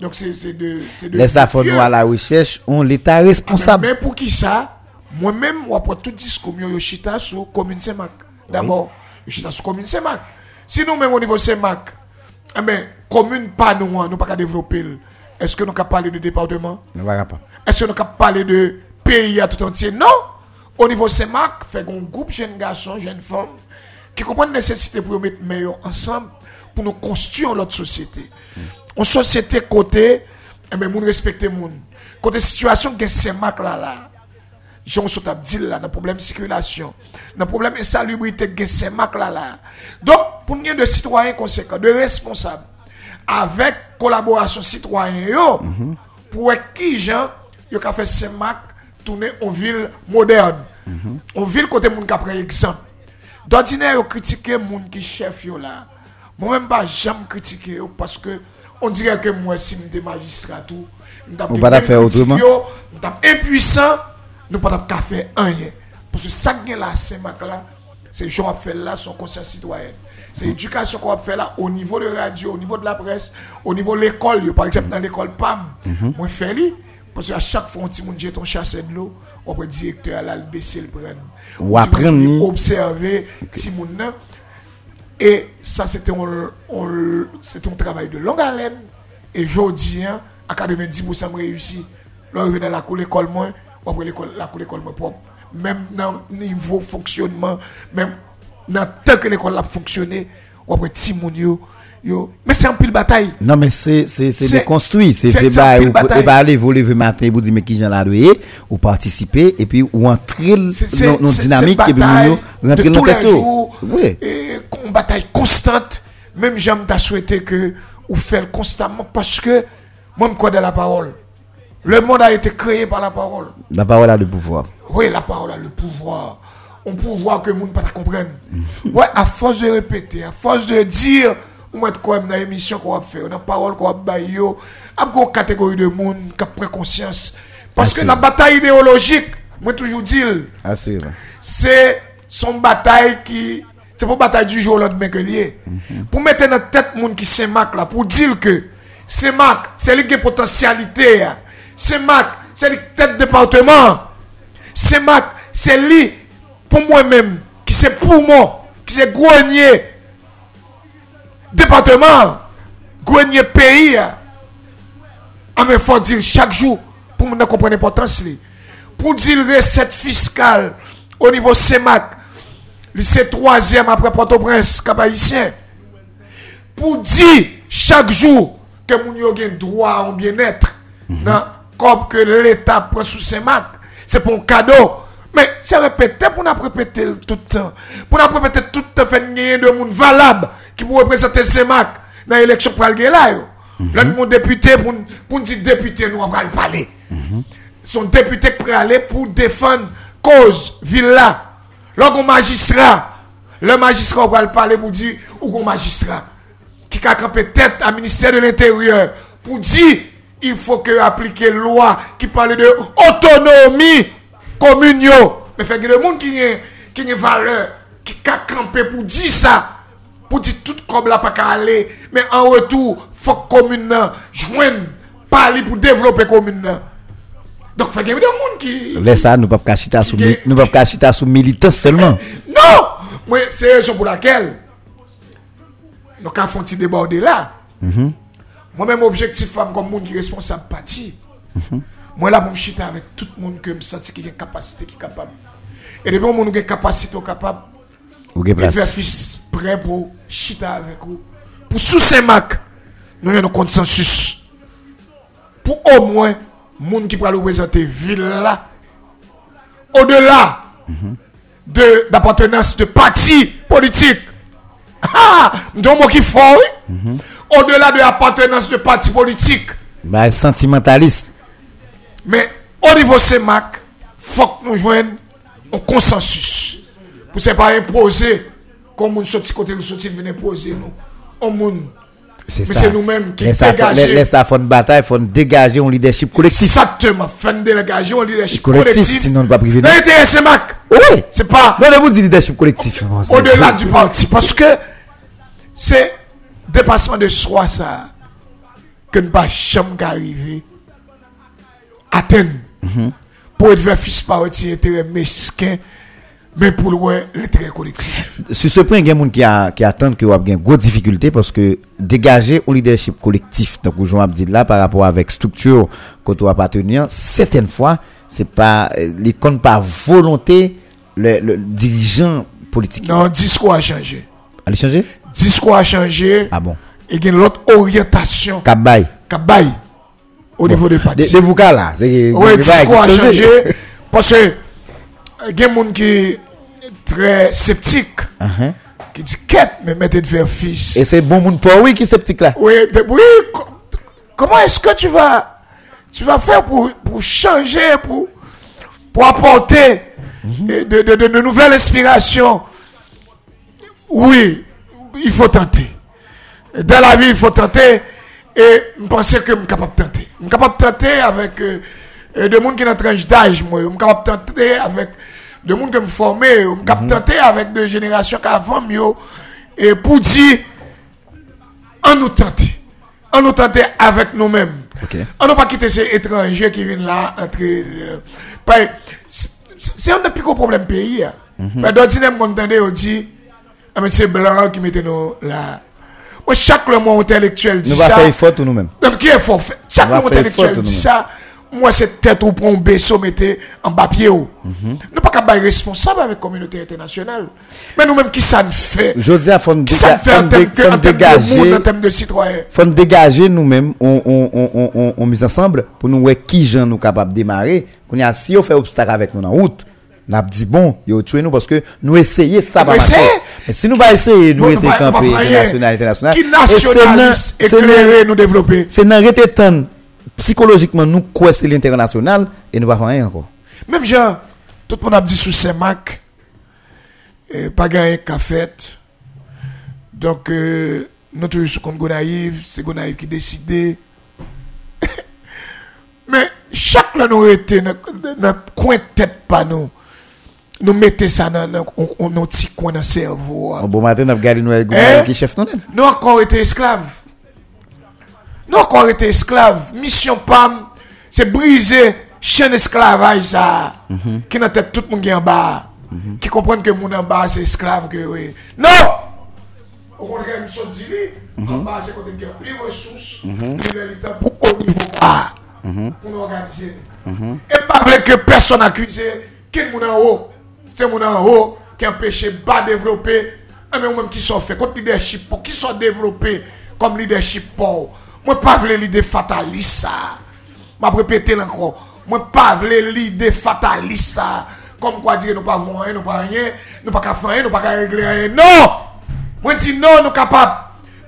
[SPEAKER 5] Donc, c'est c'est de. c'est de-
[SPEAKER 3] nous à la recherche, on l'État responsable.
[SPEAKER 5] Mais pour qui ça Moi-même, ou après tout discours, yo chita sur commune Saint-Marc. D'abord, yo chita sur commune Saint-Marc. Si nous même au niveau Saint-Marc, eh ben, commune pas nous, hein, nous pas qu'à développer. Est-ce que nous pouvons parler de département?
[SPEAKER 3] Ne va pas.
[SPEAKER 5] Est-ce que nous pouvons parler de pays à tout entier? Non Au niveau Saint-Marc, fait un groupe jeunes garçons, jeunes femmes, qui comprennent la nécessité pour mettre meilleurs ensemble pour nous construire notre société. En société côté, eh ben, moun respecter moun. Côté situation que Saint-Marc là, là, Jean Sotap dit là, dans problème de circulation, dans problème insalubrité que Saint-Marc là, là. Donc, pour nous de citoyens conséquents, de responsables, avec collaboration citoyen yo, pour qui gens, yo ka fait Saint-Marc tourner en ville moderne. En ville côté moun prend exemple. D'ordinaire, yo critiquer moun qui chef yo là. Moi même pas jamais critiquer parce que on dirait que moi si m'étais magistrat tout,
[SPEAKER 3] Ou pas faire autrement?
[SPEAKER 5] yo, m'tap impuissant, nous pas t'a faire rien. Parce que ça qui est là Saint-Marc là, c'est gens à faire là son conscience citoyenne. C'est l'éducation qu'on faire là au niveau de la radio, au niveau de la presse, au niveau de l'école. Par exemple, dans l'école PAM, moi je fais parce qu'à chaque fois, on dit mon jeton chasse de l'eau, on peut directeur à la le prendre.
[SPEAKER 3] Ou
[SPEAKER 5] On
[SPEAKER 3] apprendre
[SPEAKER 5] c'est observer moun nan. Et ça, c'était un, un- c'est un travail de longue haleine. Et je dis, hein, à 90% me réussi. Là, viens dans la cour l'école moins, ou après l'école, la cour l'école moins propre. Même dans le niveau fonctionnement, même dans tant que l'école a fonctionné, ou après ti moun yo. Mais c'est un pile bataille.
[SPEAKER 3] Non, mais c'est déconstruit. C'est aller vous lever matin vous dire mais qui j'en la doué? Ou participer et puis ou entrer dans
[SPEAKER 5] c'est-
[SPEAKER 3] dynamique et puis rentrer dans
[SPEAKER 5] tous
[SPEAKER 3] Oui.
[SPEAKER 5] et une bataille constante. Même j'aime t'a souhaité que vous faites constamment parce que moi je crois dans la parole. Le monde a été créé par la parole.
[SPEAKER 3] La parole a le pouvoir.
[SPEAKER 5] Oui, la parole a le pouvoir. Un pouvoir que le monde ne pas comprendre. *laughs* Ouais, à force de répéter, à force de dire, ou mettre quoi dans l'émission qu'on va faire, dans la parole qu'on va bailler, à une catégorie de monde qui prend conscience. Parce que la bataille idéologique, moi toujours
[SPEAKER 3] Assurément.
[SPEAKER 5] c'est son bataille qui c'est pas bataille du jour au lendemain que lié pour mettre dans la tête monde qui c'est Mac là pour dire que c'est Mac c'est lui qui a potentialité hein. c'est Mac c'est lui tête département c'est Mac c'est lui pour moi-même qui c'est pour moi qui c'est grenier département grenier pays hein. Ah mais faut dire chaque jour pour nous comprendre l'importance li. Pour dire recette fiscale au niveau CEMAC, c'est troisième après Port-au-Prince, Cap. Pour dire chaque jour que moun yo gen droit à un bien-être dans comme que l'État prend sous CEMAC, c'est pour un cadeau. Mais c'est répété pour nous répéter tout le temps. Pour nous répéter tout le temps, faire gagner de monde valable qui pour représenter le CEMAC dans l'élection pour le là. yo. Là, mon député, pour, pour nous dire député, nous, on va le parler. Son député qui peut aller pour défendre cause, ville là. Là, un magistrat, le magistrat va le parler pour dire, ou un magistrat qui a campé tête à ministère de l'Intérieur pour dire il faut que appliquer loi qui parle de autonomie commune. Mais fait que le monde qui a qui a valeur qui a campé pour dire ça pour dire tout comme là pas qu'à aller mais en retour faut que commune joindre parler pour développer commune. Donc il y a des monde qui
[SPEAKER 3] Laisse ça nous
[SPEAKER 5] Ok.
[SPEAKER 3] nous pas sous militant seulement.
[SPEAKER 5] Non Moi, c'est la raison pour laquelle nous avons fait un petit déborder là. Moi-même, objectif femme comme monde qui est responsable parti. Moi, là, pour me chiter avec tout le monde que je sens qui a une capacité, qui est capable. Et depuis que nous a une capacité, capable, puis
[SPEAKER 3] place.
[SPEAKER 5] fils prêt pour chiter avec vous. Pour sous ces marques, nous avons un consensus. Pour au moins, moun qui pourra le présenter ville au-delà de d'appartenance de parti politique. *laughs* Ah, donc mot qui fort, oui? mm -hmm. au-delà de l'appartenance de parti politique.
[SPEAKER 3] Bah, sentimentaliste.
[SPEAKER 5] Mais au niveau CEMAC, faut que nous joignions un consensus. Pour ne pas imposer, comme nous sorti côté nous sorti venir poser nous. On
[SPEAKER 3] C'est
[SPEAKER 5] Mais
[SPEAKER 3] ça.
[SPEAKER 5] c'est nous-mêmes qui dégager.
[SPEAKER 3] laisse ça faire une bataille, faut dégager un leadership collectif.
[SPEAKER 5] Exactement. Fin de délégation, leadership
[SPEAKER 3] Collectif,
[SPEAKER 5] collectif.
[SPEAKER 3] sinon on ne va pas priver.
[SPEAKER 5] L'intérêt CEMAC.
[SPEAKER 3] Oui.
[SPEAKER 5] C'est pas
[SPEAKER 3] Non, mais vous dites leadership collectif. C'est-
[SPEAKER 5] au-delà du parti. Parce que c'est dépassement de soi, ça, que ne pas jamais arriver atteindre. Pour être fils par un intérêt mesquin, mais pour le ouais, l'intérêt collectif.
[SPEAKER 3] Sur ce point, il y a des gens qui, a, qui attendent que vous avez une grosse difficulté parce que dégager un leadership collectif, donc vous avez dit là, par rapport avec structure que tu appartenir, certaines fois, c'est pas, euh, compte par volonté, le, le dirigeant politique.
[SPEAKER 5] Non, discours a changé.
[SPEAKER 3] Allez changer?
[SPEAKER 5] Discours a changé.
[SPEAKER 3] Ah bon?
[SPEAKER 5] Et il y a l'autre orientation
[SPEAKER 3] Kabay.
[SPEAKER 5] bail au niveau des
[SPEAKER 3] De,
[SPEAKER 5] partis.
[SPEAKER 3] de vous cas là,
[SPEAKER 5] Oui, discours a changé. Parce que il y a des gens qui très sceptiques,
[SPEAKER 3] Uh-huh.
[SPEAKER 5] qui disent quête, mais mettez de faire fils.
[SPEAKER 3] Et c'est bon monde pour oui qui est sceptique là.
[SPEAKER 5] Oui, de- oui, co- comment est-ce que tu vas, tu vas faire pour, pour changer, pour, pour apporter
[SPEAKER 3] Mhm.
[SPEAKER 5] eh, de, de- de- nouvelles inspirations? Oui, il faut tenter. Dans la vie, il faut tenter. Et je pensais que je suis capable de tenter. Je suis capable de tenter avec euh, euh, des gens qui sont en tranche d'âge. moi. Je suis capable de tenter avec des gens qui me formé. Suis capable de tenter avec des générations qui avant mieux. Et pour dire, on nous tenter. On nous tenter avec nous-mêmes.
[SPEAKER 3] Ok.
[SPEAKER 5] On n'a pas quitté ces étrangers qui viennent là entrer. euh, c'est- C'est un des plus gros problèmes pays. hein. Mais d'ordinaire, on entendait, on dit, ah, mais c'est blanc qui mettait nous là. Moi, chaque le mot intellectuel dit
[SPEAKER 3] Nous
[SPEAKER 5] ça.
[SPEAKER 3] va faire tout nous-mêmes.
[SPEAKER 5] Donc, qui est fort Chaque
[SPEAKER 3] va
[SPEAKER 5] mot intellectuel dit
[SPEAKER 3] nous.
[SPEAKER 5] ça. moi c'est tête ou pour un vaisseau mettez en bas pied ou. Mm -hmm. Nous pas capable responsable avec communauté internationale. Mais nous même qui ça nous fait
[SPEAKER 3] Je dis à
[SPEAKER 5] fond
[SPEAKER 3] déga
[SPEAKER 5] dégager dégager monde en termes de
[SPEAKER 3] citoyen. Fond dégager nous mêmes on on on on on mise ensemble pour nous voir qui gens nous capable démarrer qu'on a si on fait obstacle avec nous en route. N'a dit bon, yo tué nous parce que nous essayer ça va marcher. Mais si nous pas essayer, nous
[SPEAKER 5] bon, était
[SPEAKER 3] campé international international.
[SPEAKER 5] Qui nationaliste éclairé nous développer.
[SPEAKER 3] C'est dans rester psychologiquement nous c'est l'international et nous pas faire rien encore.
[SPEAKER 5] Même genre, tout le monde a dit sous CEMAC, euh, pas gagné qu'à fait. Donc, euh, nous toujours sous compte Gonaïve, c'est Gonaïve qui décide. *laughs* Mais chaque là nous été dans coin de tête pas nous. Nous mettez ça dans un petit coin dans le cerveau.
[SPEAKER 3] Un bon matin, nous avons gardé nous avec
[SPEAKER 5] Eh?
[SPEAKER 3] qui chef net.
[SPEAKER 5] Nous encore été esclaves. Nous encore été esclaves. Mission PAM, c'est briser chaîne esclavage ça. Qui dans tête tout le monde qui est en bas. Qui comprennent que mon en bas c'est esclave que oui. Non! Au contraire, nous sommes dit, en bas c'est côté qui a plus de ressources, il est le temps pour au niveau bas. Pour nous organiser. Et pas vrai que personne accuse quel moun en haut. C'est moun en haut qui empêche bas développer. Et même même qui sont fait contre leadership pour qui sont développés comme leadership pour. Moi pas vle l'idée fataliste ça. M'a répété encore. Moi pas vle l'idée fataliste ça. Comme quoi dire nous pas avons rien, nous pas rien, nous pas qu'à faire rien, nous pas qu'à régler rien. Non! Moi dis non, nous capables.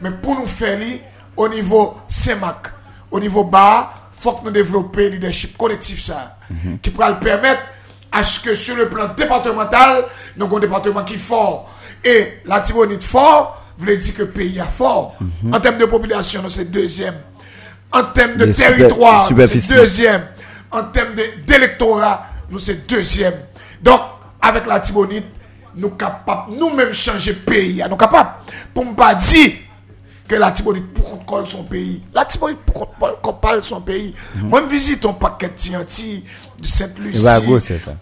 [SPEAKER 5] Mais pour nous faire li, au niveau CEMAC, au niveau bas, faut que nous développions le leadership collectif ça, qui pourra le permettre à ce que sur le plan départemental, nous avons un département qui est fort. Et la Tibonite fort, veut dire que le pays est fort. En termes de population, nous c'est deuxième. En termes de
[SPEAKER 3] De
[SPEAKER 5] territoire, nous, c'est deuxième. En termes d'électorat, nous c'est deuxième. Donc, avec la Tibonite, nous capables, nous-mêmes changer pays. Nous capables. Pour ne pas dire que la Tibonite pour qu'on colle son pays. La Tibonite pour qu'on parle- son pays. Moi, je visite un paquet de Tianti, de Sainte-Lucie.
[SPEAKER 3] Mhm.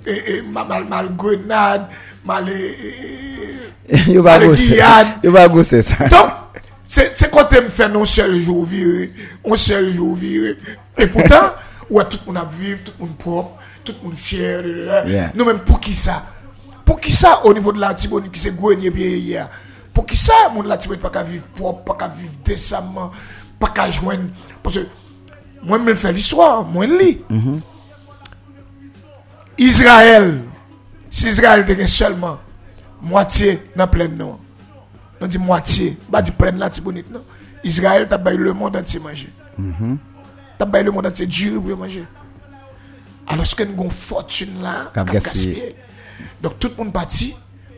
[SPEAKER 3] C'est.
[SPEAKER 5] Et, et mal, mal, mal Grenade, mal.
[SPEAKER 3] va gosser ça.
[SPEAKER 5] Donc, c'est c'est quand tu me fais non seul jour viré, un seul jour viré. Et pourtant, *laughs* ouais, tout le monde a vivre, tout le monde propre, tout le monde fier. de- de- de-
[SPEAKER 3] Yeah.
[SPEAKER 5] Nous même pour qui ça? Pour qui ça au niveau de la Tibonite qui s'est grenier bien hier? Pour qui ça, mon la Tibonite pas qu'à vivre propre, pas qu'à vivre décemment, pas qu'à joindre. Parce que moi, je fais l'histoire, moi, je lis. Israël, si Israël était seulement moitié dans plein nom, on dit moitié, pas dit plein la Tibonite, non? Israël, t'as baillé le monde entier manger. T'as baillé le monde entier dur pour manger. Alors que nous avons une fortune là,
[SPEAKER 3] gaspillé.
[SPEAKER 5] gaspillé. Donc tout le monde parti,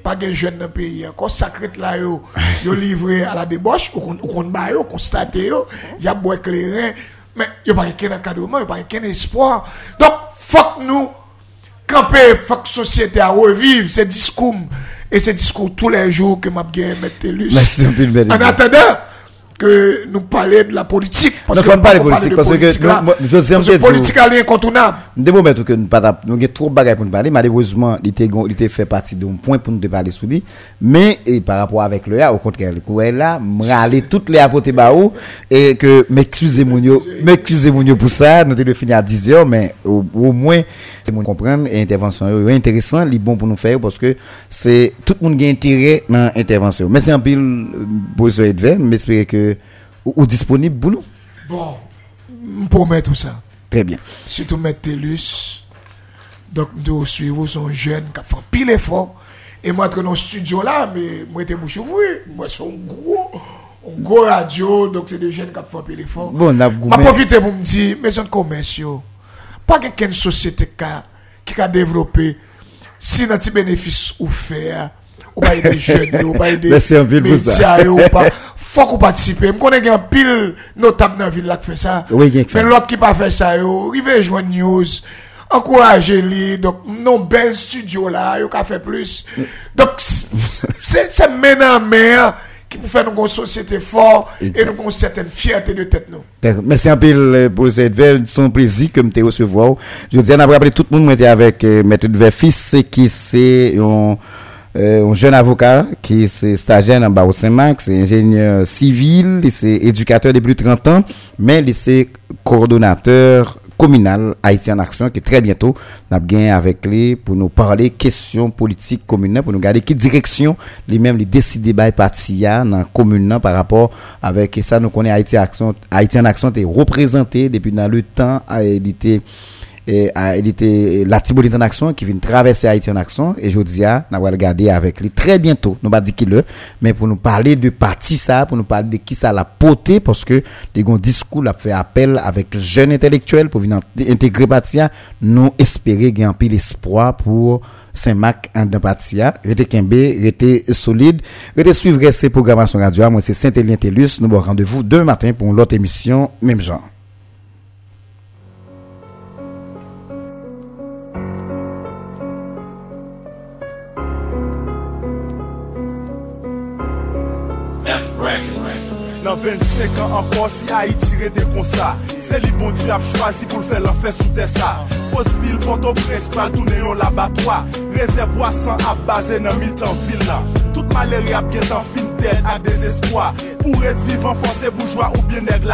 [SPEAKER 5] pas de jeunes dans le pays. Encore sacré là, yo, yo livré à la débauche, ou qu'on ou qu'on ba yo, constaté yo, y a bois éclairé, mais y a pas qu'un encadrement, y a pas qu'un espoir. Donc faut que nous camper, faut que société à revivre, ces discours, et ces discours tous les jours que m'a bien mettre.
[SPEAKER 3] Merci.
[SPEAKER 5] En attendant que nous parlions de la politique,
[SPEAKER 3] Non, faut
[SPEAKER 5] que
[SPEAKER 3] pas parler
[SPEAKER 5] nous
[SPEAKER 3] politique, parce que nous-
[SPEAKER 5] parce
[SPEAKER 3] peu,
[SPEAKER 5] politique est incontournable.
[SPEAKER 3] Des moments que nous pas nous avons trop de bagages pour nous parler, malheureusement, il était, il fait partie d'un point pour nous de parler sur lui. Mais, et par rapport avec le A, au contraire, le est là, m'râler toutes les apotes baou, et que, m'excusez-moi, yo- m'excusez-moi yo pour ça, nous devons finir à 10 heures, mais au, moins, c'est mon comprendre, et intervention, intéressant, li bon pour nous faire, parce que c'est, tout le monde a intérêt dans l'intervention. Merci un pile, euh, professeur Edver, m'espérer que, ou, ou disponible pour nous.
[SPEAKER 5] Bon, je promets tout ça.
[SPEAKER 3] Très bien.
[SPEAKER 5] surtout mettre Télus. Donc, nous suivons son jeune qui a fait pile effort. Et moi, dans le studio là, mais moi, j'étais bouche ouverte. Moi, c'est un gros, un gros radio. Donc, c'est des jeunes qui ont fait pile effort.
[SPEAKER 3] Bon, on a
[SPEAKER 5] Je
[SPEAKER 3] goumé-
[SPEAKER 5] profite pour me dire, maison de commerce, yo, pas quelqu'un société qui a, développé, si petit bénéfice ou faire, ou pas aider jeunes, ou pas aider
[SPEAKER 3] pour
[SPEAKER 5] médias, ou pas, faut qu'on participe. Je connais qu'il y a pile notable dans la ville qui fait ça.
[SPEAKER 3] Oui.
[SPEAKER 5] Mais l'autre qui pas fait ça, yo, rive joindre news, encourager lui, donc, non, bel studio là, yo, qu'a fait plus. Donc, c'est, maintenant, mais, qui peut faire une société forte et nous avons une certaine fierté de tête, nous.
[SPEAKER 3] Merci un peu pour cette veille. C'est un plaisir que me recevoir. Je dis, on a rappelé tout le monde, j'étais avec euh, Maître Edver Fils, qui c'est euh, un jeune avocat, qui est stagiaire en bas au Saint-Marc, c'est ingénieur civil, et c'est éducateur depuis plus de 30 ans, mais c'est coordonnateur communal Haïti en action qui très bientôt. N'a gagné avec lui pour nous parler questions politiques communes pour nous garder qui direction les mêmes les décider by parti dans commune par rapport avec ça nous connaît Haïti action Haïti en action est représenté depuis dans le temps a- était et ah, il était la Tibonite en action qui vient traverser Haïti en action. Et je dis on va regarder avec lui très bientôt. Nous pas dire qu'il le mais pour nous parler de parti ça pour nous parler de qui ça l'a porté parce que les grands discours a fait appel avec jeunes intellectuels pour venir int- intégrer parti nous espérer gagner pile espoir pour Saint-Marc en ça. Rete kembe rete solide rete suivre ces programmations radio. Moi c'est Saint-Élien Tellus. Nous bon rendez-vous demain matin pour une autre émission même genre
[SPEAKER 6] Records.
[SPEAKER 7] Nan 25 an ankon si Haiti rete kon sa Se li bon di ap chwazi pou l fè lan fè sou te sa Postville, Port-au-Prince, pral toune yon labatwa Rezervoi san ap baze nan mitan vil la Tout maleri ap gen tan fin del ak desespoi Pour et vivan fonse bourgeois ou bien neg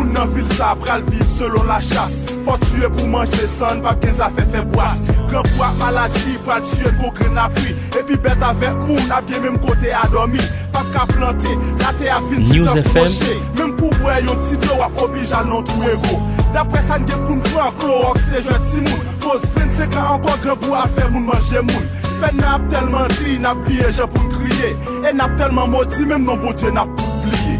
[SPEAKER 7] Moun nan vil sa pral selon la chas Fok tue pou manje san, pap gen zafè fè boas. Gran pou ak maladi, pral tue apri. Epi bet moun, ap gen mèm kote adomi Pap ka plante, kate avin ti
[SPEAKER 1] nan proche.
[SPEAKER 7] Mèm pou vwe yon ti do ak oblijan nan tou ego. Dapre san gen pou mkwa ak ok se ti moun. 25 an ankon gran pou al moun manje moun. Fè nan ap telman di, nan ap liye jè pou mkriye E nan ap telman nan bote nan ap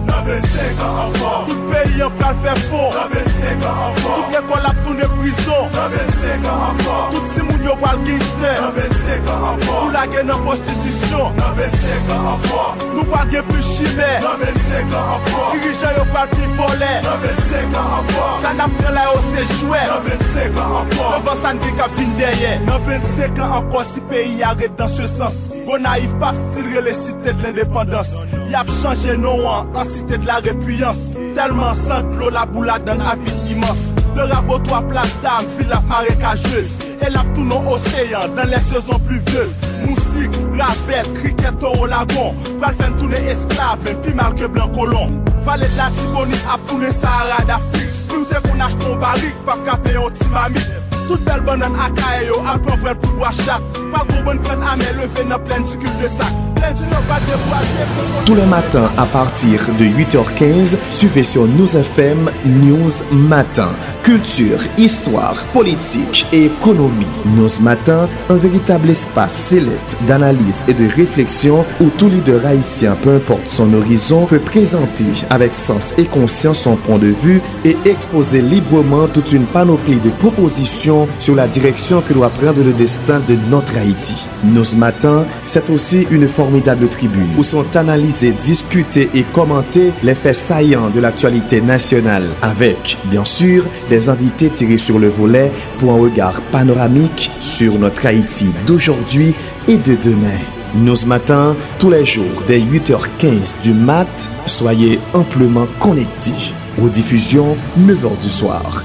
[SPEAKER 7] 925 an anvan Tout peyi an pral fè fon 925 an anvan Tout nye kon lap toune prison. 925 an anvan Tout si moun yo pral gangster 925 an anvan Nou la gen an prostitisyon 925 an anvan Nou pral gen plus chimè. 925 an anvan Dirijan yo pral pli volè. 925 an anvan San ap pre la yo se chouè. 925 an anvan Devan san di kap vin derye. 925 an anvan si peyi arret dans se sens. Gona if pap stilre le site de l'indépendance. Yap chanje nou an, an cité de la répuyance Tellement sans de l'eau la boulade dans la ville immense. De rabotoir place fil ap marécageuse. Et la tout non océan, dans les saisons pluvieuses. Moustique, ravette, cricket, taureau, lagon. Pral fin tourner esclave, même plus blanc colon. Valet de la Tibonite Sahara d'Afrique. Nous qu'on achète ton barrique, pas capé un petit mamie Tout bel de
[SPEAKER 4] Tous les matins à partir de 8h15, suivez sur News FM News Matin. Culture, histoire, politique et économie. News Matin, un véritable espace sélect d'analyse et de réflexion où tout leader haïtien, peu importe son horizon, peut présenter avec sens et conscience son point de vue et exposer librement toute une panoplie de propositions sur la direction que doit prendre le destin de notre Haïti. Nous ce matin, c'est aussi une formidable tribune où sont analysés, discutés et commentés les faits saillants de l'actualité nationale avec, bien sûr, des invités tirés sur le volet pour un regard panoramique sur notre Haïti d'aujourd'hui et de demain. Nous ce matin, tous les jours, dès 8h15 du mat, soyez amplement connectés. Aux diffusions, 9h du soir.